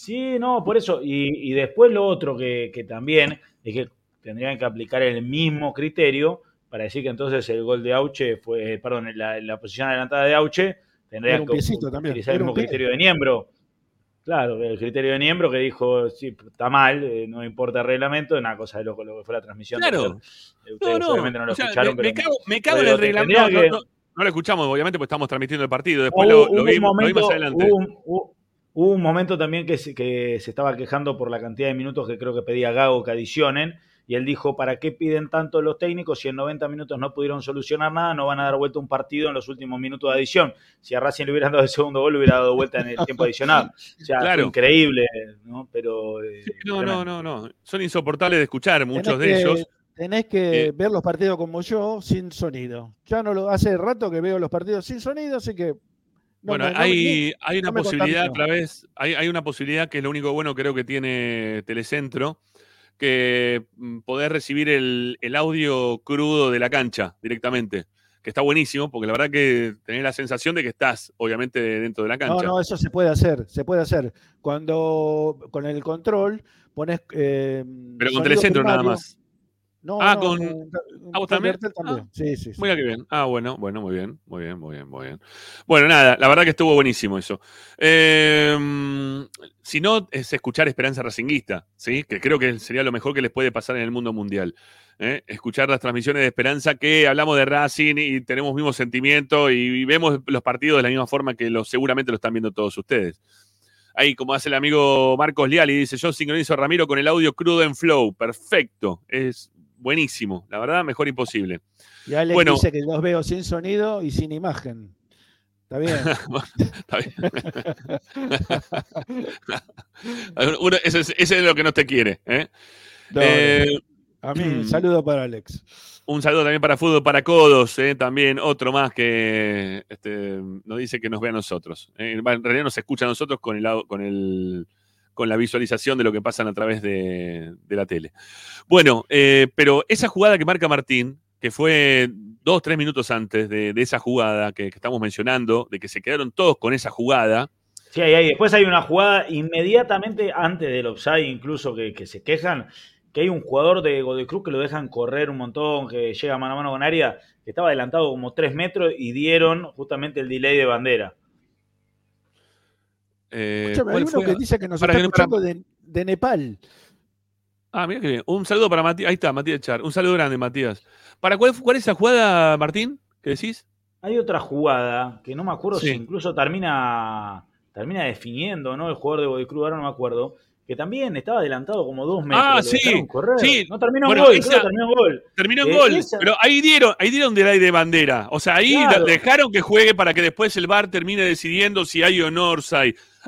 Sí, no, por eso. Y, y después lo otro que, que también es que tendrían que aplicar el mismo criterio para decir que entonces el gol de Auche fue, eh, perdón, la, la posición adelantada de Auche tendría que también, utilizar el mismo criterio de Niembro. Claro, el criterio de Niembro que dijo, sí, está mal, eh, no importa el reglamento, es una cosa de lo, lo que fue la transmisión. Claro. Eh, Ustedes No, no. obviamente no lo o sea, escucharon, me, me pero cago, me cago en el reglamento. No, que- no, no, no lo escuchamos, obviamente, porque estamos transmitiendo el partido. Después Hubo- lo, lo vimos, lo vimos momento- adelante. hubo un- hubo- hubo un momento también que se, que se estaba quejando por la cantidad de minutos que creo que pedía Gago que adicionen. Y él dijo, ¿para qué piden tanto los técnicos si en 90 minutos no pudieron solucionar nada? No van a dar vuelta un partido en los últimos minutos de adición. Si a Racing le hubieran dado el segundo gol, le hubiera dado vuelta en el tiempo adicional. O sea, Claro. increíble, ¿no? Pero... eh, No, no, no, no. Son insoportables de escuchar muchos Tenés de que- ellos. Tenés que Eh, ver los partidos como yo, sin sonido. Ya no lo hace rato que veo los partidos sin sonido, así que. No bueno, no hay, hay una no posibilidad a contamino. través, hay, hay una posibilidad que es lo único bueno creo que tiene Telecentro, que mm, poder recibir el, el audio crudo de la cancha directamente, que está buenísimo, porque la verdad que tenés la sensación de que estás, obviamente, dentro de la No, cancha. no, eso se puede hacer, se puede hacer. Cuando con el control pones. eh, Pero con Telecentro nada más. No, ah, no, con. ¿Ah, vos con también? También. Ah, Sí, sí, sí. Mira qué bien. Ah, bueno, bueno, muy bien, muy bien, muy bien, muy bien. Bueno, nada, la verdad que estuvo buenísimo eso. Eh, si no, es escuchar Esperanza Racinguista, ¿sí? Que creo que sería lo mejor que les puede pasar en el mundo mundial. ¿eh? Escuchar las transmisiones de Esperanza que hablamos de Racing y tenemos mismo sentimiento y, vemos los partidos de la misma forma que seguramente lo están viendo todos ustedes. Ahí, como hace el amigo Marcos Liali, dice, yo sincronizo a Ramiro con el audio crudo en flow. Perfecto. Es buenísimo. La verdad, mejor imposible. Y Alex Bueno. dice que los veo sin sonido y sin imagen. Está bien. Está bien. Uno- ese, es, ese es lo que no te quiere. ¿eh? No, Eh, A mí, un saludo para Alex. Un saludo también para Fútbol para Codos, ¿eh? también otro más que este, nos dice que nos ve a nosotros. ¿eh? En realidad nos escucha a nosotros con, el, con, el, con la visualización de lo que pasan a través de, la tele. Bueno, eh, pero esa jugada que marca Martín, que fue dos, tres minutos antes de, esa jugada que, estamos mencionando, de que se quedaron todos con esa jugada, Sí, ahí, ahí. después hay una jugada inmediatamente antes del offside, incluso que, se quejan, que hay un jugador de Godecruz que lo dejan correr un montón, que llega mano a mano con área, que estaba adelantado como tres metros y dieron justamente el delay de bandera. Eh, Escúchame, hay ¿cuál uno fue? que dice que nos Para está que para- escuchando de, de Nepal. Ah, mira qué bien. Un saludo para Matías. Ahí está, Matías Char. Un saludo grande, Matías. ¿Para cuál, cuál es esa jugada, Martín? ¿Qué decís? Hay otra jugada que no me acuerdo Sí. si incluso termina, termina definiendo, ¿no? El jugador de Godecruz, ahora no me acuerdo, que también estaba adelantado como dos metros. Ah, sí, correr. sí. No terminó Bueno, en gol, esa- que terminó en gol. Terminó en Eh, gol, esa- pero ahí dieron, ahí dieron delay de bandera. O sea, ahí Claro. dejaron que juegue para que después el VAR termine decidiendo si hay o no.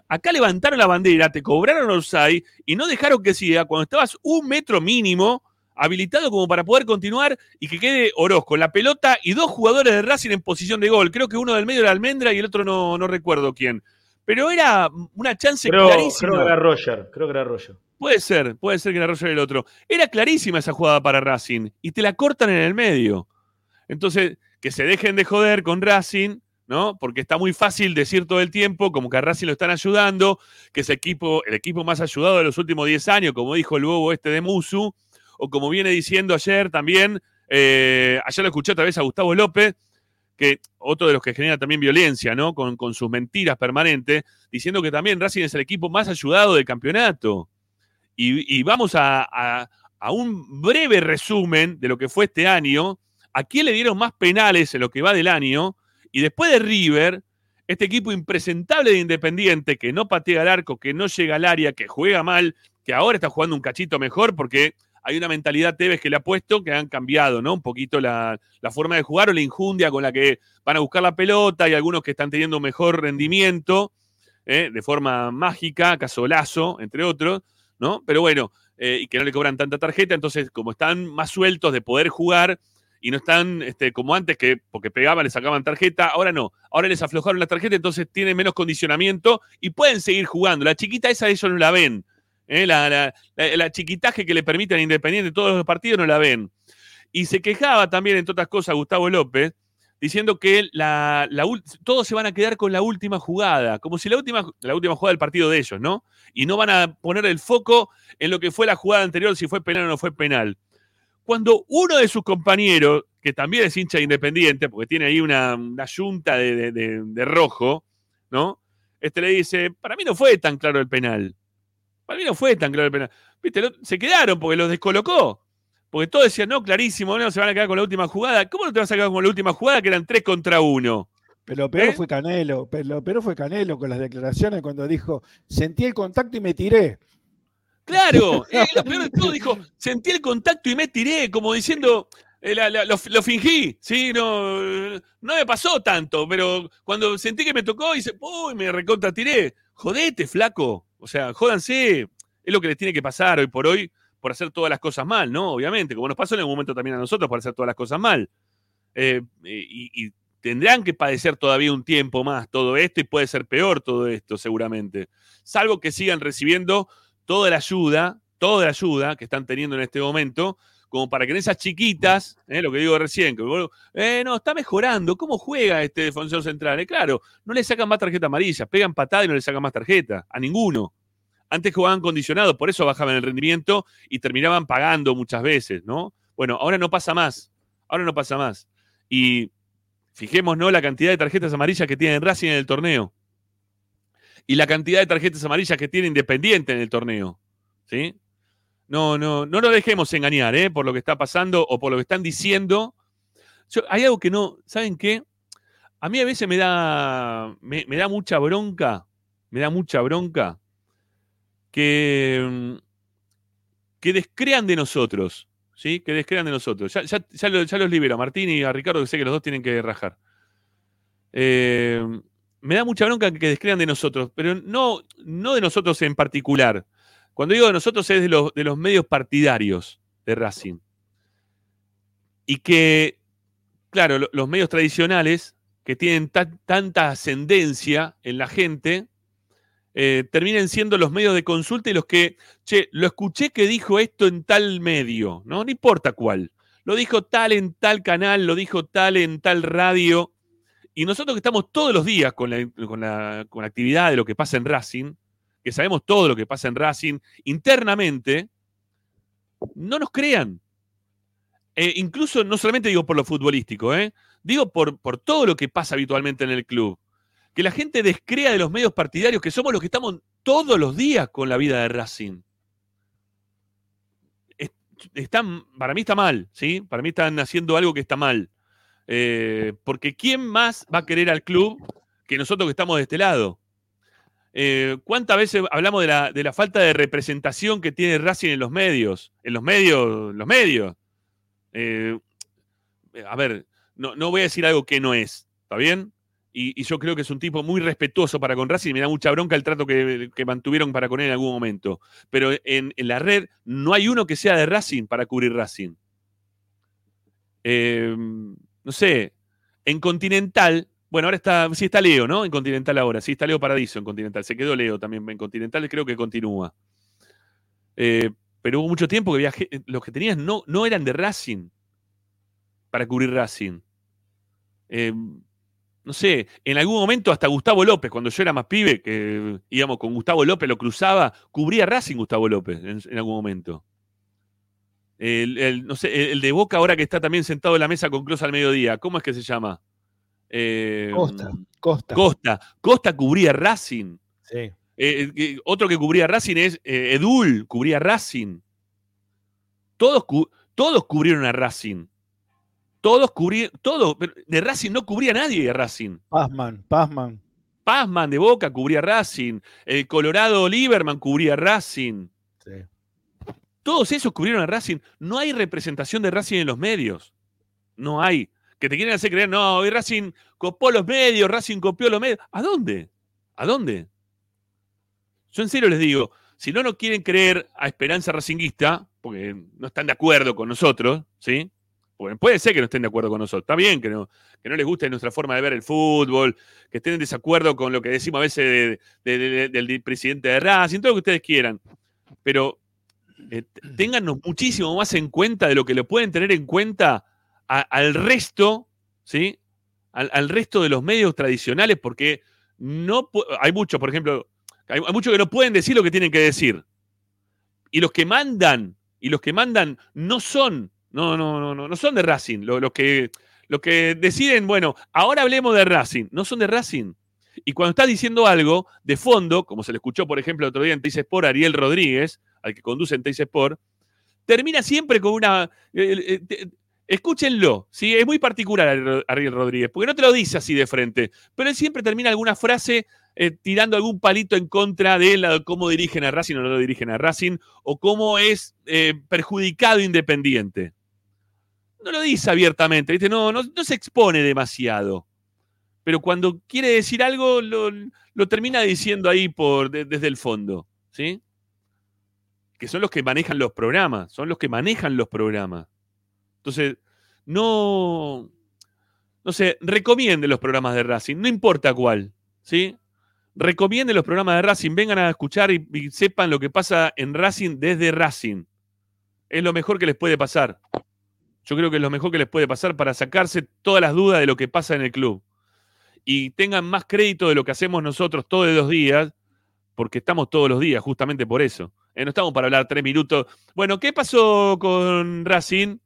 Acá levantaron la bandera, te cobraron offside y no dejaron que siga cuando estabas un metro mínimo habilitado como para poder continuar y que quede Orozco la pelota y dos jugadores de Racing en posición de gol. Creo que uno del medio era Almendra y el otro no, no recuerdo quién. Pero era una chance Creo, clarísima. creo que era Roger, creo que era Roger. Puede ser, puede ser que era Roger el otro. Era clarísima esa jugada para Racing y te la cortan en el medio. Entonces, que se dejen de joder con Racing, ¿no? Porque está muy fácil decir todo el tiempo como que a Racing lo están ayudando, que es equipo, el equipo más ayudado de los últimos 10 años, como dijo el bobo este de Musu, o como viene diciendo ayer también, eh, ayer lo escuché otra vez a Gustavo López, que otro de los que genera también violencia, ¿no? Con, con sus mentiras permanentes, diciendo que también Racing es el equipo más ayudado del campeonato. Y, y vamos a, a- a un breve resumen de lo que fue este año. ¿A quién le dieron más penales en lo que va del año? Y después de River, este equipo impresentable de Independiente, que no patea al arco, que no llega al área, que juega mal, que ahora está jugando un cachito mejor porque hay una mentalidad Tevez que le ha puesto que han cambiado, ¿no? Un poquito la, la forma de jugar o la injundia con la que van a buscar la pelota y algunos que están teniendo mejor rendimiento ¿eh? de forma mágica, caso Lazo, entre otros, ¿no? Pero bueno, eh, y que no le cobran tanta tarjeta, entonces como están más sueltos de poder jugar y no están este, como antes, que porque pegaban, le sacaban tarjeta, ahora no, ahora les aflojaron la tarjeta, entonces tienen menos condicionamiento y pueden seguir jugando. La chiquita esa ellos no la ven. ¿eh? La, la- chiquitaje que le permiten a Independiente todos los partidos no la ven. Y se quejaba también, entre otras cosas, Gustavo López, diciendo que la, la todos se van a quedar con la última jugada, como si la última, la última jugada del partido de ellos, ¿no? Y no van a poner el foco en lo que fue la jugada anterior, si fue penal o no fue penal. Cuando uno de sus compañeros, que también es hincha de Independiente, porque tiene ahí una, una yunta de, de- de- de rojo, ¿no? Este le dice, para mí no fue tan claro el penal. Para mí no fue tan claro el penal. ¿Viste? Lo- Se quedaron porque los descolocó. Porque todos decían, no, clarísimo, no, se van a quedar con la última jugada. ¿Cómo no te vas a quedar con la última jugada que eran tres contra uno? Pero lo peor ¿Eh? fue Canelo, pero lo peor fue Canelo con las declaraciones cuando dijo, sentí el contacto y me tiré. Claro, eh, lo peor de todo dijo, sentí el contacto y me tiré, como diciendo, eh, la- la- lo, lo fingí, ¿sí? No, no me pasó tanto, pero cuando sentí que me tocó, hice, uy, me recontra tiré. Jodete, flaco. O sea, jódanse. Es lo que les tiene que pasar hoy por hoy por hacer todas las cosas mal, ¿no? Obviamente, como nos pasó en algún momento también a nosotros por hacer todas las cosas mal. Eh, y, y tendrán que padecer todavía un tiempo más todo esto y puede ser peor todo esto, seguramente. Salvo que sigan recibiendo toda la ayuda, toda la ayuda que están teniendo en este momento, como para que en esas chiquitas, eh, lo que digo recién, que eh, no, está mejorando, ¿cómo juega este defensor central? Eh, claro, no le sacan más tarjeta amarilla, pegan patada y no le sacan más tarjeta, a ninguno. Antes jugaban condicionados, por eso bajaban el rendimiento y terminaban pagando muchas veces, ¿no? Bueno, ahora no pasa más, ahora no pasa más. Y fijémonos la cantidad de tarjetas amarillas que tiene Racing en el torneo y la cantidad de tarjetas amarillas que tiene Independiente en el torneo. ¿Sí? No, no, no nos dejemos engañar, ¿eh? Por lo que está pasando o por lo que están diciendo. Yo- hay algo que no, ¿saben qué? A mí a veces me da, me, da mucha bronca, me da mucha bronca que, mm, que descrean de nosotros, ¿sí? Que descrean de nosotros. Ya, ya los libero, a Martín y a Ricardo, que sé que los dos tienen que rajar. Eh, me da mucha bronca que descrean de nosotros, pero no, no de nosotros en particular. Cuando digo de nosotros es de los, de los medios partidarios de Racing. Y que, claro, lo- los medios tradicionales que tienen ta- tanta ascendencia en la gente, eh, terminen siendo los medios de consulta y los que, che, lo escuché que dijo esto en tal medio, ¿no? No importa cuál. Lo dijo tal en tal canal, lo dijo tal en tal radio. Y nosotros que estamos todos los días con la, con la- con la actividad de lo que pasa en Racing, que sabemos todo lo que pasa en Racing internamente, no nos crean. Eh, incluso no solamente digo por lo futbolístico, ¿eh? digo por, por todo lo que pasa habitualmente en el club. Que la gente descrea de los medios partidarios, que somos los que estamos todos los días con la vida de Racing. Para mí está mal, ¿sí? Para mí están haciendo algo que está mal. Eh, porque ¿quién más va a querer al club que nosotros que estamos de este lado? Eh, ¿Cuántas veces hablamos de la, de la falta de representación que tiene Racing en los medios? En los medios, los medios. Eh, a ver, no, no voy a decir algo que no es, ¿está bien? Y, yo creo que es un tipo muy respetuoso para con Racing me da mucha bronca el trato que, que mantuvieron para con él en algún momento. Pero en, en la red no hay uno que sea de Racing para cubrir Racing. Eh, no sé, en Continental, bueno, ahora está, sí está Leo, ¿no? En Continental ahora, sí está Leo Paradiso en Continental, se quedó Leo también en Continental, creo que continúa. Eh, pero hubo mucho tiempo que viajé, los que tenías no, no eran de Racing, para cubrir Racing. Eh, no sé, en algún momento hasta Gustavo López, cuando yo era más pibe, que íbamos con Gustavo López, lo cruzaba, cubría Racing Gustavo López en algún momento. El, el- no sé, el, de Boca ahora que está también sentado en la mesa con Cruz al mediodía, ¿cómo es que se llama? Eh, Costa, Costa. Costa. Costa cubría Racing. Sí. Eh, eh, otro que cubría Racing es eh, Edul, cubría Racing. Todos, cu- todos cubrieron a Racing. Todos cubrieron, todos, pero de Racing no cubría nadie de Racing. Pazman, Pazman. Pazman de Boca cubría Racing. El Colorado Lieberman cubría Racing. Sí. Todos esos cubrieron a Racing. No hay representación de Racing en los medios. No hay. Que te quieren hacer creer, no, hoy Racing copó los medios, Racing copió los medios. ¿A dónde? ¿A dónde? Yo en serio les digo, si no nos quieren creer a Esperanza Racinguista, porque no están de acuerdo con nosotros, ¿sí? Puede ser que no estén de acuerdo con nosotros. Está bien que no, que no les guste nuestra forma de ver el fútbol, que estén en desacuerdo con lo que decimos a veces de- de- de- del presidente de Racing, todo lo que ustedes quieran. Pero eh, téngannos muchísimo más en cuenta de lo que lo pueden tener en cuenta al resto, ¿sí? Al, resto de los medios tradicionales, porque no hay muchos, por ejemplo, hay, muchos que no pueden decir lo que tienen que decir. Y los que mandan, y los que mandan no son, no, no, no, no, no son de Racing. Lo- Los, que, que deciden, bueno, ahora hablemos de Racing, no son de Racing. Y cuando está diciendo algo de fondo, como se le escuchó, por ejemplo, el otro día en Teis Sport, Ariel Rodríguez, al que conduce en Teis Sport, termina siempre con una. eh, eh, escúchenlo, ¿sí? es muy particular Ariel- Rodríguez, porque no te lo dice así de frente, pero él siempre termina alguna frase eh, tirando algún palito en contra de la- cómo dirigen a Racing o no lo dirigen a Racing, o cómo es perjudicado Independiente. No lo dice abiertamente, ¿viste? No, no, se expone demasiado. Pero cuando quiere decir algo, lo, lo termina diciendo ahí por, de- desde el fondo, ¿sí? Que son los que manejan los programas, son los que manejan los programas. Entonces, no, no sé, recomiende los programas de Racing, no importa cuál, ¿sí? Recomiende los programas de Racing, vengan a escuchar y, y sepan lo que pasa en Racing desde Racing. Es lo mejor que les puede pasar. Yo creo que es lo mejor que les puede pasar para sacarse todas las dudas de lo que pasa en el club. Y tengan más crédito de lo que hacemos nosotros todos los días, porque estamos todos los días, justamente por eso. Eh, no estamos para hablar tres minutos. Bueno, ¿qué pasó con Racing?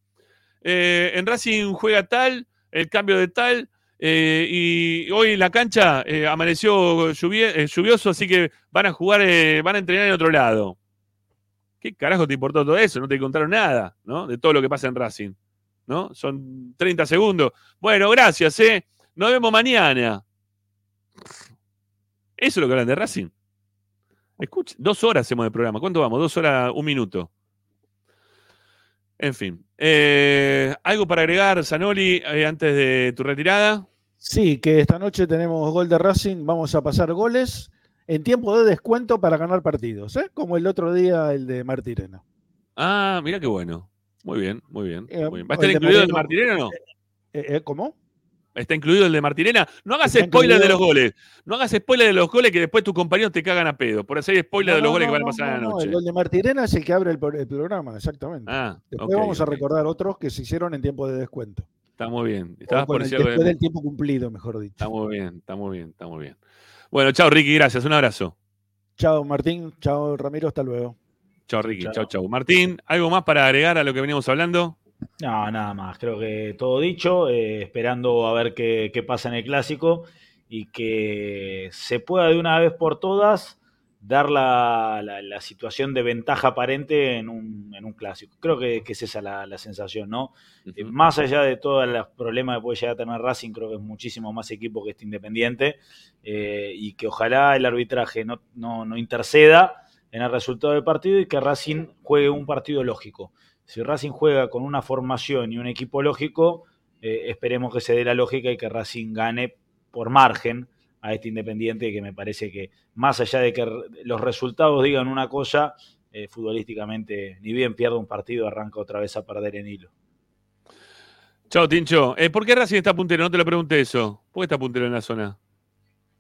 Eh, en Racing juega tal, el cambio de tal, eh, y hoy la cancha amaneció lluvioso, así que van a jugar, van a entrenar en otro lado. ¿Qué carajo te importó todo eso? No te contaron nada, ¿no? De todo lo que pasa en Racing, ¿no? Son 30 segundos. Bueno, gracias, ¿eh? Nos vemos mañana. Eso es lo que hablan de Racing. Escucha, dos horas hacemos de programa. ¿Cuánto vamos? Dos horas, un minuto. En fin. Eh, ¿Algo para agregar, Zanoli, eh, antes de tu retirada? Sí, que esta noche tenemos gol de Racing, vamos a pasar goles en tiempo de descuento para ganar partidos, ¿eh? como el otro día el de Martirena. Ah, mira qué bueno. Muy bien, muy bien. Eh, muy bien. ¿Va a estar incluido el de Martirena o no? ¿Cómo? ¿Está incluido el de Martirena? No hagas Está spoiler de los goles. No hagas spoiler de los goles que después tus compañeros te cagan a pedo. Por hacer spoiler No, de los no, goles no, que van a pasar no, a la no, noche. El de Martirena es el que abre el, pro- el programa, exactamente. Ah, Después vamos a recordar otros que se hicieron en tiempo de descuento. Está muy bien. Estabas por el- después de- del tiempo cumplido, mejor dicho. Está muy bien, está muy bien, está muy bien. Bueno, chao Ricky, gracias. Un abrazo. Chao Martín, chao Ramiro, hasta luego. Chao Ricky, Chao. chao, chao. Martín, ¿algo más para agregar a lo que veníamos hablando? No, nada más. Creo que todo dicho, eh, esperando a ver qué, qué pasa en el clásico y que se pueda de una vez por todas dar la, la- la situación de ventaja aparente en un, en un clásico. Creo que, que es esa la, la sensación, ¿no? Eh, más allá de todos los problemas que puede llegar a tener Racing, creo que es muchísimo más equipo que este Independiente eh, y que ojalá el arbitraje no, no, no interceda en el resultado del partido y que Racing juegue un partido lógico. Si Racing juega con una formación y un equipo lógico, eh, esperemos que se dé la lógica y que Racing gane por margen a este Independiente, que me parece que más allá de que los resultados digan una cosa, eh, futbolísticamente, ni bien pierde un partido, arranca otra vez a perder en hilo. Chao, Tincho. Eh, ¿Por qué Racing está puntero? No te lo pregunté eso. ¿Por qué está puntero en la zona?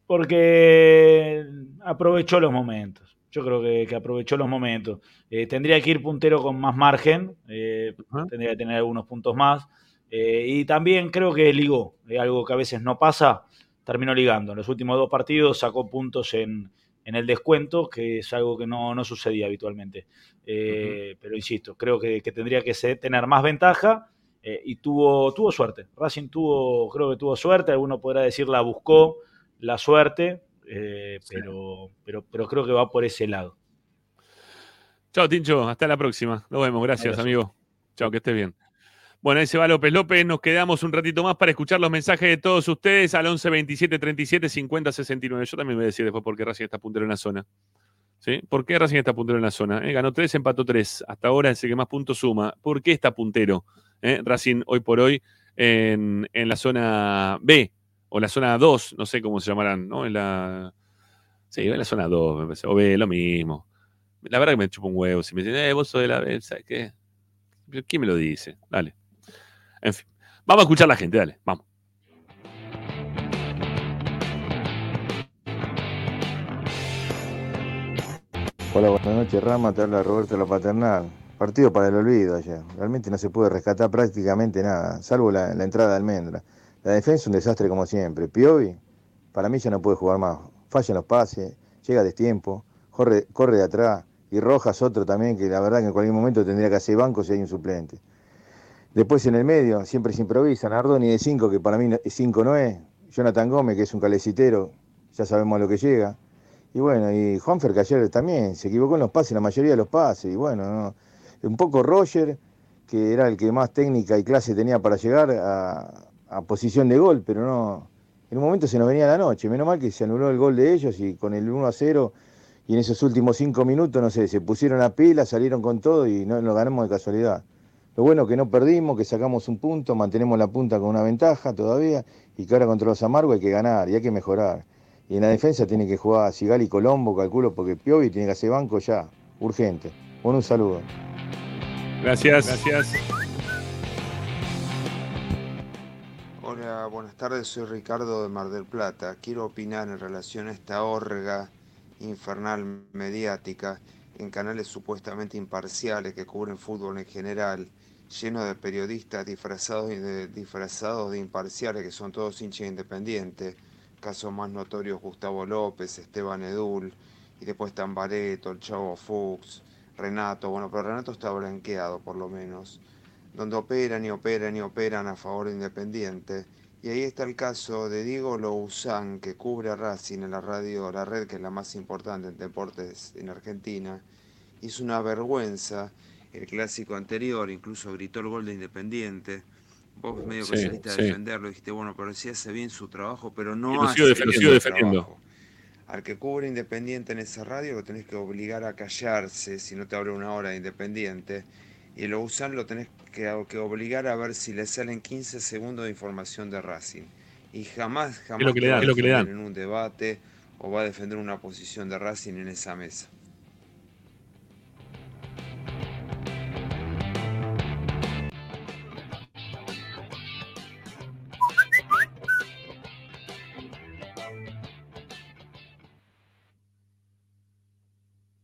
Porque aprovechó los momentos. Yo creo que, que aprovechó los momentos. Eh, tendría que ir puntero con más margen, eh, tendría que tener algunos puntos más. Eh, y también creo que ligó, algo que a veces no pasa, terminó ligando. En los últimos dos partidos sacó puntos en, en el descuento, que es algo que no, no sucedía habitualmente. Pero insisto, creo que, que tendría que tener más ventaja y tuvo, tuvo suerte. Racing tuvo, creo que tuvo suerte, alguno podrá decir la buscó la suerte, eh, pero, pero, pero creo que va por ese lado. Chao, Tincho. Hasta la próxima. Nos vemos. Gracias, amigo. Chao, que estés bien. Bueno, ahí se va López López. Nos quedamos un ratito más para escuchar los mensajes de todos ustedes al 11 27 37 50 69. Yo también voy a decir después por qué Racing está puntero en la zona. ¿Sí? ¿Por qué Racing está puntero en la zona? Eh, Ganó 3, empató 3. Hasta ahora es el que más puntos suma. ¿Por qué está puntero? Eh, Racing hoy por hoy en, en la zona B o la zona 2, no sé cómo se llamarán, ¿no? En la. Sí, en la zona 2, me parece. O B, lo mismo. La verdad que me chupa un huevo. Si me dicen, eh, vos sos de la B, ¿sabes qué? ¿Quién me lo dice? Dale. En fin. Vamos a escuchar a la gente, dale, vamos. Hola, buenas noches, Rama. Te habla Roberto La Paternal. Partido para el olvido ayer. Realmente no se puede rescatar prácticamente nada, salvo la, la entrada de Almendra. La defensa un desastre como siempre. Piovi, para mí ya no puede jugar más. Fallan los pases, llega a destiempo, corre, corre de atrás. Y Rojas otro también, que la verdad que en cualquier momento tendría que hacer banco si hay un suplente. Después en el medio, siempre se improvisa. Nardoni de 5, que para mí 5 no es. Jonathan Gómez, que es un calecitero, ya sabemos a lo que llega. Y bueno, y Juanfer que ayer también se equivocó en los pases, la mayoría de los pases. Y bueno, ¿no? un poco Roger, que era el que más técnica y clase tenía para llegar a, a posición de gol, pero no. En un momento se nos venía la noche. Menos mal que se anuló el gol de ellos y con el 1 a 0 y en esos últimos cinco minutos, no sé, se pusieron a pila, salieron con todo y no lo ganamos de casualidad. Lo bueno es que no perdimos, que sacamos un punto, mantenemos la punta con una ventaja todavía y que ahora contra los amargos hay que ganar y hay que mejorar. Y en la defensa tiene que jugar Sigali y Colombo, calculo, porque Piovi tiene que hacer banco ya, urgente. Bueno, un saludo. Gracias. Gracias. Buenas tardes, soy Ricardo de Mar del Plata. Quiero opinar en relación a esta orga infernal mediática en canales supuestamente imparciales que cubren fútbol en general, lleno de periodistas disfrazados de, imparciales que son todos hinchas independientes. Casos más notorios Gustavo López, Esteban Edul, y después están Bareto, el Chavo Fuchs, Renato, bueno, pero Renato está blanqueado por lo menos, donde operan y operan y operan a favor de Independiente. Y ahí está el caso de Diego Louzán, que cubre a Racing en la radio La Red, que es la más importante en deportes en Argentina. Hizo una vergüenza el clásico anterior, incluso gritó el gol de Independiente. Vos medio que Sí, saliste a defenderlo, dijiste, bueno, pero sí hace bien su trabajo, pero no lo hace sigo bien lo sigo su defendiendo. trabajo. Al que cubre Independiente en esa radio lo tenés que obligar a callarse si no te habla una hora de Independiente. Y lo usan lo tenés que, que obligar a ver si le salen 15 segundos de información de Racing. Y jamás, jamás lo que le te va dan, a es lo que le defender dan. en un debate o va a defender una posición de Racing en esa mesa.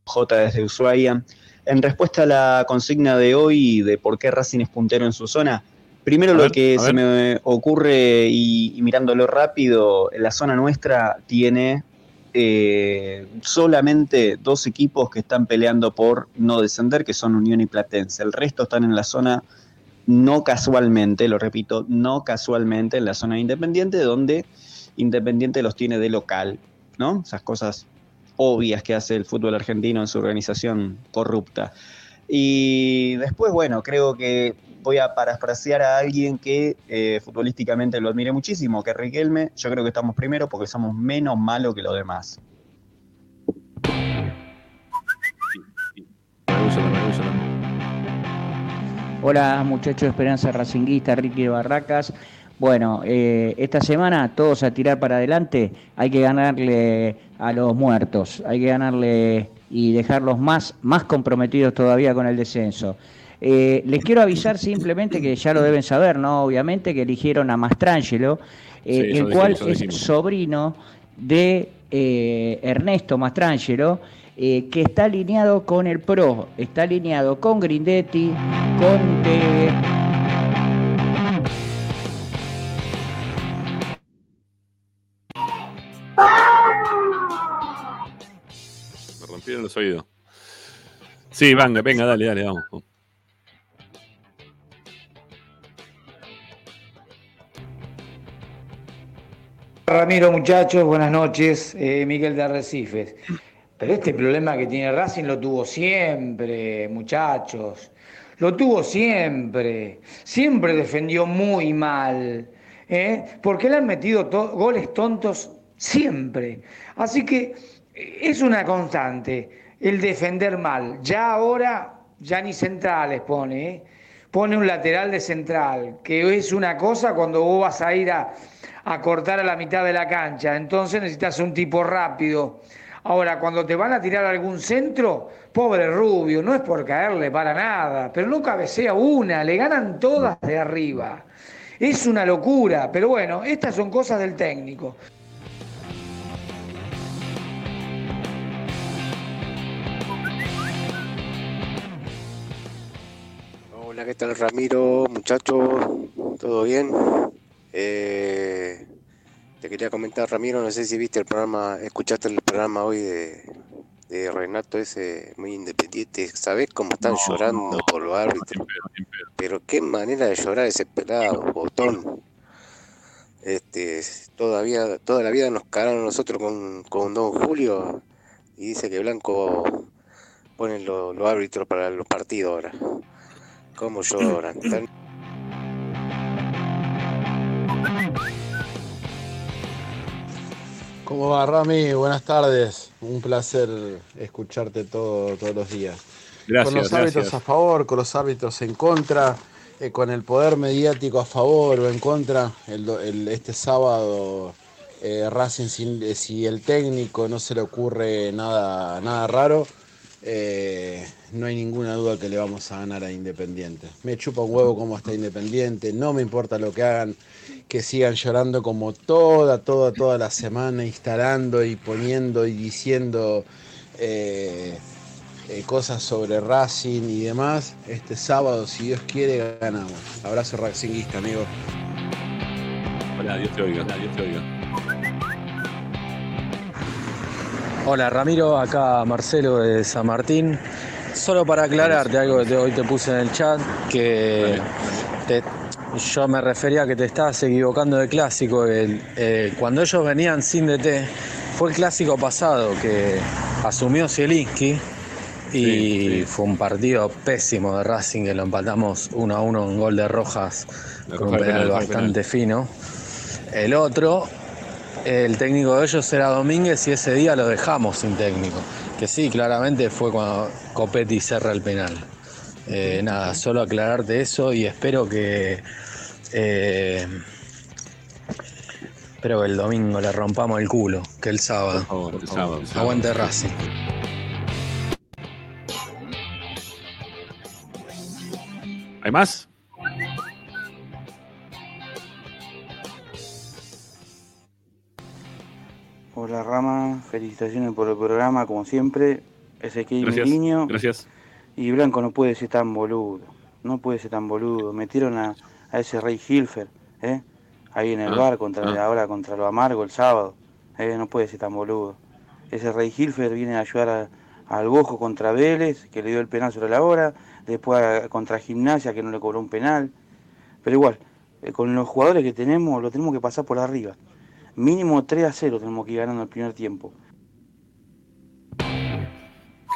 J desde Ushuaia. En respuesta a la consigna de hoy de por qué Racing es puntero en su zona, primero A lo ver, que se me ocurre y, y mirándolo rápido, la zona nuestra tiene eh, solamente dos equipos que están peleando por no descender, que son Unión y Platense. El resto están en la zona no casualmente, lo repito, no casualmente en la zona independiente, donde Independiente los tiene de local, ¿no? Esas cosas obvias que hace el fútbol argentino en su organización corrupta. Y después, bueno, creo que voy a parafrasear a alguien que eh, futbolísticamente lo admire muchísimo, que Riquelme. Yo creo que estamos primero porque somos menos malos que los demás. Hola muchachos de Esperanza Racinguista, Ricky Barracas. Bueno, eh, esta semana todos a tirar para adelante, hay que ganarle a los muertos, hay que ganarle y dejarlos más, más comprometidos todavía con el descenso. Eh, les quiero avisar simplemente que ya lo deben saber, ¿no? Obviamente que eligieron a Mastrangelo, eh, Sí, el cual dijimos, es sobrino de Ernesto Mastrangelo, que está alineado con el PRO, está alineado con Grindetti, con los. Sí, venga, venga, dale, dale, vamos. Ramiro, muchachos, buenas noches. Eh, Miguel de Arrecifes. Pero este problema que tiene Racing lo tuvo siempre, muchachos. Lo tuvo siempre. Siempre defendió muy mal. ¿eh? Porque le han metido goles tontos siempre. Así que eh, es una constante el defender mal. Ya ahora, ya ni centrales pone. ¿eh? Pone un lateral de central, que es una cosa cuando vos vas a ir a, a cortar a la mitad de la cancha. Entonces necesitas un tipo rápido. Ahora, cuando te van a tirar algún centro, pobre Rubio, no es por caerle para nada, pero no cabecea una, le ganan todas de arriba. Es una locura, pero bueno, estas son cosas del técnico. ¿Qué tal Ramiro? Muchachos, ¿todo bien? Eh, te quería comentar, Ramiro, no sé si viste el programa, escuchaste el programa hoy de, de Renato ese muy independiente. ¿Sabés cómo están llorando por los árbitros? Pero qué manera de llorar ese pelado, botón. Este, todavía, toda la vida nos cagaron nosotros con, con Don Julio y dice que Blanco pone los los árbitros para los partidos ahora. ¿Cómo lloran? Están- ¿Cómo va, Rami? Buenas tardes. Un placer escucharte todo, todos los días. Gracias, con los árbitros gracias. a favor, con los árbitros en contra, eh, con el poder mediático a favor o en contra. El do- el- este sábado, eh, Racing, sin- eh, si el técnico no se le ocurre nada, nada raro, eh, no hay ninguna duda que le vamos a ganar a Independiente. Me chupa un huevo cómo está Independiente, no me importa lo que hagan, que sigan llorando como toda, toda, toda la semana, instalando y poniendo y diciendo eh, eh, cosas sobre Racing y demás. Este sábado, si Dios quiere, ganamos. Abrazo Racinguista, amigo. Hola, Dios te oiga. Hola, Dios te oiga. Hola Ramiro, acá Marcelo de San Martín. Solo para aclararte algo que te- hoy te puse en el chat, que te- yo me refería a que te estabas equivocando de clásico. El- eh, cuando ellos venían sin DT, fue el clásico pasado que asumió Zielinski y fue un partido pésimo de Racing que lo empatamos 1 a 1 un gol de Rojas con un penal, bastante fino. El otro, el técnico de ellos era Domínguez y ese día lo dejamos sin técnico. Que sí, claramente fue cuando Copetti cerra el penal. Eh, nada, solo aclararte eso y espero que. eh, espero que el domingo le rompamos el culo, que el sábado. el sábado, el sábado. Aguante Racing. ¿Hay más? Hola Rama, felicitaciones por el programa, como siempre. Ezequiel Gracias. Miriño. Gracias. Y Blanco no puede ser tan boludo, no puede ser tan boludo. Metieron a, a ese Rey Hilfer, ¿eh? ahí en el Ah, bar, contra ah. ahora contra lo amargo el sábado. ¿eh? No puede ser tan boludo. Ese Rey Hilfer viene a ayudar a- al Bojo contra Vélez, que le dio el penal sobre la hora, después a- contra Gimnasia, que no le cobró un penal. Pero igual, eh, con los jugadores que tenemos, lo tenemos que pasar por arriba. Mínimo 3 a 0 tenemos que ir ganando el primer tiempo.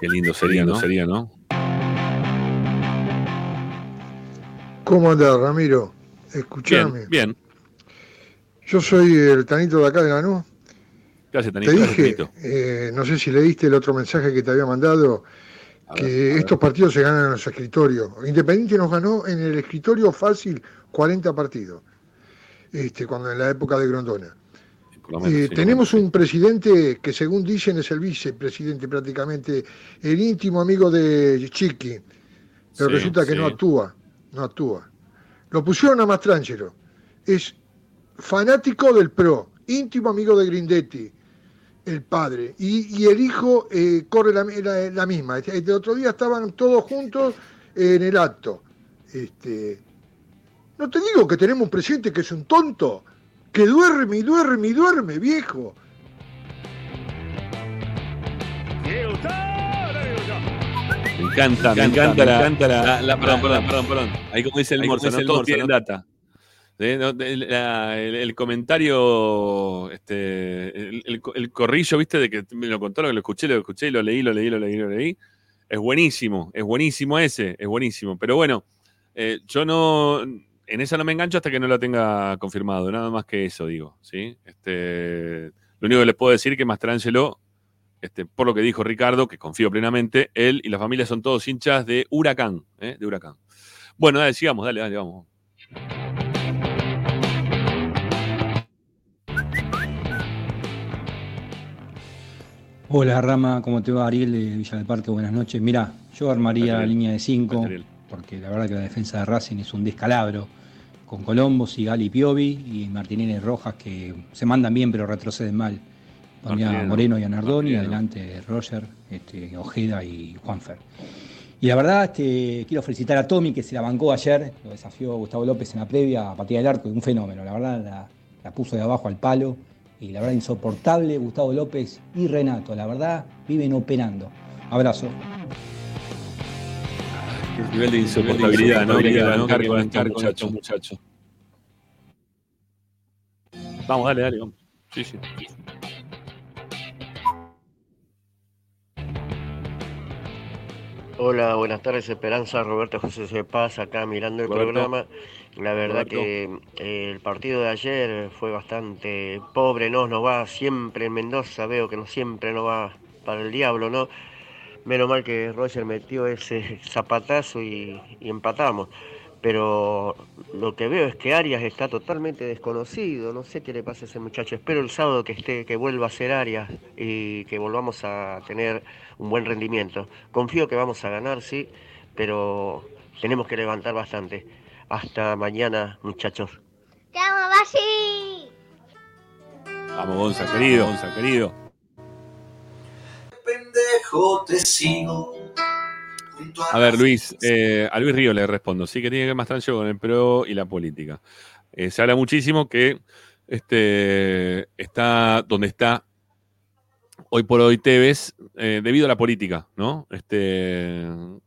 Qué lindo sería, ¿no? Sería, ¿no? ¿Cómo andás, Ramiro? Escuchame. Bien, bien. Yo soy el Tanito de acá de Lanús. Gracias, Te Tanito. Gracias, dije, Tanito. eh, no sé si leíste el otro mensaje que te había mandado, que estos partidos se ganan en los escritorios. Independiente nos ganó en el escritorio fácil 40 partidos, este, cuando en la época de Grondona. Eh, tenemos un presidente que según dicen es el vicepresidente prácticamente, el íntimo amigo de Chiqui, pero Sí, resulta que sí. no actúa, no actúa. Lo pusieron a Mastrangelo, es fanático del PRO, íntimo amigo de Grindetti, el padre, y, y el hijo eh, corre la, la- la misma. Este- El otro día estaban todos juntos en el acto. Este, no te digo que tenemos un presidente que es un tonto, que duerme y duerme y duerme, viejo. Me encanta, me encanta, la, la- la- Perdón, perdón, perdón, perdón. Ahí como dice el morso, el Todos morso, tienen ¿no? data. No, El, la- el- el comentario, este, el, el- el corrillo, viste, de que me lo contaron, que lo escuché, lo escuché, lo leí, lo leí, lo leí, lo leí. Es buenísimo, es buenísimo ese, es buenísimo. Pero bueno, eh, yo no, en esa no me engancho hasta que no lo tenga confirmado, nada más que eso digo, ¿sí? Este, lo único que les puedo decir es que Mastrangelo, este, por lo que dijo Ricardo, que confío plenamente, él y la familia son todos hinchas de Huracán, ¿eh? de Huracán. Bueno, dale, sigamos, dale, dale, vamos. Hola Rama, ¿cómo te va Ariel de Villa del Parque? Buenas noches. Mira, yo armaría Ariel. línea de 5, Hola, Ariel. Porque la verdad que la defensa de Racing es un descalabro, con Colombo, Sigali y Piovi, y Martinelli y Rojas que se mandan bien pero retroceden mal. Pondría a Martinelli, Moreno y a Nardoni, Martinelli. adelante Roger, este, Ojeda y Juanfer. Y la verdad, este, quiero felicitar a Tommy que se la bancó ayer, lo desafió Gustavo López en la previa a partida del arco, un fenómeno, la verdad la, la puso de abajo al palo y la verdad insoportable Gustavo López y Renato, la verdad viven operando. Abrazo. El nivel de insoportabilidad, ¿no? Que hay que bancar con estos muchachos. Vamos, dale, dale, vamos. Sí, sí. Hola, buenas tardes, Esperanza. Roberto José C. Paz, acá mirando el Roberto. programa. La verdad Roberto. que eh, el partido de ayer fue bastante pobre, ¿no? Nos va siempre en Mendoza, veo que no siempre nos va para el diablo, ¿no? Menos mal que Roger metió ese zapatazo y, y empatamos. Pero lo que veo es que Arias está totalmente desconocido. No sé qué le pasa a ese muchacho. Espero el sábado que esté, que vuelva a ser Arias y que volvamos a tener un buen rendimiento. Confío que vamos a ganar, sí, pero tenemos que levantar bastante. Hasta mañana, muchachos. ¡Te amo, Basi! Vamos, Gonza, querido, Gonza, querido. Pendejo te sigo. A ver, Luis, eh, a Luis Río le respondo. Sí que tiene que ver más trancho con el PRO y la política. Eh, se habla muchísimo que este, está donde está hoy por hoy Tevez eh, debido a la política, ¿no? Este,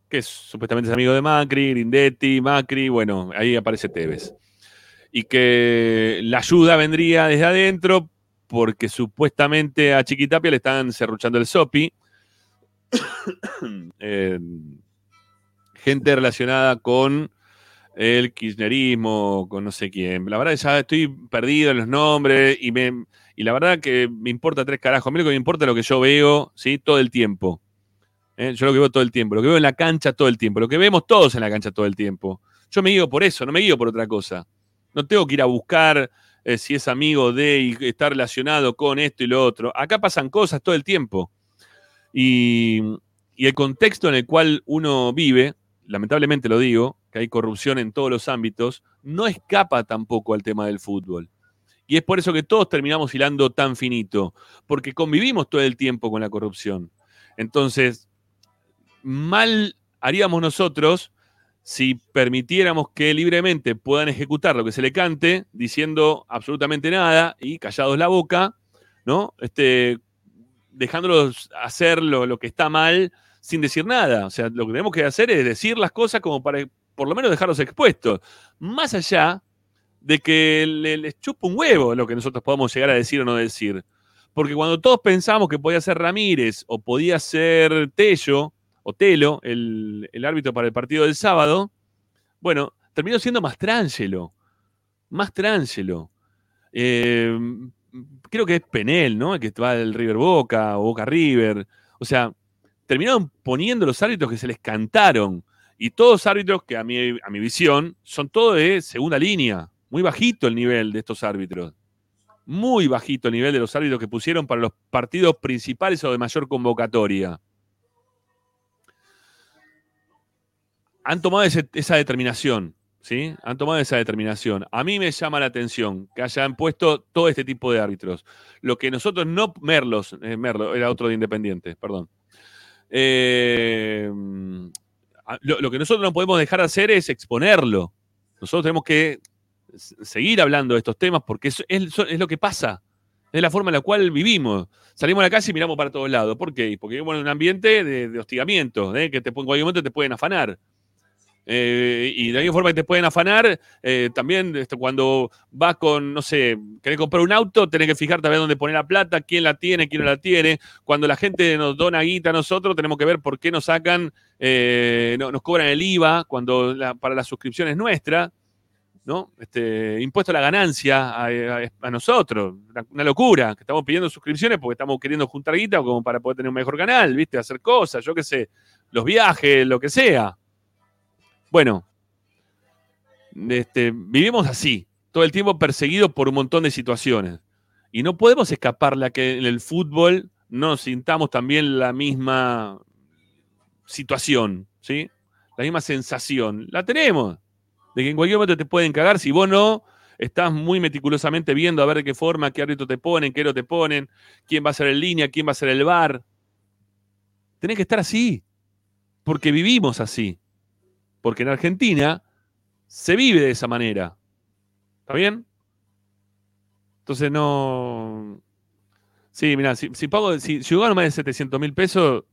que es, supuestamente es amigo de Macri, Grindetti, Macri, bueno, ahí aparece Tevez. Y que la ayuda vendría desde adentro porque supuestamente a Chiquitapia le están serruchando el sopi. Eh, gente relacionada con el kirchnerismo, con no sé quién. La verdad que ya estoy perdido en los nombres y, me, y la verdad que me importa tres carajos. A mí lo que me importa es lo que yo veo ¿sí? todo el tiempo. ¿eh? Yo lo que veo todo el tiempo, lo que veo en la cancha todo el tiempo, lo que vemos todos en la cancha todo el tiempo. Yo me guío por eso, no me guío por otra cosa. No tengo que ir a buscar eh, si es amigo de y está relacionado con esto y lo otro. Acá pasan cosas todo el tiempo. Y, y el contexto en el cual uno vive, lamentablemente lo digo, que hay corrupción en todos los ámbitos, no escapa tampoco al tema del fútbol. Y es por eso que todos terminamos hilando tan finito, porque convivimos todo el tiempo con la corrupción. Entonces, mal haríamos nosotros si permitiéramos que libremente puedan ejecutar lo que se le cante, diciendo absolutamente nada y callados la boca, ¿no? Este, dejándolos hacer lo, lo que está mal sin decir nada. O sea, lo que tenemos que hacer es decir las cosas como para por lo menos dejarlos expuestos. Más allá de que le- les chupa un huevo lo que nosotros podamos llegar a decir o no decir. Porque cuando todos pensamos que podía ser Ramírez o podía ser Tello o Telo, el, el árbitro para el partido del sábado, bueno, terminó siendo Mastrangelo. Mastrangelo. Eh, creo que es Penel, ¿no? El que va del River Boca o Boca River. O sea, terminaron poniendo los árbitros que se les cantaron. Y todos árbitros que a mi, a mi visión son todos de segunda línea. Muy bajito el nivel de estos árbitros. Muy bajito el nivel de los árbitros que pusieron para los partidos principales o de mayor convocatoria. Han tomado esa determinación. ¿Sí? Han tomado esa determinación. A mí me llama la atención que hayan puesto todo este tipo de árbitros. Lo que nosotros no. Merlos, eh, Merlo, era otro de Independiente, perdón. Eh, lo, que nosotros no podemos dejar de hacer es exponerlo. Nosotros tenemos que seguir hablando de estos temas porque es, lo que pasa. Es la forma en la cual vivimos. Salimos a la calle y miramos para todos lados. ¿Por qué? Porque vivimos en un ambiente de, de hostigamiento, ¿eh? que te, en cualquier momento te pueden afanar. Eh, y de misma forma que te pueden afanar, eh, también este, cuando vas con, no sé, querés comprar un auto, tenés que fijarte a ver dónde poner la plata, quién la tiene, quién no la tiene. Cuando la gente nos dona guita a nosotros, tenemos que ver por qué nos sacan, eh, no- nos cobran el IVA cuando la- para la suscripción es nuestra. ¿no? Este, impuesto a la ganancia a, nosotros. Una locura, que estamos pidiendo suscripciones porque estamos queriendo juntar guita como para poder tener un mejor canal, ¿viste? Hacer cosas, yo qué sé, los viajes, lo que sea. Bueno, este, vivimos así, todo el tiempo perseguidos por un montón de situaciones. Y no podemos escaparle a que en el fútbol no sintamos también la misma situación, ¿sí? La misma sensación. La tenemos. De que en cualquier momento te pueden cagar. Si vos no, estás muy meticulosamente viendo a ver de qué forma, qué árbitro te ponen, qué no te ponen, quién va a ser en línea, quién va a ser el bar. Tenés que estar así. Porque vivimos así. Porque en Argentina se vive de esa manera. ¿Está bien? Entonces no. Sí, mira, si, si pago, si, si más de 700 mil pesos,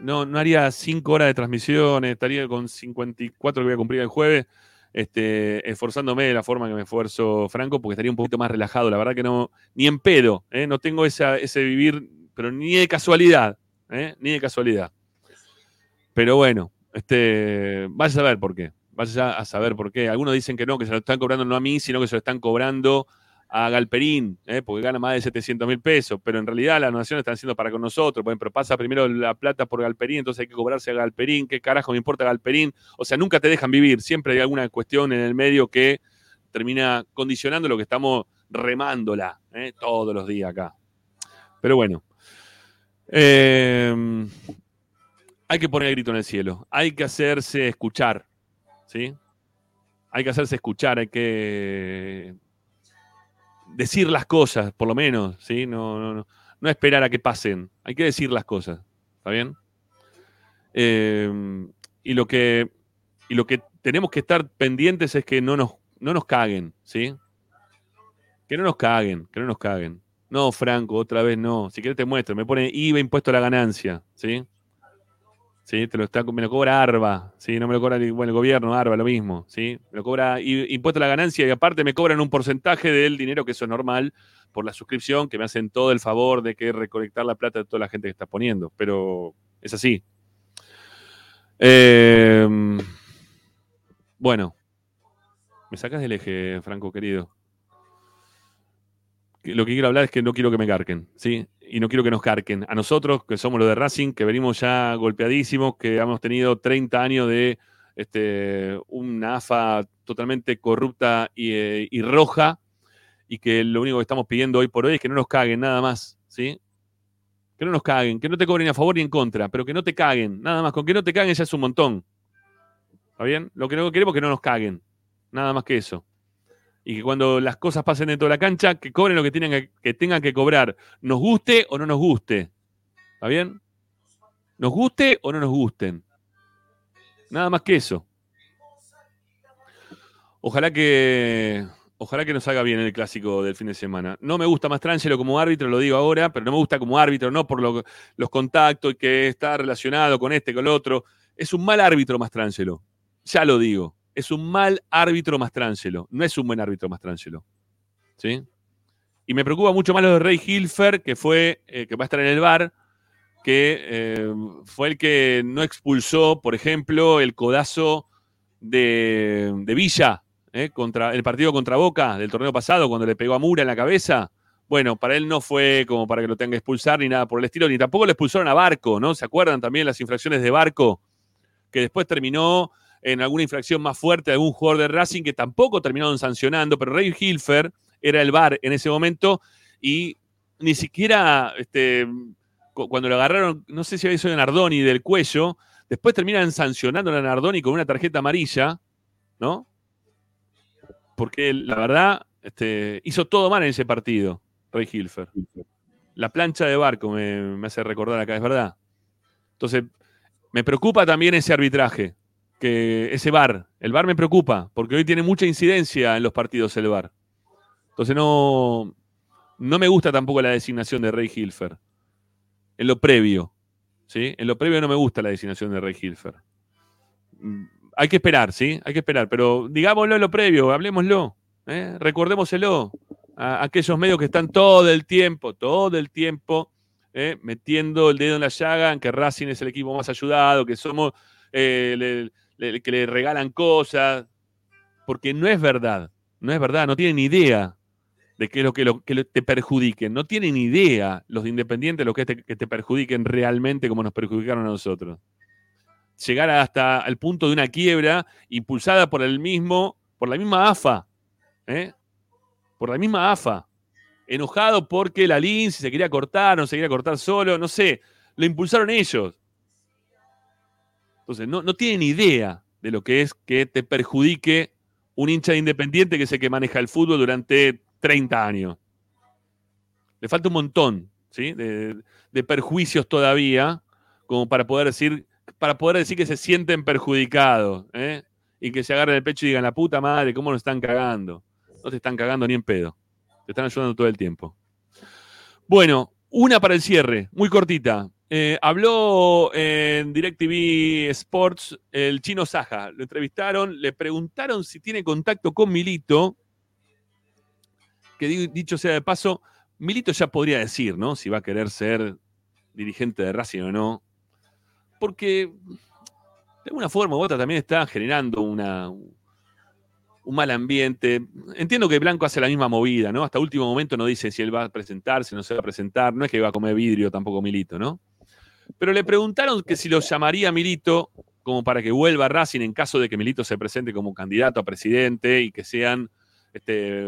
no, no haría 5 horas de transmisiones, estaría con 54 que voy a cumplir el jueves, este, esforzándome de la forma que me esfuerzo Franco, porque estaría un poquito más relajado. La verdad que no, ni en pedo, ¿eh? no tengo esa, ese vivir, pero ni de casualidad, ¿eh? ni de casualidad. Pero bueno, este, vaya a saber por qué. Vaya a saber por qué. Algunos dicen que no, que se lo están cobrando no a mí, sino que se lo están cobrando a Galperín, ¿eh? porque gana más de 700 mil pesos, pero en realidad las donaciones están siendo para con nosotros, bueno, pero pasa primero la plata por Galperín, entonces hay que cobrarse a Galperín, ¿qué carajo me importa Galperín? O sea, nunca te dejan vivir, siempre hay alguna cuestión en el medio que termina condicionando lo que estamos remándola ¿eh? todos los días acá. Pero bueno, eh, hay que poner el grito en el cielo, hay que hacerse escuchar, ¿sí? Hay que hacerse escuchar, hay que decir las cosas, por lo menos, ¿sí? No, no, no, no esperar a que pasen, hay que decir las cosas, ¿está bien? Eh, y, lo que, y lo que tenemos que estar pendientes es que no nos, no nos caguen, ¿sí? Que no nos caguen, que no nos caguen. No, Franco, otra vez no. Si quieres te muestro, me pone IVA impuesto a la ganancia, ¿sí? ¿Sí? Te lo está, me lo cobra Arba, ¿sí? No me lo cobra ni- bueno, el gobierno, Arba, lo mismo, ¿sí? Me lo cobra i- impuesto a la ganancia y aparte me cobran un porcentaje del dinero, que eso es normal, por la suscripción, que me hacen todo el favor de que recolectar la plata de toda la gente que está poniendo, pero es así. Eh, bueno, me sacas del eje, Franco, querido. Que Lo que quiero hablar es que no quiero que me carquen, ¿sí? Y no quiero que nos carquen. A nosotros, que somos los de Racing, que venimos ya golpeadísimos, que hemos tenido 30 años de este, una AFA totalmente corrupta y, eh, y roja, y que lo único que estamos pidiendo hoy por hoy es que no nos caguen, nada más, ¿sí? Que no nos caguen, que no te cobren a favor ni en contra, pero que no te caguen, nada más. Con que no te caguen ya es un montón. ¿Está bien? Lo que no queremos es que no nos caguen, nada más que eso y que cuando las cosas pasen dentro de la cancha, que cobren lo que, tienen que, tengan que cobrar, nos guste o no nos guste. ¿Está bien? Nos guste o no nos gusten. Nada más que eso. Ojalá que, ojalá que nos haga bien el clásico del fin de semana. No me gusta más Trangelo como árbitro, lo digo ahora, pero no me gusta como árbitro, no por lo- los contactos y que está relacionado con este, con el otro. Es un mal árbitro más Trangelo. Ya lo digo. Es un mal árbitro Mastrangelo. No es un buen árbitro Mastrangelo. ¿Sí? Y me preocupa mucho más lo de Rey Hilfer, que fue, eh, que va a estar en el bar, que eh, fue el que no expulsó, por ejemplo, el codazo de, Villa, eh, contra, el partido contra Boca del torneo pasado, cuando le pegó a Mura en la cabeza. Bueno, para él no fue como para que lo tenga que expulsar ni nada por el estilo, ni tampoco le expulsaron a Barco, ¿no? ¿Se acuerdan también las infracciones de Barco? Que después terminó en alguna infracción más fuerte de algún jugador de Racing que tampoco terminaron sancionando, pero Rey Hilfer era el VAR en ese momento y ni siquiera este, cu- cuando lo agarraron, no sé si había sido Nardoni del cuello, después terminan sancionando a Nardoni con una tarjeta amarilla, ¿no? Porque la verdad este, hizo todo mal en ese partido, Rey Hilfer. La plancha de barco me, me hace recordar acá, es verdad. Entonces, me preocupa también ese arbitraje que ese VAR, el VAR me preocupa, porque hoy tiene mucha incidencia en los partidos el VAR. Entonces no, no me gusta tampoco la designación de Rey Hilfer. En lo previo, ¿sí? En lo previo no me gusta la designación de Rey Hilfer. Mm, hay que esperar, ¿sí? Hay que esperar, pero digámoslo en lo previo, hablemoslo, ¿eh? recordémoselo a aquellos medios que están todo el tiempo, todo el tiempo ¿eh? metiendo el dedo en la llaga en que Racing es el equipo más ayudado, que somos, eh, le- que le regalan cosas, porque no es verdad, no es verdad, no tienen idea de qué es lo que, lo, que te perjudiquen, no tienen idea los de Independiente lo que, te, que te perjudiquen realmente como nos perjudicaron a nosotros. Llegar hasta el punto de una quiebra impulsada por el mismo, por la misma AFA, ¿eh? por la misma AFA enojado porque la LIN se quería cortar, no se quería cortar solo, no sé, lo impulsaron ellos. Entonces, no, no tienen idea de lo que es que te perjudique un hincha de independiente que sé que maneja el fútbol durante 30 años. Le falta un montón, ¿sí? De, de perjuicios todavía, como para poder decir, para poder decir que se sienten perjudicados, ¿eh? Y que se agarren el pecho y digan, la puta madre, ¿cómo nos están cagando? No te están cagando ni en pedo. Te están ayudando todo el tiempo. Bueno, una para el cierre, muy cortita. Eh, habló en DirecTV Sports el chino Saja. Lo entrevistaron, le preguntaron si tiene contacto con Milito. Que di- dicho sea de paso, Milito ya podría decir, ¿no? Si va a querer ser dirigente de Racing o no. Porque de alguna forma u otra también está generando una, un mal ambiente. Entiendo que Blanco hace la misma movida, ¿no? Hasta último momento no dice si él va a presentarse, no se va a presentar. No es que va a comer vidrio tampoco Milito, ¿no? Pero le preguntaron que si lo llamaría Milito como para que vuelva a Racing en caso de que Milito se presente como candidato a presidente y que sean este,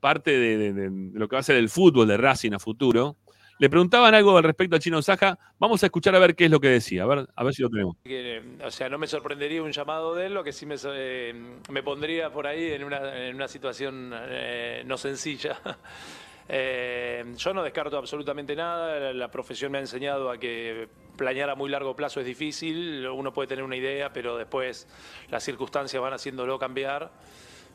parte de, lo que va a ser el fútbol de Racing a futuro. Le preguntaban algo al respecto a Chino Saja. Vamos a escuchar a ver qué es lo que decía. A ver, si lo tenemos. Que, o sea, no me sorprendería un llamado de él, lo que sí me, eh, pondría por ahí en una, en una situación eh, no sencilla. Eh, yo no descarto absolutamente nada, la, profesión me ha enseñado a que planear a muy largo plazo es difícil, uno puede tener una idea, pero después las circunstancias van haciéndolo cambiar.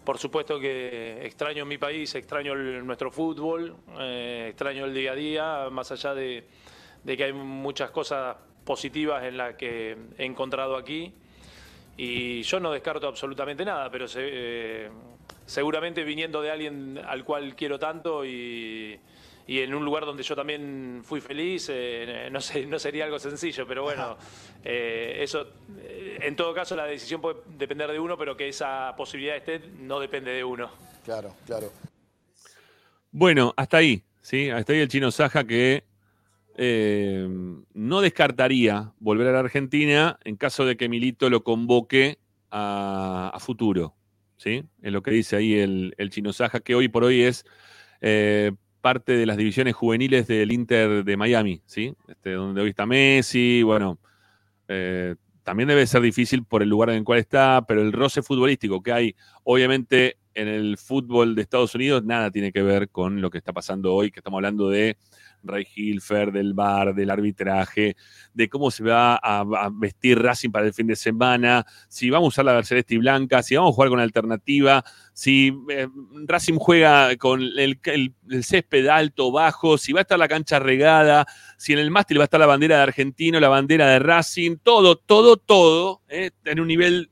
Por supuesto que extraño mi país, extraño nuestro fútbol, eh, extraño el día a día, más allá de, de que hay muchas cosas positivas en las que he encontrado aquí. Y yo no descarto absolutamente nada, pero eh, seguramente viniendo de alguien al cual quiero tanto y, y en un lugar donde yo también fui feliz, eh, no, sé, no sería algo sencillo, pero bueno, eh, eso, eh, en todo caso la decisión puede depender de uno, pero que esa posibilidad esté no depende de uno. Claro, claro. Bueno, hasta ahí, ¿sí? Hasta ahí el chino Saja que eh, no descartaría volver a la Argentina en caso de que Milito lo convoque a, a futuro, ¿sí? Es lo que dice ahí el, el chino Saja, que hoy por hoy es eh, parte de las divisiones juveniles del Inter de Miami, ¿sí? Este, donde hoy está Messi, bueno, eh, también debe ser difícil por el lugar en el cual está, pero el roce futbolístico que hay, obviamente, en el fútbol de Estados Unidos, nada tiene que ver con lo que está pasando hoy, que estamos hablando de Ray Hilfer, del bar, del arbitraje, de cómo se va a, vestir Racing para el fin de semana, si vamos a usar la celeste y blanca, si vamos a jugar con alternativa, si eh, Racing juega con el, césped alto, bajo, si va a estar la cancha regada, si en el mástil va a estar la bandera de Argentino, la bandera de Racing, todo, todo, todo, eh, en un nivel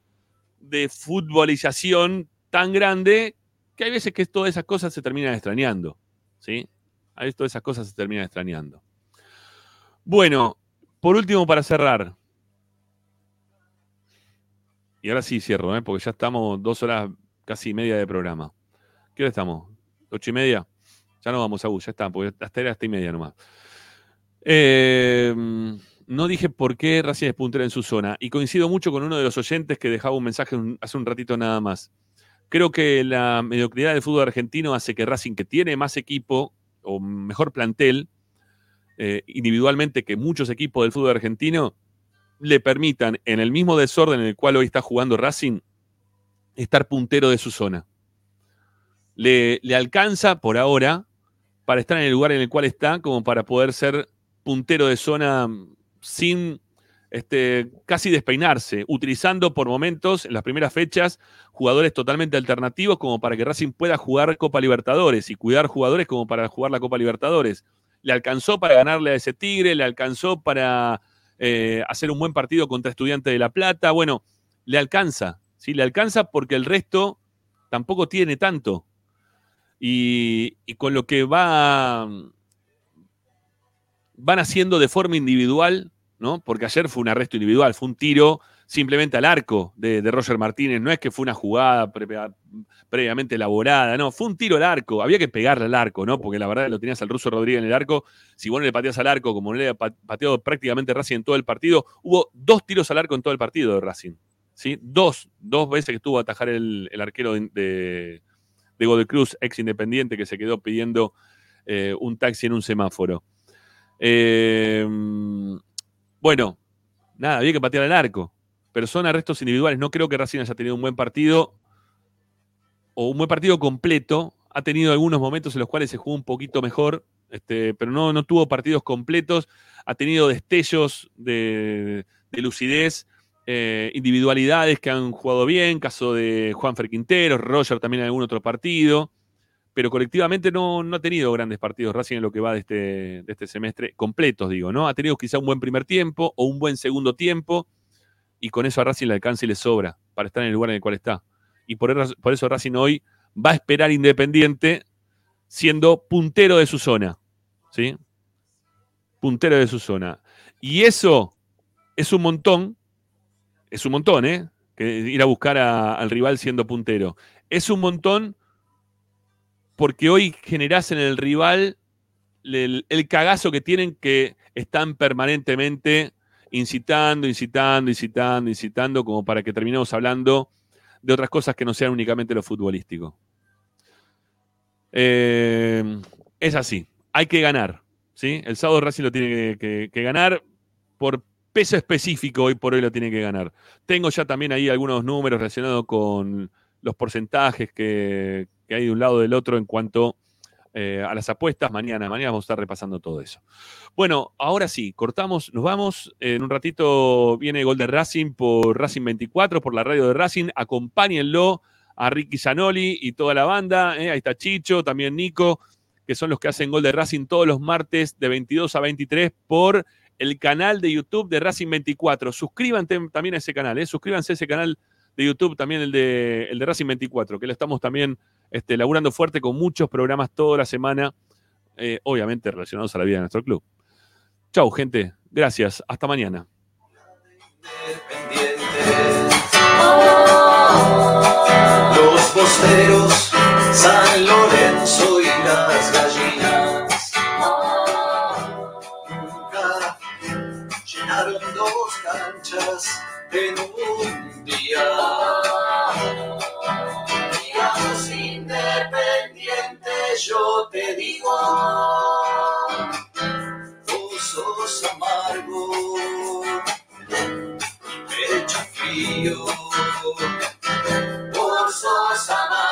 de futbolización tan grande que hay veces que todas esas cosas se terminan extrañando, ¿sí? Veces todas esas cosas se terminan extrañando. Bueno, por último, para cerrar. Y ahora sí cierro, ¿eh? porque ya estamos dos horas casi media de programa. ¿Qué hora estamos? ¿Ocho y media? Ya no vamos a ya está, porque hasta era hasta y media nomás. Eh, no dije por qué Racing es puntera en su zona y coincido mucho con uno de los oyentes que dejaba un mensaje hace un ratito nada más. Creo que la mediocridad del fútbol argentino hace que Racing, que tiene más equipo o mejor plantel eh, individualmente que muchos equipos del fútbol argentino, le permitan, en el mismo desorden en el cual hoy está jugando Racing, estar puntero de su zona. Le, le alcanza por ahora para estar en el lugar en el cual está, como para poder ser puntero de zona sin este, casi despeinarse, utilizando por momentos en las primeras fechas jugadores totalmente alternativos como para que Racing pueda jugar Copa Libertadores y cuidar jugadores como para jugar la Copa Libertadores. Le alcanzó para ganarle a ese Tigre, le alcanzó para eh, hacer un buen partido contra Estudiantes de La Plata. Bueno, le alcanza, ¿sí? Le alcanza porque el resto tampoco tiene tanto. Y, y con lo que va, van haciendo de forma individual, ¿no? Porque ayer fue un arresto individual, fue un tiro simplemente al arco de, de Roger Martínez, no es que fue una jugada pre- previamente elaborada, no, fue un tiro al arco, había que pegarle al arco, ¿no? Porque la verdad lo tenías al ruso Rodríguez en el arco, si vos no le pateas al arco, como no le ha pa- pateado prácticamente Racing en todo el partido, hubo dos tiros al arco en todo el partido de Racing, ¿sí? Dos, dos veces que estuvo a atajar el, el arquero de, de, de Godoy Cruz, ex independiente, que se quedó pidiendo eh, un taxi en un semáforo. Eh, bueno, nada, había que patear al arco, pero son arrestos individuales. No creo que Racing haya tenido un buen partido o un buen partido completo. Ha tenido algunos momentos en los cuales se jugó un poquito mejor, este, pero no, no tuvo partidos completos. Ha tenido destellos de, de lucidez, eh, individualidades que han jugado bien, caso de Juanfer Quintero, Roger también en algún otro partido pero colectivamente no, no ha tenido grandes partidos Racing en lo que va de este, de este semestre, completos digo, ¿no? Ha tenido quizá un buen primer tiempo o un buen segundo tiempo, y con eso a Racing le alcanza y le sobra para estar en el lugar en el cual está. Y por, por eso Racing hoy va a esperar Independiente siendo puntero de su zona, ¿sí? Puntero de su zona. Y eso es un montón, es un montón, ¿eh? Que ir a buscar al rival siendo puntero. Es un montón porque hoy generás en el rival el, cagazo que tienen que están permanentemente incitando, incitando, incitando, incitando, como para que terminemos hablando de otras cosas que no sean únicamente lo futbolístico. Eh, es así, hay que ganar. ¿sí? El sábado Racing lo tiene que- que ganar por peso específico, hoy por hoy lo tiene que ganar. Tengo ya también ahí algunos números relacionados con los porcentajes que, que hay de un lado del otro en cuanto eh, a las apuestas. Mañana, mañana vamos a estar repasando todo eso. Bueno, ahora sí, cortamos, nos vamos. En un ratito viene Gol de Racing por Racing 24, por la radio de Racing. Acompáñenlo a Ricky Zanoli y toda la banda. ¿eh? Ahí está Chicho, también Nico, que son los que hacen Gol de Racing todos los martes de 22 a 23 por el canal de YouTube de Racing 24. Suscríbanse también a ese canal, ¿eh? suscríbanse a ese canal de YouTube, también el de, el de Racing 24, que lo estamos también este, laburando fuerte con muchos programas toda la semana, eh, obviamente relacionados a la vida de nuestro club. Chau, gente. Gracias. Hasta mañana. Los posteros, San Lorenzo y las gallinas. Nunca llenaron dos canchas en un día. Digamos independiente, yo te digo. Vos sos amargo, pecho frío, vos sos amargo.